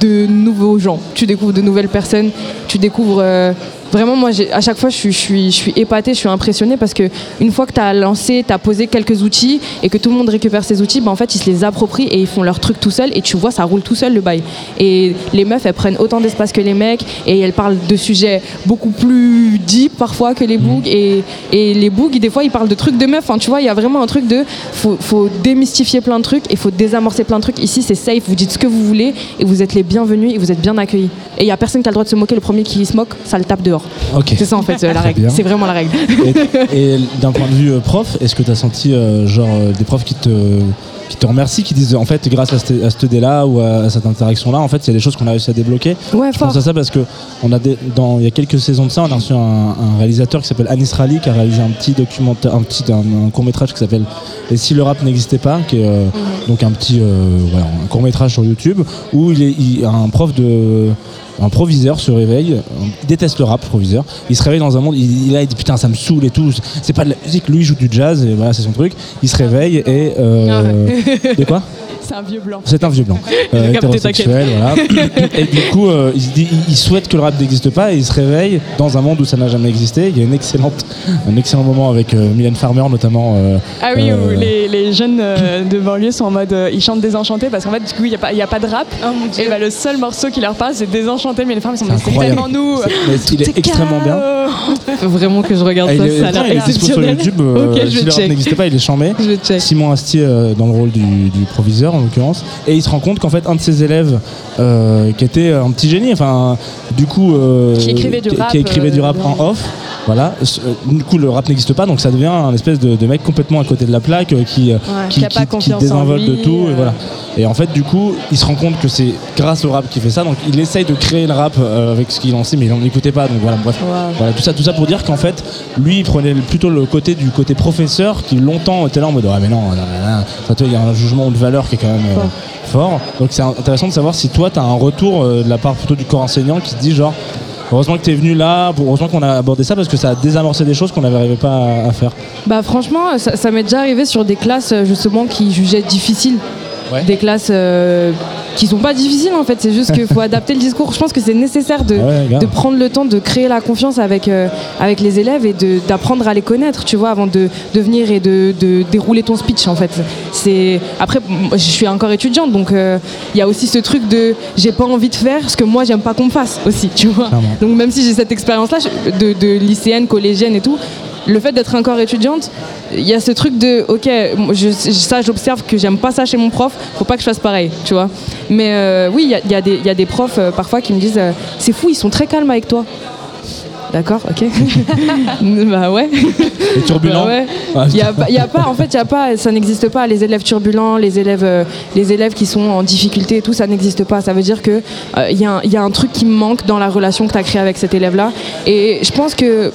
de nouveaux gens, tu découvres de nouvelles personnes, tu découvres. euh, Vraiment, moi, à chaque fois, je suis, je, suis, je suis épatée, je suis impressionnée parce que une fois que tu as lancé, tu as posé quelques outils et que tout le monde récupère ces outils, ben, en fait, ils se les approprient et ils font leur truc tout seul et tu vois, ça roule tout seul le bail. Et les meufs, elles prennent autant d'espace que les mecs et elles parlent de sujets beaucoup plus deep parfois que les bougs. Et, et les bougs, des fois, ils parlent de trucs de meufs. Enfin, tu vois, il y a vraiment un truc de faut, faut démystifier plein de trucs et faut désamorcer plein de trucs. Ici, c'est safe, vous dites ce que vous voulez et vous êtes les bienvenus et vous êtes bien accueillis. Et il y a personne qui a le droit de se moquer. Le premier qui se moque, ça le tape dehors. C'est ça en fait euh, la règle. C'est vraiment la règle. Et, et d'un point de vue euh, prof, est-ce que tu as senti euh, genre des profs qui te qui te remercient, qui disent en fait grâce à cette, à cette idée-là ou à, à cette interaction-là, en fait il y a des choses qu'on a réussi à débloquer? Ouais, Je pense à ça parce que on a des- dans il y a quelques saisons de ça, on a reçu un, un réalisateur qui s'appelle Anis Rali qui a réalisé un petit documentaire, un petit un, court métrage qui s'appelle Et si le rap n'existait pas, qui est euh, donc un petit euh, voilà, un court métrage sur YouTube où il est il- un prof de un proviseur se réveille, il déteste le rap, proviseur. Il se réveille dans un monde, il, il, a, il dit putain, ça me saoule et tout. C'est pas de la musique, lui il joue du jazz et voilà, c'est son truc. Il se réveille et. euh, de quoi? C'est un vieux blanc. C'est un vieux blanc, euh, hétérosexuel, voilà. Et du coup, euh, il, se dit, il- il souhaite que le rap n'existe pas et il se réveille dans un monde où ça n'a jamais existé. Il y a une excellente, un excellent moment avec euh, Mylène Farmer notamment. euh, Ah oui, euh, où les, les jeunes euh, de banlieue sont en mode. euh, ils chantent désenchanté parce qu'en fait, du coup, il n'y a, pas- il y a pas de rap. et bah, le seul morceau qui leur parle, c'est désenchanté. Mais les femmes, ils sont C'est tellement nous. Mais il est extrêmement bien. Faut vraiment que je regarde Ah, il ça, est, ça a attends, l'air il est dispo sur. YouTube. euh, si le rap n'existait pas, il est chambé. Simon Astier euh, dans le rôle du, du proviseur en l'occurrence. Et il se rend compte qu'en fait un de ses élèves euh, qui était un petit génie, enfin du coup euh, Qui écrivait du qui- rap, qui écrivait du euh, rap en off. Voilà, du coup le rap n'existe pas, donc ça devient un espèce de, de mec complètement à côté de la plaque qui, euh, qui, qui qui- désinvolte de tout. Et voilà. Et en fait, du coup, il se rend compte que c'est grâce au rap qu'il fait ça. Donc, il essaye de créer le rap avec ce qu'il en sait, mais il n'en écoutait pas. Donc voilà, bref. Voilà, tout ça, tout ça pour dire qu'en fait, lui, il prenait plutôt le côté du côté professeur, qui longtemps était là en mode ah mais non, il y a un jugement de valeur qui est euh, fort. Donc c'est intéressant de savoir si toi, tu as un retour euh, de la part plutôt du corps enseignant qui te dit genre. Heureusement que tu es venu là, heureusement qu'on a abordé ça parce que ça a désamorcé des choses qu'on n'arrivait pas à, à faire. Bah franchement, ça, ça m'est déjà arrivé sur des classes euh, justement qui jugeaient difficiles. Des classes euh, qui sont pas difficiles en fait, c'est juste qu'il faut adapter le discours. Je pense que c'est nécessaire de, Ah ouais, de prendre le temps de créer la confiance avec, euh, avec les élèves et d'apprendre à les connaître, tu vois, avant de, de venir et de, de dérouler ton speech en fait. C'est Après, je suis encore étudiante donc euh, il y a aussi ce truc de j'ai pas envie de faire ce que moi j'aime pas qu'on me fasse aussi, tu vois. Donc même si j'ai cette expérience-là de lycéenne, collégienne et tout, le fait d'être encore étudiante, il y a ce truc de ok, je, ça j'observe que j'aime pas ça chez mon prof, faut pas que je fasse pareil, tu vois. Mais euh, oui, il y a, y des- il y a des profs euh, parfois qui me disent euh, c'est fou, ils sont très calmes avec toi. D'accord, ok. bah ouais. Les turbulents Bah ouais. Ah, Il y a, pas- il y a pas, en fait, il y a pas, ça n'existe pas. Les élèves turbulents, les élèves, les élèves qui sont en difficulté et tout, ça n'existe pas. Ça veut dire que il y, a un- il y a un truc qui me manque dans la relation que tu as créée avec cet élève-là. Et je pense que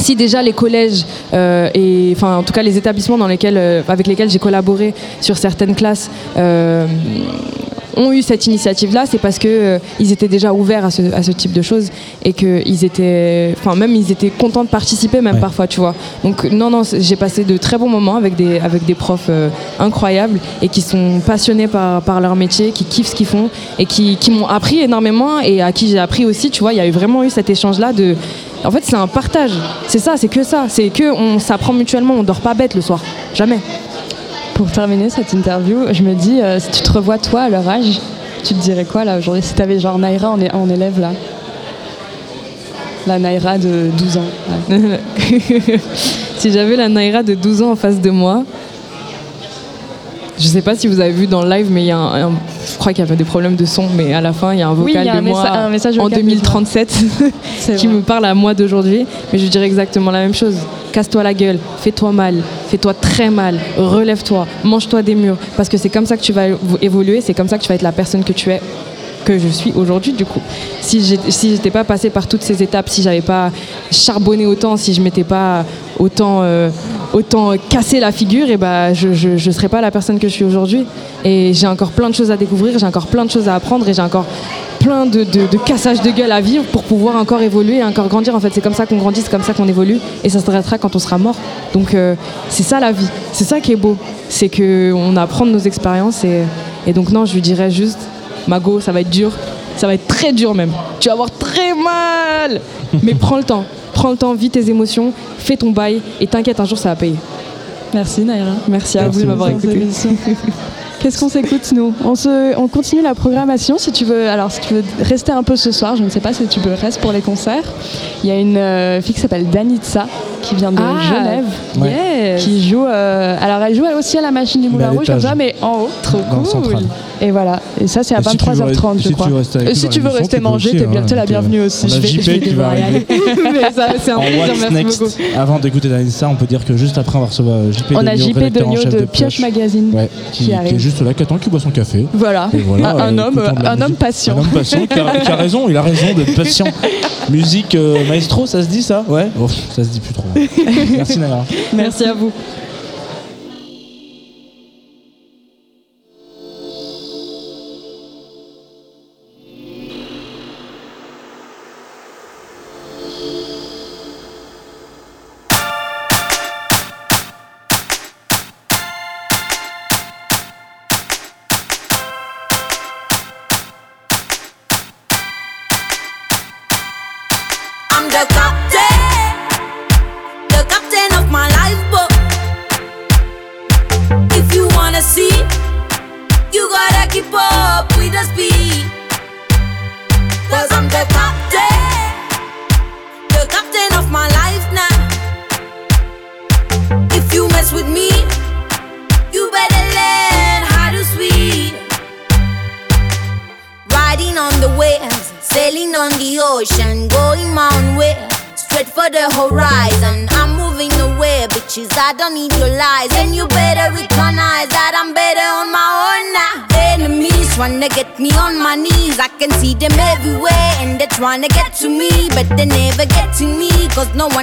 si déjà les collèges euh, et enfin en tout cas les établissements dans lesquels, euh, avec lesquels j'ai collaboré sur certaines classes euh, ont eu cette initiative-là, c'est parce que euh, ils étaient déjà ouverts à ce, à ce type de choses et que ils étaient, enfin même ils étaient contents de participer même parfois, tu vois. Donc non non, j'ai passé de très bons moments avec des avec des profs euh, incroyables et qui sont passionnés par par leur métier, qui kiffent ce qu'ils font et qui, qui m'ont appris énormément et à qui j'ai appris aussi, tu vois. Il y a eu vraiment eu cet échange-là de en fait, c'est un partage. C'est ça, c'est que ça. C'est que on s'apprend mutuellement. On dort pas bête le soir. Jamais. Pour terminer cette interview, je me dis, euh, si tu te revois toi à leur âge, tu te dirais quoi là aujourd'hui? Si t'avais genre Naira en, élève là? La Naira de 12 ans. ouais. si j'avais la Naira de 12 ans en face de moi, je sais pas si vous avez vu dans le live, mais il y a un, un- je crois qu'il y avait des problèmes de son, mais à la fin, il y a un vocal a de un moi un message en vocal de 2037 qui me parle à moi d'aujourd'hui. Mais je dirais exactement la même chose. Casse-toi la gueule, fais-toi mal, fais-toi très mal, relève-toi, mange-toi des murs, parce que c'est comme ça que tu vas évo- évoluer, c'est comme ça que tu vas être la personne que tu es que je suis aujourd'hui du coup. Si j'ai- si j'étais pas passée par toutes ces étapes, si j'avais pas charbonné autant, si je m'étais pas autant euh, autant cassé la figure, et ben je, je je serais pas la personne que je suis aujourd'hui. Et j'ai encore plein de choses à découvrir, j'ai encore plein de choses à apprendre et j'ai encore plein de, de, cassages de gueule à vivre pour pouvoir encore évoluer et encore grandir. En fait, c'est comme ça qu'on grandit, c'est comme ça qu'on évolue et ça s'arrêtera quand on sera mort. Donc euh, c'est ça la vie, c'est ça qui est beau, c'est que on apprend de nos expériences et, et donc non, je lui dirais juste, Mago, ça va être dur, ça va être très dur même. Tu vas avoir très mal, mais prends le temps, prends le temps, vis tes émotions, fais ton bail et t'inquiète, un jour ça va payer. Merci Naira. Merci à vous de m'avoir écouté. Qu'est-ce qu'on s'écoute nous on, se, on continue la programmation si tu veux. Alors si tu veux rester un peu ce soir, je ne sais pas si tu veux rester pour les concerts. Il y a une euh, fille qui s'appelle Danitza qui vient de Ah, Genève, yes. qui joue. euh, alors elle joue elle aussi à la machine du Moulin Rouge comme ça, mais en haut, trop Dans cool. Et voilà. Et ça c'est à Et si tu veux 23h30 re- je si crois. Et si tu veux rester manger, t'es hein, bien, t'es la bienvenue aussi. on a Je vais, JP je vais qui va devoir y aller. Mais ça, c'est un En plaisir, What's merci Next, beaucoup. avant d'écouter Danissa, on peut dire que juste après on va recevoir euh, JP On a JP de Pioche Magazine qui, est juste là, qui attend, qui boit son café. Voilà, un, homme, un homme patient. Un homme patient qui a, raison, il a raison d'être patient. Musique euh, maestro, ça se dit ça? Ouais Oh, Ça se dit plus trop. Merci Naira. Merci à vous.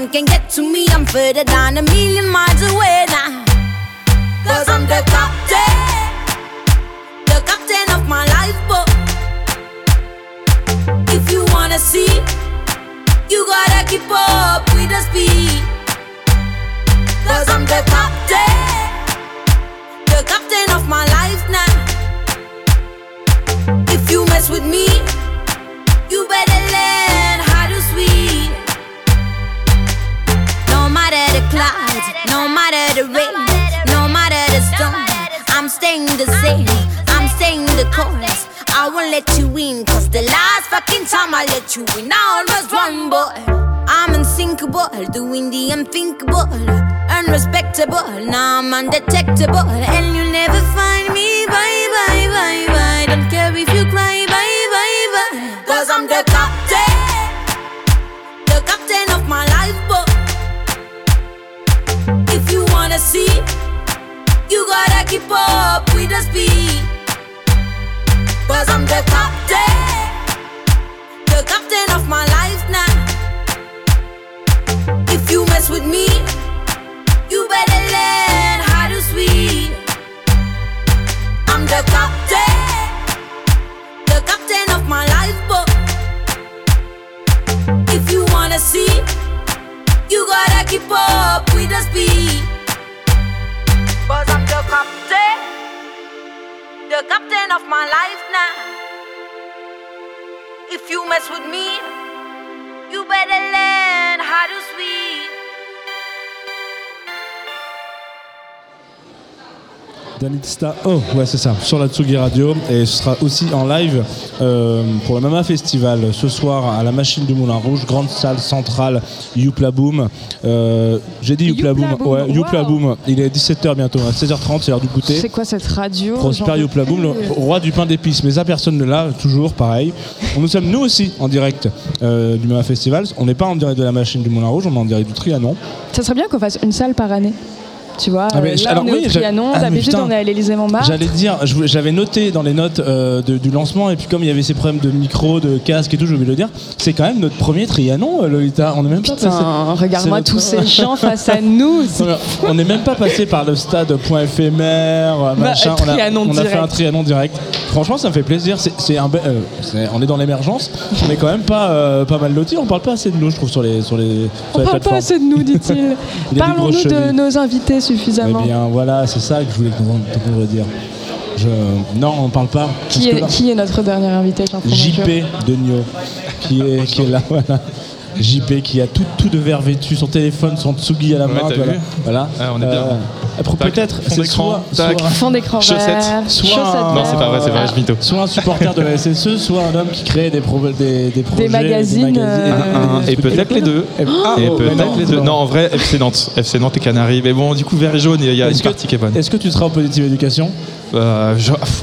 Can get to me. I'm further down a million fucking time I let you in, I almost won, boy. Eh, I'm unsinkable, doing the unthinkable, eh, unrespectable. Now I'm undetectable, and you'll never find me. Bye, bye, bye, bye. Don't care if you cry, bye, bye, bye. Cause I'm the captain, the captain of my lifeboat. If you wanna see, you gotta keep up with the speed. Oh, ouais, c'est ça, sur la Tsugi Radio. Et ce sera aussi en live euh, pour le Mama Festival ce soir à la Machine du Moulin Rouge, grande salle centrale, Youpla Boom. Euh, J'ai dit Youpla Boom, Youpla Boom, ouais, Youpla wow. Boom. Il est 17h bientôt, à 16h30, c'est l'heure du goûter. C'est quoi cette radio Prosper Youpla Boom, le roi du pain d'épices. Mais ça, personne ne l'a, toujours pareil. Nous sommes nous aussi en direct euh, du Mama Festival. On n'est pas en direct de la Machine du Moulin Rouge, on est en direct du Trianon. Ça serait bien qu'on fasse une salle par année. Tu vois, Ah, mais euh, là alors on est oui, au Trianon, Ah, mais d'habitude putain. on est à l'Élysée Montmartre. J'allais dire, j'avais noté dans les notes euh, de- du lancement, et puis comme il y avait ces problèmes de micro, de casque et tout, je voulais le dire, c'est quand même notre premier Trianon, euh, Lolita. On n'est même pas Putain, passé. regarde-moi c'est tous ces gens face à nous. On n'est même pas passé par le stade point éphémère, Bah, machin. on a, Trianon on a fait un Trianon direct. Franchement, ça me fait plaisir. C'est, un, euh, on est dans l'émergence. On est quand même pas, euh, pas mal lotis. On parle pas assez de nous, je trouve, sur les, sur les, sur On les parle pas assez de nous, dit-il. Parlons-nous de nos invités Eh suffisamment. bien, voilà, c'est ça que je voulais qu'on dire. Je... Non, on parle pas. Qui est, là- qui est notre dernier invité JP de Nio, qui est, qui est là, voilà. JP qui a tout, tout de verre vêtu, son téléphone, son tsugi à la main. voilà. voilà. Ah, on est bien. après, Tac, peut-être, fond c'est d'écran, soit, tac. soit- Fond d'écran Chaussettes. Soit chaussettes un- Non, c'est pas vrai, c'est vrai, je mytho. Soit un supporter de la SSE, soit un homme qui crée des, pro- des, des projets, magazines, euh, Un- un- et peut-être les deux. Et, ah, Et oh, peut-être mais non, les deux. Non, en vrai, FC Nantes. FC Nantes et Canaries. Mais bon, du coup, vert et jaune, il y a une que- partie qui est bonne. Est-ce que tu seras en positive éducation? Euh,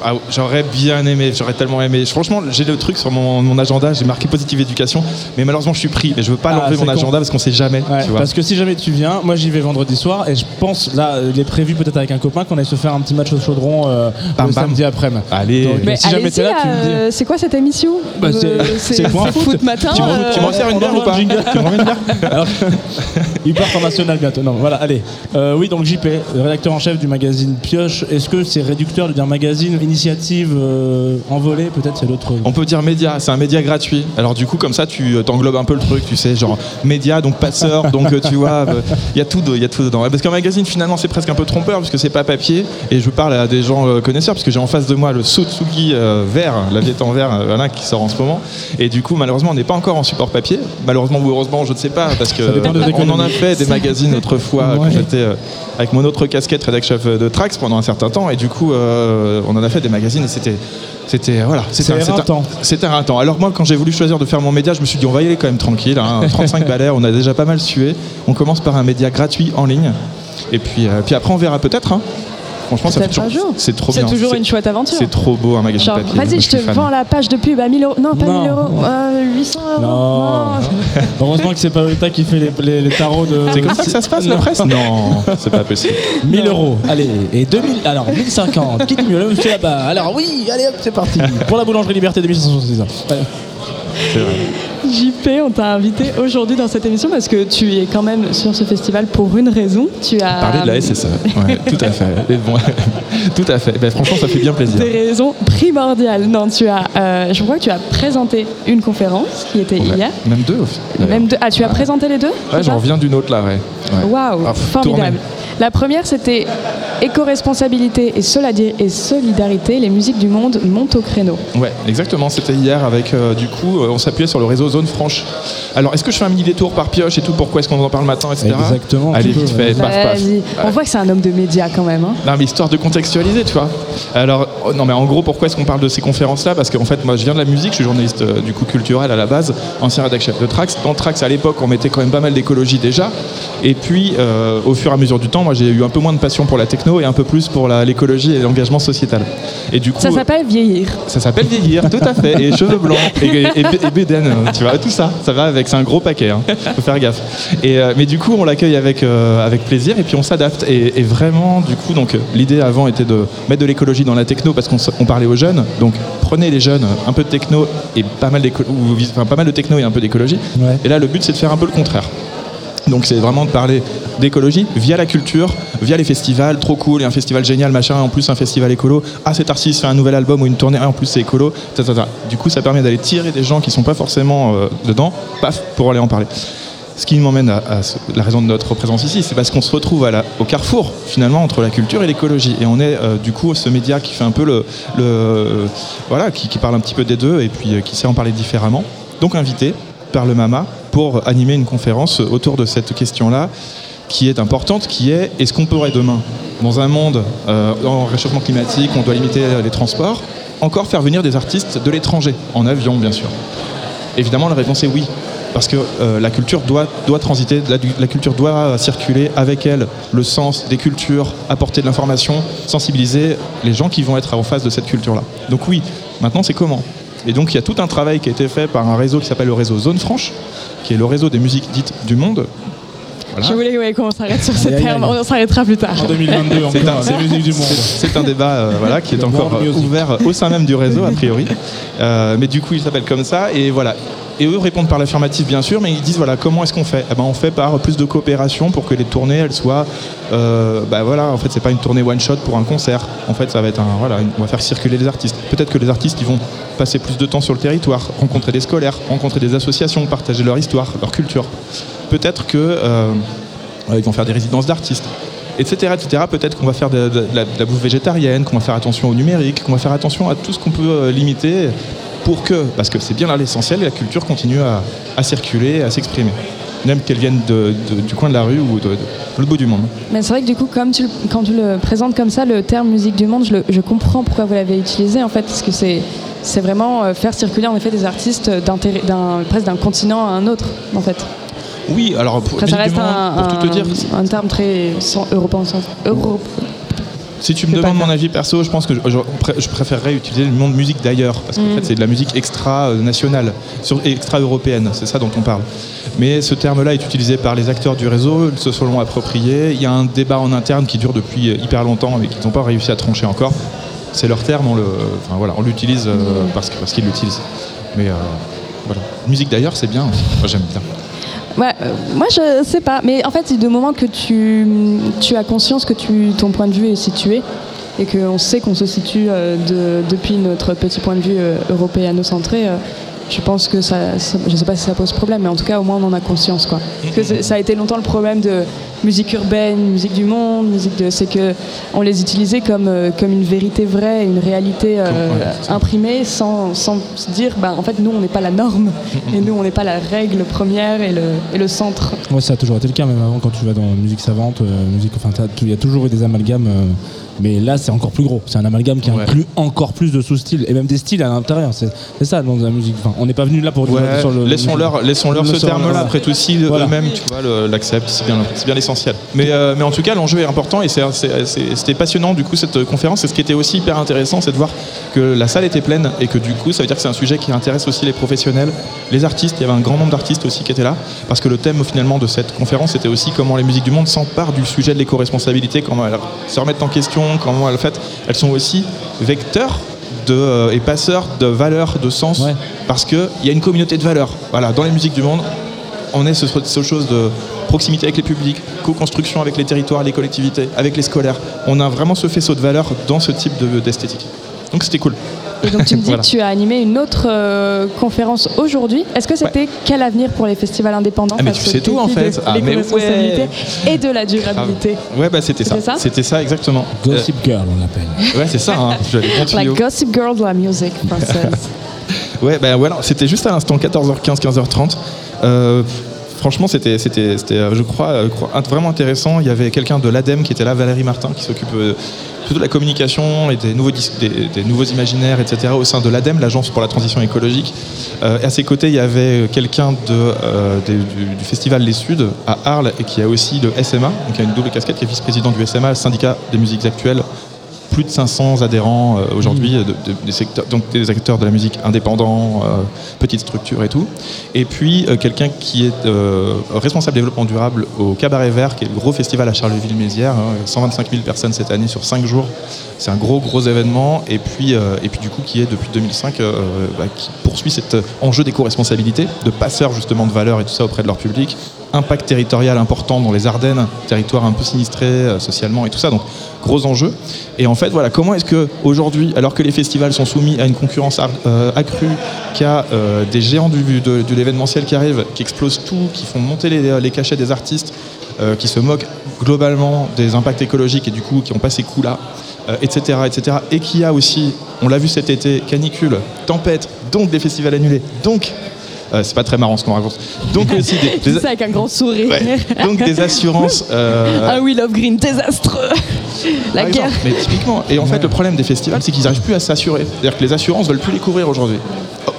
ah, J'aurais bien aimé, j'aurais tellement aimé. Franchement, j'ai le truc sur mon, mon agenda, j'ai marqué positive éducation, mais malheureusement, je suis pris. Mais je veux pas Ah, l'enlever mon con. agenda parce qu'on sait jamais. Ouais, tu vois. parce que si jamais tu viens, moi j'y vais vendredi soir et je pense, là, il est prévu peut-être avec un copain qu'on aille se faire un petit match au chaudron euh, Bam, le bam. samedi après-midi. Allez. Donc, Mais si jamais t'es là, tu me dis. euh, c'est quoi cette émission Bah, c'est- Euh, c'est point foot. matin. Tu m'en- euh, sers une on bière ou pas Hyper international bientôt. Non, voilà, allez. Euh, oui, donc JP, rédacteur en chef du magazine Pioche. Est-ce que c'est réducteur de dire magazine, initiative euh, envolée Peut-être c'est l'autre. On peut dire média, c'est un média gratuit. Alors du coup, comme ça, tu euh, t'englobes un peu le truc. tu sais, genre média, donc passeur, donc euh, tu vois, euh, il y a tout, il y a tout dedans. Parce qu'un magazine, finalement, c'est presque un peu trompeur, puisque c'est pas papier, et je parle à des gens euh, connaisseurs, puisque j'ai en face de moi le Sotsugi euh, vert, la viette en vert, euh, voilà, qui sort en ce moment, et du coup, malheureusement, on n'est pas encore en support papier, malheureusement ou heureusement, je ne sais pas, parce que on en a fait des magazines autrefois, quand j'étais euh, avec mon autre casquette rédac chef de Trax pendant un certain temps, et du coup, euh, on en a fait des magazines, et c'était c'était voilà, c'était C'est c'était éreintant. C'était éreintant. Alors moi, quand j'ai voulu choisir de faire mon média, je me suis dit on va y aller quand même tranquille. hein. 35 balais, on a déjà pas mal sué. On commence par un média gratuit en ligne, et puis euh, puis après on verra peut-être. hein. Franchement, ça fait toujours- jour. C'est trop C'est bien. toujours une chouette aventure. C'est trop beau un magazine Genre, papier. Vas-y, je te vends la page de pub à 1000 euros. Non, pas Non. 1000 euros, euh, 800 euros. Non. Heureusement que c'est pas Lolita qui fait les, les- les tarots de. C'est comme ça que ça se passe la Non. presse Non, c'est pas possible. 1000 euros. Allez, et 2000. Alors, 1050. Qui dit mieux Le monsieur là-bas. Alors, oui, allez hop, c'est parti. Pour la boulangerie Liberté de 1566. Ouais. C'est vrai. JP, on t'a invité aujourd'hui dans cette émission parce que tu es quand même sur ce festival pour une raison. Tu as Parler de la SSE. Ouais, tout à fait. Bon, tout à fait. Ben, franchement, ça fait bien plaisir. des raisons primordiales. Non, tu as, euh, je crois que tu as présenté une conférence qui était hier. Même deux. Même deux. Ah, tu as présenté les deux Ouais, j'en reviens d'une autre là, ouais. Waouh, Ah, formidable. La première, c'était éco-responsabilité et, solidarité. Les musiques du monde montent au créneau. Ouais, exactement. C'était hier avec, euh, du coup, euh, on s'appuyait sur le réseau Zone Franche. Alors, est-ce que je fais un mini détour par pioche et tout Pourquoi est-ce qu'on en parle maintenant, etc. Exactement, Allez, peux, vite fait, paf. On voit que c'est un homme de médias quand même. hein. Non, mais histoire de contextualiser, tu vois. Alors, oh, non, mais en gros, pourquoi est-ce qu'on parle de ces conférences-là? Parce qu'en fait, moi, je viens de la musique, je suis journaliste euh, du coup culturel à la base, ancien rédacteur chef de Trax. Dans Trax, à l'époque, on mettait quand même pas mal d'écologie déjà. Et puis, euh, au fur et à mesure du temps, moi, j'ai eu un peu moins de passion pour la techno et un peu plus pour l'écologie et l'engagement sociétal. Et du coup, Ça s'appelle vieillir. ça s'appelle vieillir, tout à fait. Et cheveux blancs, et, et, et, et bédaine, tu vois, tout ça, ça va avec, c'est un gros paquet, hein. faut faire gaffe. Et, euh, mais du coup, on l'accueille avec, euh, avec plaisir et puis on s'adapte. Et, et vraiment, du coup, donc euh, l'idée avant était de mettre de l'écologie dans la techno parce qu'on parlait aux jeunes. Donc prenez les jeunes, un peu de techno et pas mal, d'éco- ou, enfin, pas mal de techno et un peu d'écologie. Ouais. Et là, le but, c'est de faire un peu le contraire. Donc c'est vraiment de parler d'écologie via la culture, via les festivals, trop cool, et un festival génial, machin, en plus un festival écolo. Ah cet artiste fait un nouvel album ou une tournée, ah, en plus c'est écolo. Du coup ça permet d'aller tirer des gens qui sont pas forcément euh, dedans, paf, pour aller en parler. Ce qui m'emmène à, la raison de notre présence ici, c'est parce qu'on se retrouve au carrefour finalement entre la culture et l'écologie. Et on est euh, du coup ce média qui fait un peu le, le- voilà, qui, qui parle un petit peu des deux et puis euh, qui sait en parler différemment. Donc invité par le MAMA pour animer une conférence autour de cette question-là qui est importante, qui est est-ce qu'on pourrait demain, dans un monde euh, en réchauffement climatique, on doit limiter les transports, encore faire venir des artistes de l'étranger, en avion bien sûr? Évidemment, la réponse est oui. Parce que euh, la culture doit, transiter, la culture doit circuler avec elle le sens des cultures, apporter de l'information, sensibiliser les gens qui vont être en face de cette culture-là. Donc oui, maintenant c'est comment? Et donc il y a tout un travail qui a été fait par un réseau qui s'appelle le réseau Zone Franche, qui est le réseau des musiques dites du monde. Voilà. Je voulais ouais, qu'on s'arrête sur ce terme. On s'arrêtera plus tard. En 2022 C'est un- c'est musique du monde. C'est c'est un débat euh, voilà, qui est encore ouvert au sein même du réseau, a priori. Euh, mais du coup, il s'appelle comme ça. Et voilà. Et eux répondent par l'affirmatif, bien sûr, mais ils disent voilà, comment est-ce qu'on fait? Eh ben, On fait par plus de coopération pour que les tournées, elles soient. euh, bah voilà, en fait, c'est pas une tournée one-shot pour un concert. En fait, ça va être un. Voilà, on va faire circuler les artistes. Peut-être que les artistes, ils vont passer plus de temps sur le territoire, rencontrer des scolaires, rencontrer des associations, partager leur histoire, leur culture. Peut-être que. euh, vont faire des résidences d'artistes, etc. Peut-être qu'on va faire de la bouffe végétarienne, qu'on va faire attention au numérique, qu'on va faire attention à tout ce qu'on peut euh, limiter pour que, parce que c'est bien là l'essentiel, la culture continue à, à circuler, à s'exprimer. Même qu'elle vienne de- de- du coin de la rue ou de, de l'autre bout du monde. Mais c'est vrai que du coup, comme tu, le- quand tu le présentes comme ça, le terme musique du monde, je, le- je comprends pourquoi vous l'avez utilisé en fait, parce que c'est c'est vraiment euh, faire circuler en effet des artistes d'un presque d'un continent à un autre en fait. Oui, alors pour, Après, ça reste monde, un, pour tout te dire, un- un terme très sans- européen, sans, euro, Si tu me demandes mon avis perso, je pense que je, je pré- je préférerais utiliser le nom de musique d'ailleurs, parce qu'en Mm. fait c'est de la musique extra-nationale, extra-européenne, c'est ça dont on parle. Mais ce terme-là est utilisé par les acteurs du réseau, ils se sont l'ont approprié. Il y a un débat en interne qui dure depuis euh, hyper longtemps et qu'ils n'ont pas réussi à trancher encore. C'est leur terme, on enfin, voilà, l'utilise euh, parce que- parce qu'ils l'utilisent. Mais euh, voilà. Musique d'ailleurs, c'est bien. Moi j'aime bien. Ouais, euh, moi je sais pas, mais en fait c'est de moment que tu, tu as conscience que tu, ton point de vue est situé et qu'on sait qu'on se situe euh, de- depuis notre petit point de vue euh, européano-centré, je pense que ça, ça- je sais pas si ça pose problème, mais en tout cas, au moins, on en a conscience, quoi. Parce que ça a été longtemps le problème de musique urbaine, musique du monde, musique de, c'est que on les utilisait comme euh, comme une vérité vraie, une réalité euh, imprimée, sans, sans se dire, bah, en fait, nous, on n'est pas la norme, et nous, on n'est pas la règle première et le, et le centre. Ouais, ça a toujours été le cas, même avant quand tu vas dans musique savante, euh, musique, enfin, il y a toujours eu des amalgames, euh, mais là c'est encore plus gros. C'est un amalgame qui inclut encore plus de sous-styles et même des styles à l'intérieur. C'est ça dans la musique. Enfin, on n'est pas venu là pour Ouais, sur le. laissons-leur laissons-leur ce Laissons-leur, terme-là. voilà. Après tout, si Voilà. eux-mêmes, tu vois, l'acceptent, c'est bien, bien l'essentiel. Mais, euh, mais en tout cas, l'enjeu est important et c'était passionnant du coup cette conférence. Et ce qui était aussi hyper intéressant, c'est de voir que la salle était pleine et que du coup, ça veut dire que c'est un sujet qui intéresse aussi les professionnels, les artistes. Il y avait un grand nombre d'artistes aussi qui étaient là parce que le thème finalement de cette conférence c'était aussi comment les musiques du monde s'emparent du sujet de l'éco-responsabilité, comment elles se remettent en question, comment elles, fait, elles sont aussi vecteurs de, euh, et passeurs de valeurs, de sens, parce qu'il y a une communauté de valeurs. Voilà, dans les musiques du monde, on est ce, ce chose de proximité avec les publics, co-construction avec les territoires, les collectivités, avec les scolaires. On a vraiment ce faisceau de valeurs dans ce type de- d'esthétique. Donc c'était cool. Et donc tu me dis Voilà. que tu as animé une autre euh, conférence aujourd'hui. Est-ce que c'était quel avenir pour les festivals indépendants? Ah, mais tu sais tout, en fait. de Ah, mais l'éco-responsabilité et de la durabilité Ouais, bah c'était ça. C'était ça? C'était ça, exactement. Gossip Girl, on l'appelle. Ouais, c'est ça. Hein. Je vais gossip girl de la musique française. Ouais, ben voilà, c'était juste à l'instant 14h15, 15h30. Euh, franchement, c'était, euh, je crois, euh, vraiment intéressant. Il y avait quelqu'un de l'ADEME qui était là, Valérie Martin, qui s'occupe euh, plutôt de la communication et des nouveaux, imaginaires, etc. au sein de l'ADEME, l'Agence pour la transition écologique. Euh, et à ses côtés, il y avait quelqu'un du, festival Les Suds à Arles et qui a aussi le SMA, donc a une double casquette, qui est vice-président du SMA, le syndicat des musiques actuelles plus de 500 adhérents euh, aujourd'hui, de- de- des secteurs, donc des acteurs de la musique indépendants, euh, petites structures et tout. Et puis euh, quelqu'un qui est euh, responsable développement durable au Cabaret Vert, qui est le gros festival à Charleville-Mézières, hein, 125 000 personnes cette année sur 5 jours. C'est un gros gros événement. Et puis, euh, et puis du coup, qui est depuis 2005, euh, bah, qui poursuit cet euh, enjeu d'éco-responsabilité, de passeurs justement de valeurs et tout ça auprès de leur public. Impact territorial important dans les Ardennes, territoire un peu sinistré euh, socialement et tout ça. Donc gros enjeu. Et en fait, voilà, comment est-ce que aujourd'hui, alors que les festivals sont soumis à une concurrence euh, accrue, qu'il y a des géants du, de, de l'événementiel qui arrivent, qui explosent tout, qui font monter les, les cachets des artistes, euh, qui se moquent globalement des impacts écologiques et du coup qui n'ont pas ces coûts-là, etc., etc. Et qu'il y a aussi, on l'a vu cet été, canicule, tempête, donc des festivals annulés, donc euh, c'est pas très marrant ce qu'on raconte. Donc aussi des, Dis des- ça avec un grand sourire. donc des assurances. euh, Ah oui, Love Green, désastreux. La par guerre. exemple. Mais typiquement. Et en fait, le problème des festivals, c'est qu'ils n'arrivent plus à s'assurer. C'est-à-dire que les assurances veulent plus les couvrir aujourd'hui.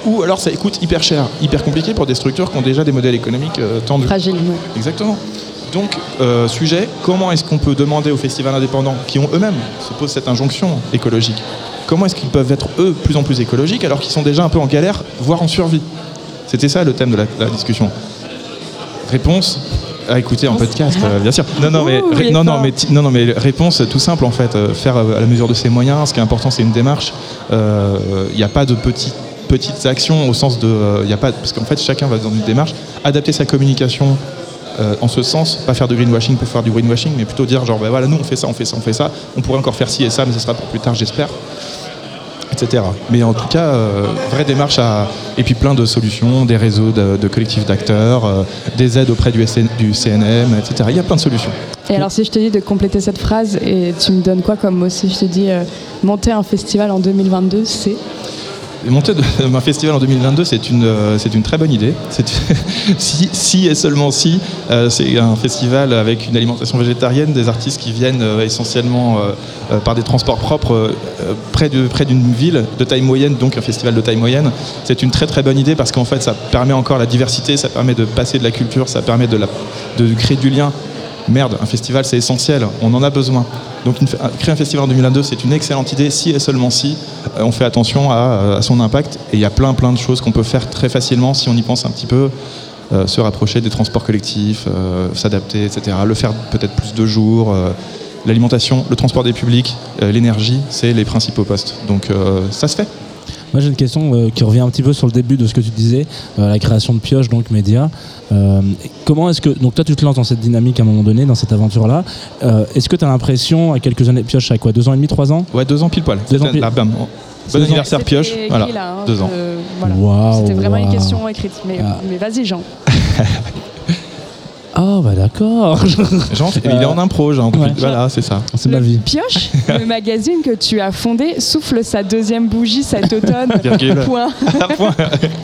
Ou alors ça coûte hyper cher, hyper compliqué pour des structures qui ont déjà des modèles économiques euh, tendus. Fragile. Exactement. Donc, euh, sujet, comment est-ce qu'on peut demander aux festivals indépendants, qui ont eux-mêmes se posent cette injonction écologique, comment est-ce qu'ils peuvent être eux plus en plus écologiques alors qu'ils sont déjà un peu en galère, voire en survie? C'était ça le thème de la, la discussion. Réponse à écouter en podcast, euh, bien sûr. Non, non, mais, Ouh, non, non, mais, non, non, mais réponse tout simple en fait. euh, faire euh, à la mesure de ses moyens. Ce qui est important, c'est une démarche. Euh, Il n'y a pas de petites petites actions au sens de, il a pas, parce qu'en fait, chacun va dans une démarche, adapter sa communication. en ce sens, pas faire de greenwashing pour faire du greenwashing, mais plutôt dire genre, ben voilà, nous on fait ça, on fait ça, on fait ça, on pourrait encore faire ci et ça, mais ce sera pour plus tard, j'espère Mais en tout cas, euh, vraie démarche à... Et puis plein de solutions, des réseaux de, collectifs d'acteurs, euh, des aides auprès du, du CNM, etc. Il y a plein de solutions. Et alors si je te dis de compléter cette phrase et tu me donnes quoi comme mot Si je te dis euh, monter un festival en 2022, c'est? Monter un festival en 2022, c'est une, euh, c'est une très bonne idée. Si, et seulement si, euh, c'est un festival avec une alimentation végétarienne, des artistes qui viennent euh, essentiellement par des transports propres près de- près d'une ville de taille moyenne, donc un festival de taille moyenne. C'est une très très bonne idée parce qu'en fait, ça permet encore la diversité, ça permet de passer de la culture, ça permet de créer du lien. Merde, un festival c'est essentiel, on en a besoin. Donc créer un festival en 2022 c'est une excellente idée si et seulement si euh, on fait attention à, à son impact. Et il y a plein plein de choses qu'on peut faire très facilement si on y pense un petit peu. Euh, se rapprocher des transports collectifs, euh, s'adapter, etc. Le faire peut-être plus de jours. euh, L'alimentation, le transport des publics, euh, l'énergie, c'est les principaux postes. Donc euh, ça se fait. Moi j'ai une question euh, qui revient un petit peu sur le début de ce que tu disais, euh, la création de pioche, donc média. Euh, comment est-ce que. Donc toi tu te lances dans cette dynamique à un moment donné, dans cette aventure-là. Euh, est-ce que tu as l'impression, à quelques années, pioche à quoi Deux ans et demi, trois ans? Ouais, deux ans pile poil. Deux ans pile- Là, bam. Deux Bon anniversaire pioche. écrit Voilà, là, hein, deux ans. euh, voilà. Waouh, C'était vraiment une question écrite. Mais, Ah. mais vas-y, Jean. Oh bah d'accord. Il est en impro, Jean. Ouais. Voilà, c'est ça. C'est ma vie. Pioche, le magazine que tu as fondé, souffle sa deuxième bougie cet automne. Point.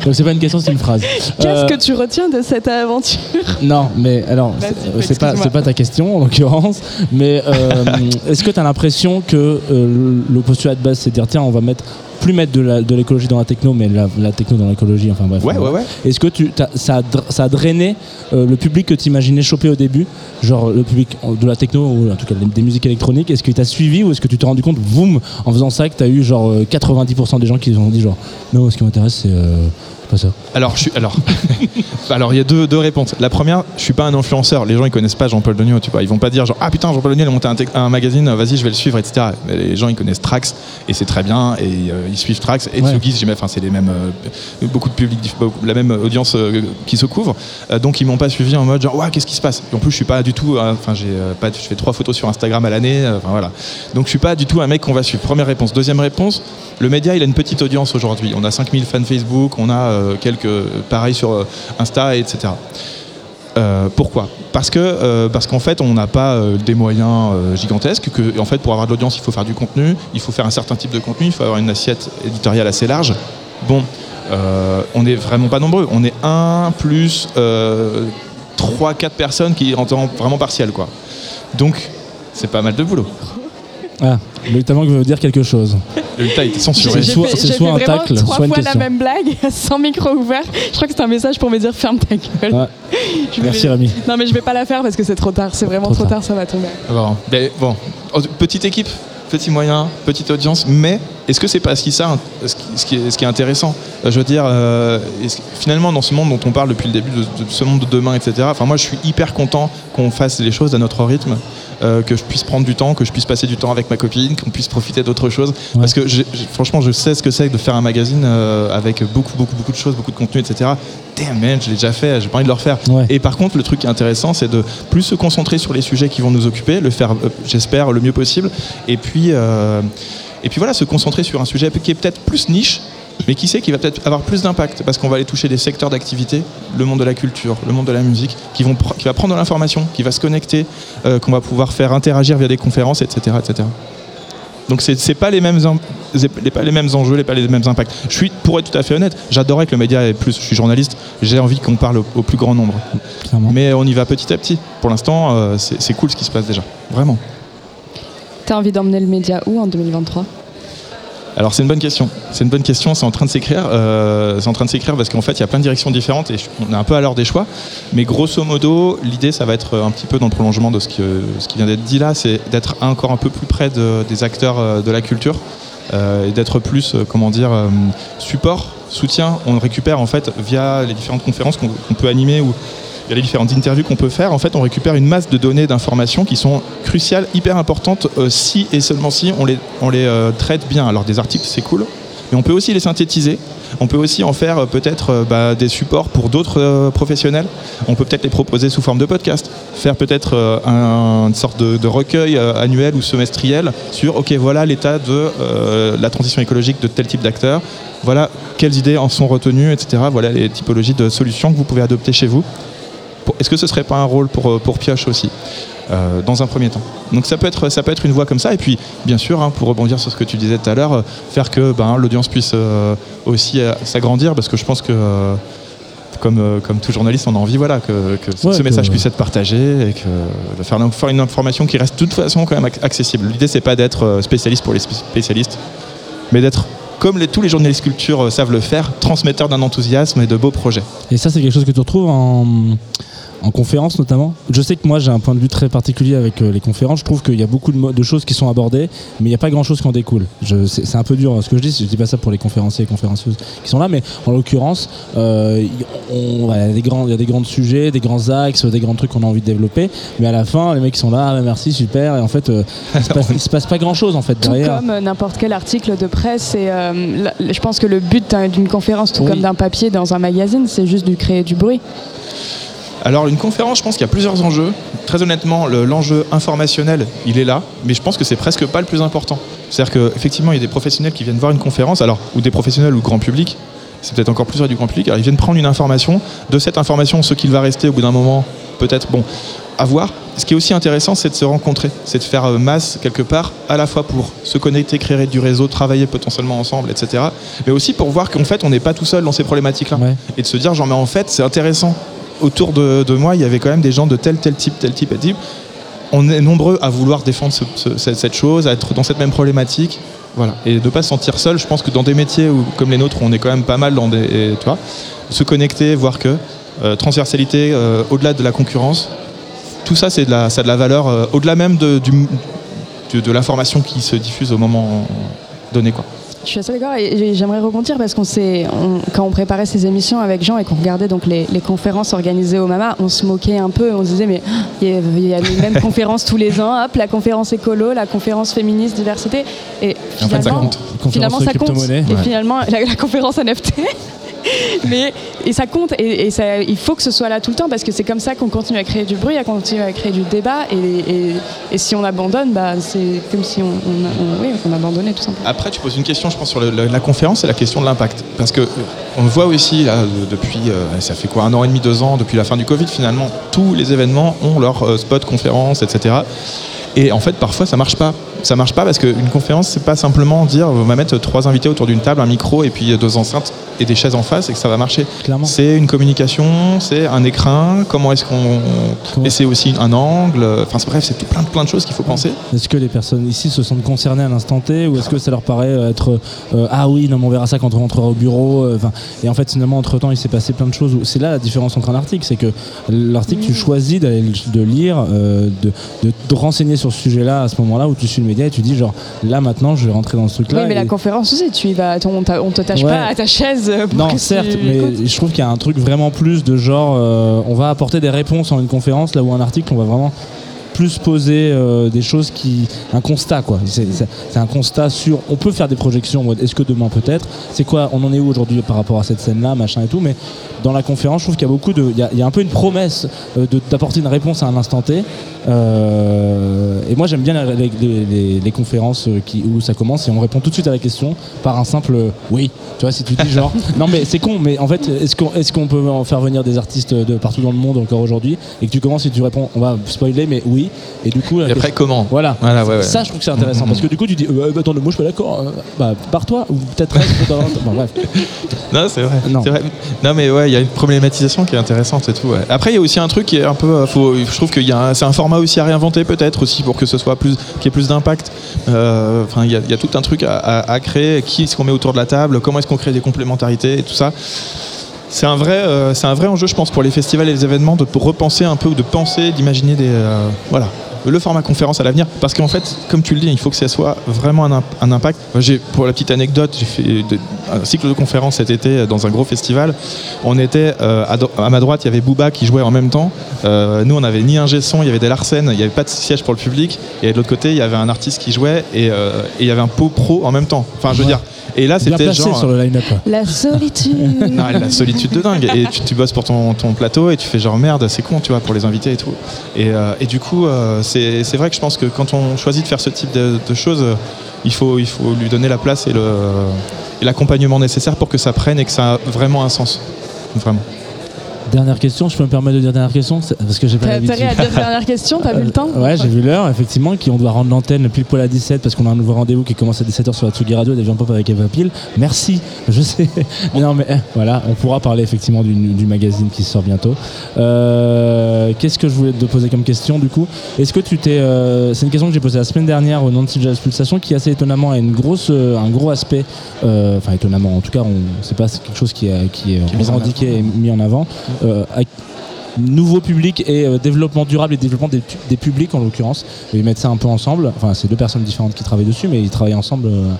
Donc c'est pas une question, c'est une phrase. Qu'est-ce Euh, que tu retiens de cette aventure? Non, mais alors, c'est- euh, c'est pas, pas ta question en l'occurrence, mais euh, est-ce que tu as l'impression que euh, le postulat de base, c'est de dire tiens, on va mettre plus mettre de l'écologie dans la techno, mais la, la techno dans l'écologie, enfin bref. Ouais, ouais, ouais. Est-ce que tu, ça, a, ça a drainé euh, le public que tu imaginais choper au début, genre le public de la techno ou en tout cas des musiques électroniques Est-ce qu'il t'a suivi ou est-ce que tu t'es rendu compte, boum, en faisant ça, que tu as eu genre euh, 90% des gens qui ont dit genre non, ce qui m'intéresse c'est euh, pas ça Alors, je suis, alors, alors il y a deux, deux réponses. La première, je suis pas un influenceur. Les gens ils connaissent pas Jean-Paul Degnaud, tu vois. Ils vont pas dire genre ah putain Jean-Paul Degnaud il a monté un, magazine, vas-y je vais le suivre, etc. Mais les gens ils connaissent Trax et c'est très bien et euh, ils suivent Trax et Ouais. Enfin c'est les mêmes, euh, beaucoup de public, la même audience euh, qui se couvre. Donc ils m'ont pas suivi en mode genre ouais qu'est-ce qui se passe? Et en plus je suis pas du tout, enfin j'ai pas, je fais trois photos sur Instagram à l'année, enfin voilà. Donc je suis pas du tout un mec qu'on va suivre. Première réponse. Deuxième réponse, le média il a une petite audience aujourd'hui. On a 5000 fans Facebook, on a quelques pareil sur euh, Insta, etc. Euh, pourquoi? Parce que euh, parce qu'en fait on n'a pas euh, des moyens euh, gigantesques. Que en fait pour avoir de l'audience il faut faire du contenu, il faut faire un certain type de contenu, il faut avoir une assiette éditoriale assez large. Bon, euh, on n'est vraiment pas nombreux. On est un plus euh, 3-4 personnes qui en temps vraiment partiel quoi. Donc c'est pas mal de boulot. Ah, le talent veut dire quelque chose. Le tas était censuré. C'est soit, fait soit un tacle, trois soit une fois la même blague, sans micro ouvert. Je crois que c'est un message pour me dire ferme ta gueule. Ouais. Voulais- Merci Rémi. Non mais je vais pas la faire parce que c'est trop tard. C'est vraiment Trop trop, tard. tard. ça va tomber. Bon, ben, bon. Petite équipe, petit moyen, petite audience, mais est-ce que c'est pas ce qui, ça, ce qui, ce qui est, intéressant Euh, Je veux dire, euh, finalement, dans ce monde dont on parle depuis le début, de, de ce monde de demain, etc., enfin, moi je suis hyper content qu'on fasse les choses à notre rythme. euh, que je puisse prendre du temps, que je puisse passer du temps avec ma copine, qu'on puisse profiter d'autres choses. Parce que franchement, je sais ce que c'est que de faire un magazine euh, avec beaucoup, beaucoup, beaucoup de choses, beaucoup de contenu, etc. Damn man, je l'ai déjà fait, j'ai pas envie de le refaire. Et par contre, le truc qui est intéressant, c'est de plus se concentrer sur les sujets qui vont nous occuper, le faire, j'espère, le mieux possible. Et puis, et puis voilà, se concentrer sur un sujet qui est peut-être plus niche, mais qui sait qui va peut-être avoir plus d'impact parce qu'on va aller toucher des secteurs d'activité, le monde de la culture, le monde de la musique, qui, vont qui va prendre de l'information, qui va se connecter, euh, qu'on va pouvoir faire interagir via des conférences, etc. etc. Donc c'est pas les mêmes en- c'est les- pas les mêmes enjeux, les pas les mêmes impacts. Je suis pour être tout à fait honnête, j'adorais que le média ait plus. Je suis journaliste, j'ai envie qu'on parle au, au plus grand nombre. Mais on y va petit à petit. Pour l'instant, euh, c'est cool ce qui se passe déjà, vraiment. T'as envie d'emmener le média où en 2023 Alors c'est une bonne question. C'est une bonne question. C'est en train de s'écrire. Euh, c'est en train de s'écrire parce qu'en fait il y a plein de directions différentes et on est un peu à l'heure des choix. Mais grosso modo, l'idée ça va être un petit peu dans le prolongement de ce, qui vient d'être dit là, c'est d'être encore un peu plus près de- des acteurs euh, de la culture euh, et d'être plus, euh, comment dire, euh, support, soutien. On récupère en fait via les différentes conférences qu'on qu'on peut animer ou via les différentes interviews qu'on peut faire, en fait, on récupère une masse de données, d'informations qui sont cruciales, hyper importantes, euh, si et seulement si on les, euh, traite bien. Alors des articles, c'est cool, mais on peut aussi les synthétiser. On peut aussi en faire euh, peut-être bah, des supports pour d'autres professionnels. On peut peut-être les proposer sous forme de podcast. Faire peut-être un- une sorte de, recueil annuel ou semestriel sur, ok, voilà l'état de la transition écologique de tel type d'acteur. Voilà quelles idées en sont retenues, etc. Voilà les typologies de solutions que vous pouvez adopter chez vous. Est-ce que ce serait pas un rôle pour, euh, pour Pioche aussi euh, dans un premier temps? Donc ça peut être ça peut être une voie comme ça et puis bien sûr hein, pour rebondir sur ce que tu disais tout à l'heure, euh, faire que ben, l'audience puisse euh, aussi s'agrandir parce que je pense que comme, comme tout journaliste, on a envie voilà, que, que ce- Ouais, ce que- message puisse être partagé et que de faire, faire une information qui reste de toute façon quand même ac- accessible. L'idée c'est pas d'être spécialiste pour les spé- spécialistes, mais d'être comme les- tous les journalistes culture savent le faire, transmetteur d'un enthousiasme et de beaux projets. Et ça, c'est quelque chose que tu retrouves en, en conférence notamment. Je sais que moi, j'ai un point de vue très particulier avec euh, les conférences. Je trouve qu'il y a beaucoup de, de choses qui sont abordées, mais il n'y a pas grand-chose qui en découle. C'est un peu dur hein, ce que je dis. Je dis pas ça pour les conférenciers et conférencieuses qui sont là, mais en l'occurrence, euh, il y a des grands, il y a des grands sujets, des grands axes, des grands trucs qu'on a envie de développer. Mais à la fin, les mecs sont là, ah, merci, super. Et en fait, euh, il, se passe, il se passe pas grand-chose en fait Tout derrière. comme n'importe quel article de presse. Et, euh, je pense que le but d'un- d'une conférence, tout Oui. comme d'un papier dans un magazine, c'est juste de créer du bruit. Alors une conférence, je pense qu'il y a plusieurs enjeux. Très honnêtement, le- l'enjeu informationnel, il est là, mais je pense que c'est presque pas le plus important. C'est-à-dire qu'effectivement, il y a des professionnels qui viennent voir une conférence, alors ou des professionnels ou grand public, c'est peut-être encore plus vrai du grand public. Alors, ils viennent prendre une information, de cette information, ce qu'il va rester au bout d'un moment, peut-être, bon, à voir. Ce qui est aussi intéressant, c'est de se rencontrer, c'est de faire euh, masse quelque part, à la fois pour se connecter, créer du réseau, travailler potentiellement ensemble, etc. Mais aussi pour voir qu'en fait, on n'est pas tout seul dans ces problématiques-là. Et de se dire, genre, mais en fait, c'est intéressant. Autour de, de moi, il y avait quand même des gens de tel, tel type, tel type, tel type. On est nombreux à vouloir défendre ce- ce- cette, chose, à être dans cette même problématique. Voilà. Et de ne pas se sentir seul, je pense que dans des métiers comme les nôtres, on est quand même pas mal dans des. Tu vois, se connecter, voir que euh, transversalité, euh, au-delà de la concurrence, tout ça, c'est de la, ça a de la valeur, euh, au-delà même de, du- de l'information qui se diffuse au moment donné. Quoi. Je suis assez d'accord et j'ai- j'aimerais rebondir parce qu'on s'est, quand on préparait ces émissions avec Jean et qu'on regardait donc les, les conférences organisées au Mama, on se moquait un peu, on se disait mais il y a, il y a les mêmes conférences tous les ans, hop, la conférence écolo, la conférence féministe, diversité, et En fait, ça finalement, compte. finalement ça compte. Et Ouais. finalement la, la conférence NFT. Mais et ça compte et, ça, il faut que ce soit là tout le temps parce que c'est comme ça qu'on continue à créer du bruit, à continuer à créer du débat et, et- si on abandonne, bah, c'est comme si on, oui, on abandonnait tout simplement. Après, tu poses une question, je pense, sur le- la, conférence, c'est la question de l'impact. Parce que euh, on voit aussi, là, de- depuis, euh, ça fait quoi, un an et demi, deux ans, depuis la fin du Covid, finalement, tous les événements ont leur euh, spot conférence, etc. Et en fait, parfois, ça marche pas. Ça marche pas parce qu'une conférence, c'est pas simplement dire on va mettre trois invités autour d'une table, un micro et puis deux enceintes et des chaises en face et que ça va marcher. C'est une communication, c'est un écrin, comment est-ce qu'on. Et c'est aussi un angle. Enfin, bref, c'est plein, de- plein de choses qu'il faut penser. Est-ce que les personnes ici se sentent concernées à l'instant T ou est-ce que ça leur paraît être euh, ah oui non mais on verra ça quand on rentrera au bureau euh, enfin, et en fait finalement entre temps il s'est passé plein de choses c'est là la différence entre un article c'est que l'article tu choisis d'aller le- de lire euh, de, de te renseigner sur ce sujet là à ce moment là où tu suis le et tu dis genre là maintenant je vais rentrer dans ce truc là oui, mais la conférence aussi, tu y vas, on, on te tâche Ouais. pas à ta chaise. Pour non, que certes, mais écoutes. je trouve qu'il y a un truc vraiment plus de genre, euh, on va apporter des réponses en une conférence, là où un article, on va vraiment plus poser euh, des choses qui. un constat, quoi. C'est un constat sur. On peut faire des projections en mode est-ce que demain peut-être? C'est quoi On en est où aujourd'hui par rapport à cette scène-là, machin et tout, mais dans la conférence, je trouve qu'il y a beaucoup de. Il y a, il y a un peu une promesse euh, de- d'apporter une réponse à un instant T. Euh, et moi, j'aime bien les, les- les- les conférences euh, qui, où ça commence et on répond tout de suite à la question par un simple oui. Tu vois, si tu dis genre. non, mais c'est con, mais en fait, est-ce qu'on est qu'on peut en faire venir des artistes de partout dans le monde encore aujourd'hui? Et que tu commences et tu réponds, on va spoiler, mais oui. Et du coup. Et après, question- comment Voilà. Voilà, ouais, ouais. Ça, je trouve que c'est intéressant parce que du coup, tu dis, euh, bah, attends, moi, je suis pas d'accord. euh, bah, pars-toi ou peut-être reste dans. Bon, bref. Non, c'est vrai. vrai. Non, mais ouais, il y a une problématisation qui est intéressante et tout. ouais. Après, il y a aussi un truc qui est un peu. euh, faut- je trouve un- c'est un format aussi à réinventer peut-être aussi pour que ce soit plus, qu'il y ait plus d'impact. Euh, Enfin, il y, a- il y a tout un truc à, à- à créer. Qui est-ce qu'on met autour de la table Comment est-ce qu'on crée des complémentarités et tout ça. C'est un vrai, euh, c'est un vrai enjeu, je pense, pour les festivals et les événements de repenser un peu ou de penser, d'imaginer des, euh, voilà, le format conférence à l'avenir. Parce qu'en fait, comme tu le dis, il faut que ça soit vraiment un, imp- un impact. J'ai, pour la petite anecdote, j'ai fait de- un cycle de conférences cet été dans un gros festival. On était euh, à, ma droite, il y avait Booba qui jouait en même temps. Euh, nous, on n'avait ni un son, il y avait des Larsen, il n'y avait pas de siège pour le public. Et de l'autre côté, il y avait un artiste qui jouait et, euh, et il y avait un pot pro en même temps. Enfin, je veux Ouais. dire. Et là, Bien c'était placé genre. sur le line-up. La solitude. Non, la solitude de dingue. Et tu, tu bosses pour ton, ton plateau et tu fais genre merde, c'est con, tu vois, pour les invités et tout. Et, euh, et du coup, euh, c'est c'est vrai que je pense que quand on choisit de faire ce type de, de choses, euh, il faut, il faut lui donner la place et le- et l'accompagnement nécessaire pour que ça prenne et que ça a vraiment un sens. Vraiment. Dernière question, je peux me permettre de dire dernière question C'est- Parce que j'ai pas T'as l'habitude. intérêt à dire dernière question, t'as vu le temps Ouais, j'ai vu l'heure, effectivement, qui on doit rendre l'antenne pile poil à 17 parce qu'on a un nouveau rendez-vous qui commence à 17h sur la Tsugi Radio, des Pop avec Eva Pile. Merci, je sais. Mais non, mais eh, voilà, on pourra parler effectivement du, du magazine qui sort bientôt. Euh, Qu'est-ce que je voulais te poser comme question du coup? Est-ce que tu t'es. euh, C'est une question que j'ai posée la semaine dernière au Nancy Jazz Pulsation qui assez étonnamment a une grosse, euh, un gros aspect. euh, Enfin, étonnamment, en tout cas, on- c'est pas quelque chose qui, est- qui est en revendiqué et mis en avant. Euh, nouveau public et euh, développement durable et développement des, publics en l'occurrence. Ils mettent ça un peu ensemble. Enfin, c'est deux personnes différentes qui travaillent dessus, mais ils travaillent ensemble. euh,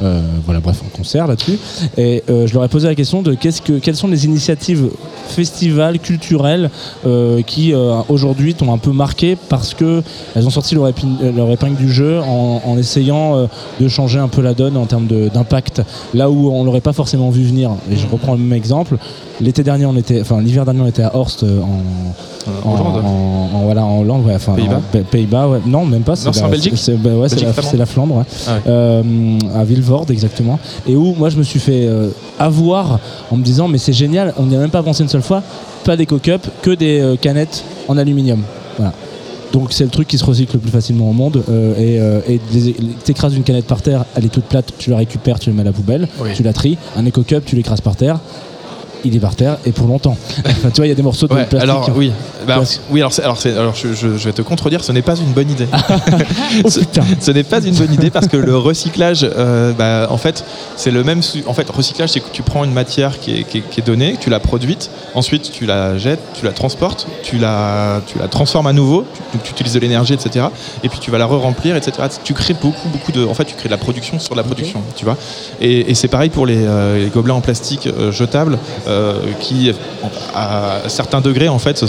voilà, bref, en concert là-dessus. Et euh, je leur ai posé la question de qu'est-ce que, quelles sont les initiatives festivals, culturelles, euh, qui euh, aujourd'hui t'ont un peu marqué parce que elles ont sorti leur, euh, épingle du jeu en, essayant euh, de changer un peu la donne en termes d'impact. Là où on l'aurait pas forcément vu venir. Et je reprends le même exemple. L'été dernier, on était, enfin l'hiver dernier, on était à Horst euh, en en, Hollande. en- en- voilà, en Hollande, ouais, enfin, Pays-Bas Pays-Bas, ouais. non, même pas. Non, c'est en la- Belgique C'est bah, ouais, c'est la, flamande c'est la Flandre, ouais. Ah. Euh, à Villevorde exactement. Et où moi je me suis fait euh, avoir en me disant mais c'est génial, on n'y a même pas pensé une seule fois, pas des cock-up, que des euh, canettes en aluminium. Voilà. Donc c'est le truc qui se recycle le plus facilement au monde. euh, et euh, et des- t'écrases une canette par terre, elle est toute plate, tu la récupères, tu la mets à la poubelle, Oui. tu la tries. Un éco-cup, tu l'écrases par terre. Il est par terre et pour longtemps. Enfin, tu vois, il y a des morceaux de Ouais, plastique. alors oui, Bah, oui, alors, je, je- je vais te contredire, ce n'est pas une bonne idée. Oh, ce ce n'est pas une bonne idée parce que le recyclage, euh, bah, en fait, c'est le même. En fait, recyclage, c'est que tu prends une matière qui est, qui est- qui est donnée, tu l'as produite, ensuite tu la jettes, tu la transportes, tu la, tu la transformes à nouveau, tu, donc tu utilises de l'énergie, etc. Et puis tu vas la re-remplir, etc. Tu crées beaucoup, beaucoup de. En fait, tu crées de la production sur la production, tu vois. Et, et c'est pareil pour les, euh, les gobelets en plastique euh, jetables euh, qui, à certains degrés, en fait, ce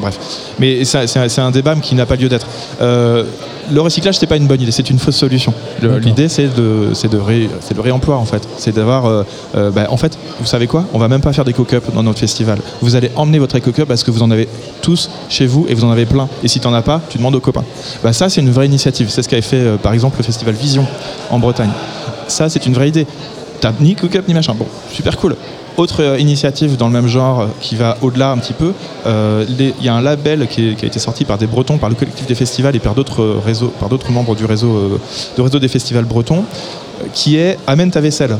Bref. Mais c'est un, débat qui n'a pas lieu d'être. Euh, le recyclage, c'est pas une bonne idée, c'est une fausse solution. L'idée, c'est de, de, ré- le réemploi, en fait. C'est d'avoir. euh, euh, bah, en fait, vous savez quoi? On va même pas faire des cook-up dans notre festival. Vous allez emmener votre éco-cup parce que vous en avez tous chez vous et vous en avez plein. Et si t'en as pas, tu demandes aux copains. Bah, ça, c'est une vraie initiative. C'est ce qu'avait fait, euh, par exemple, le festival Vision en Bretagne. Ça, c'est une vraie idée. T'as ni cook-up ni machin. Bon, super cool. Autre euh, initiative dans le même genre euh, qui va au-delà un petit peu, euh, il y a un label qui, a été sorti par des Bretons, par le collectif des festivals et par d'autres réseaux, par d'autres membres du réseau, du réseau des festivals bretons, qui est amène ta vaisselle.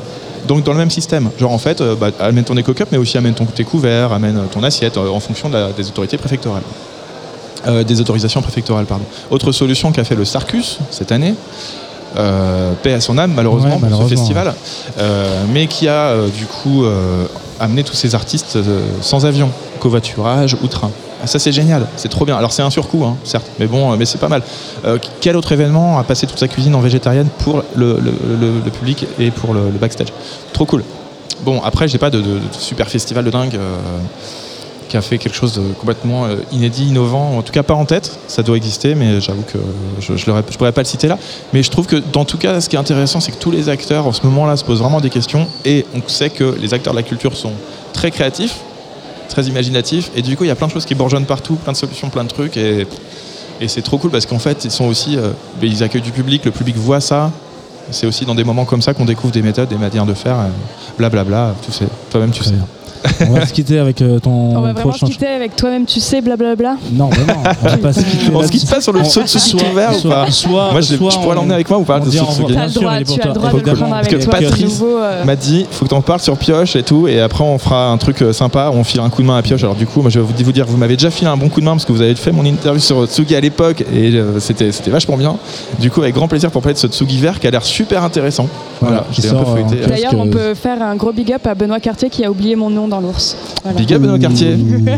Donc dans le même système, genre en fait, bah, amène ton éco-cup, mais aussi amène ton, tes amène ton assiette en fonction des autorités préfectorales. Des autorisations préfectorales, pardon. Autre solution qu'a fait le Sarcus cette année, euh, paix à son âme malheureusement Ouais, pour malheureusement. ce festival, euh, mais qui a euh, du coup euh, amené tous ces artistes sans avion, covoiturage ou train. Ah, Ça c'est génial, c'est trop bien. Alors c'est un surcoût, hein, certes, mais bon, mais c'est pas mal. Quel autre événement a passé toute sa cuisine en végétarienne pour le, le- le- le public et pour le, le backstage? Trop cool. Bon, après j'ai pas de, de- de super festival de dingue. Euh, qui a fait quelque chose de complètement euh, inédit, innovant, en tout cas pas en tête, ça doit exister, mais j'avoue que je ne je pourrais pas le citer là. Mais je trouve que dans tout cas, ce qui est intéressant, c'est que tous les acteurs en ce moment-là se posent vraiment des questions, et on sait que les acteurs de la culture sont très créatifs, très imaginatifs, et du coup il y a plein de choses qui bourgeonnent partout, plein de solutions, plein de trucs, et, et c'est trop cool parce qu'en fait ils sont aussi, euh, ils accueillent du public, le public voit ça. C'est aussi dans des moments comme ça qu'on découvre des méthodes, des manières de faire, euh, blablabla, tu sais, toi-même tu sais. On va se quitter avec euh, ton On va vraiment prochain se quitter avec toi-même, tu sais, blablabla. Non, vraiment, on va pas se quitter. On se quitte pas sur le saut de Tsugi ouvert ou soit- pas soit- Moi, je, soit je pourrais l'emmener avec moi ou pas on de dit Bien sûr, droit, il est tu as le droit de le prendre Parce avec que toi. Patrice euh, m'a dit faut que t'en parles sur Pioche et tout et après on fera un truc euh, sympa on file un coup de main à Pioche alors du coup moi je vais vous dire vous m'avez déjà filé un bon coup de main parce que vous avez fait mon interview sur Tsugi à l'époque et euh, c'était c'était vachement bien du coup avec grand plaisir pour parler de ce Tsugi vert qui a l'air super intéressant voilà, qui un peu D'ailleurs, on peut faire un gros big up à Benoît Cartier qui a oublié mon nom dans l'ours. Voilà. Big up Benoît Cartier Big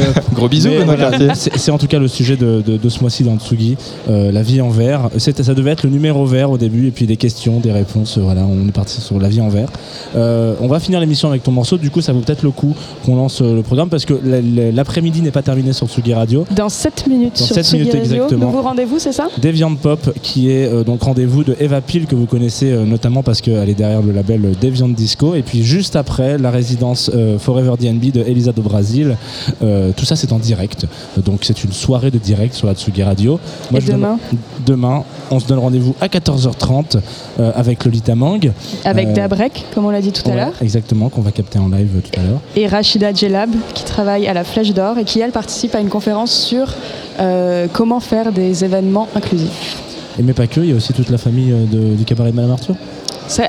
up. gros bisous Mais Benoît voilà, Cartier C'est c'est en tout cas le sujet de, de- de ce mois-ci dans Tsugi, euh, la vie en vert. C'était- Ça devait être le numéro vert au début, et puis des questions, des réponses. euh, Voilà, on est parti sur la vie en vert. Euh, on va finir l'émission avec ton morceau. Du coup, ça vaut peut-être le coup qu'on lance le programme parce que la- la- l'après-midi n'est pas terminé sur Tsugi Radio. Dans 7 minutes Dans sur 7 Tsugi minutes Radio. exactement. Nouveau rendez-vous, c'est ça? Deviant Pop, qui est euh, donc rendez-vous de Eva Peel, que vous connaissez euh, notamment parce qu'elle est derrière le label Deviant Disco. Et puis juste après, la résidence euh, Forever DNB de Elisa do Brasil. Euh, tout ça, c'est en direct. Donc c'est une soirée de direct sur la Tsugi Radio. Et je donne- demain on se donne rendez-vous à 14h30 euh, avec Lolita Mang. Avec Euh, Dabrek, comme on l'a dit tout à l'heure. Exactement, qu'on va capter en live tout à l'heure. Et Rachida Djellab, qui travaille à la Flèche d'Or et qui, elle, participe à une conférence sur comment faire des événements inclusifs. Et mais pas que, il y a aussi toute la famille de- du cabaret de Madame Arthur.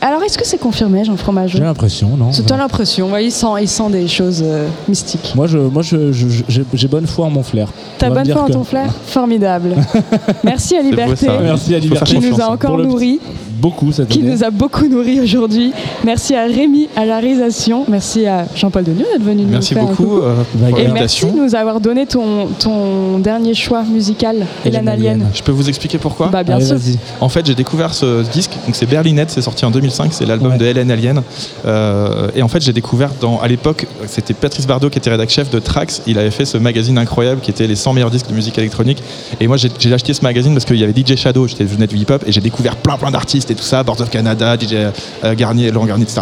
Alors, est-ce que c'est confirmé, Jean Fromageau J'ai l'impression, non C'est toi l'impression, ouais, il, sent, il sent des choses euh, mystiques. Moi, je, moi je, je- je- j'ai j'ai bonne foi en mon flair. T'as bonne foi en que- ton flair Formidable. Merci à Liberté. Merci à Liberté. qui nous a hein. encore nourris. Beaucoup cette qui année. nous a beaucoup nourris aujourd'hui. Merci à Rémi à la réalisation. Merci à Jean-Paul Denieux d'être venu nous merci faire un beaucoup coucou. euh, pour Et merci de nous avoir donné ton, ton dernier choix musical, Hélène Alien. je peux vous expliquer pourquoi Bah bien Allez, sûr. En fait, j'ai découvert ce disque, donc c'est Berlinette, c'est sorti en 2005, c'est l'album Ouais. de Hélène Alien. Euh, et en fait, j'ai découvert dans, à l'époque, c'était Patrice Bardot qui était rédac chef de Trax. Il avait fait ce magazine incroyable qui était les 100 meilleurs disques de musique électronique. Et moi, j'ai j'ai acheté ce magazine parce qu'il y avait DJ Shadow, j'étais venu du hip-hop et j'ai découvert plein plein d'artistes et tout ça, Boards of Canada, DJ euh, Garnier, Laurent Garnier, etc.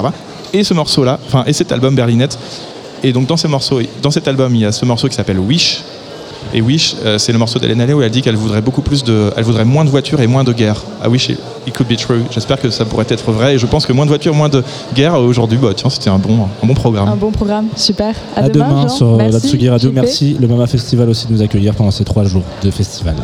Et ce morceau-là, enfin, et cet album Berlinette. Et donc dans ces morceaux, dans cet album, il y a ce morceau qui s'appelle Wish. Et Wish, euh, c'est le morceau d'Hélène Allais où elle dit qu'elle voudrait beaucoup plus de, elle voudrait moins de voitures et moins de guerre. I wish it, it could be true. J'espère que ça pourrait être vrai. Et je pense que moins de voitures, moins de guerre aujourd'hui, bah tiens, c'était un bon, un bon programme. Un bon programme, super. À, À demain, Jean. sur Merci, la Tsugi Radio. Merci le Mama Festival aussi de nous accueillir pendant ces trois jours de festival.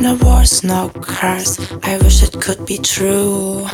No wars, no cars. I wish it could be true.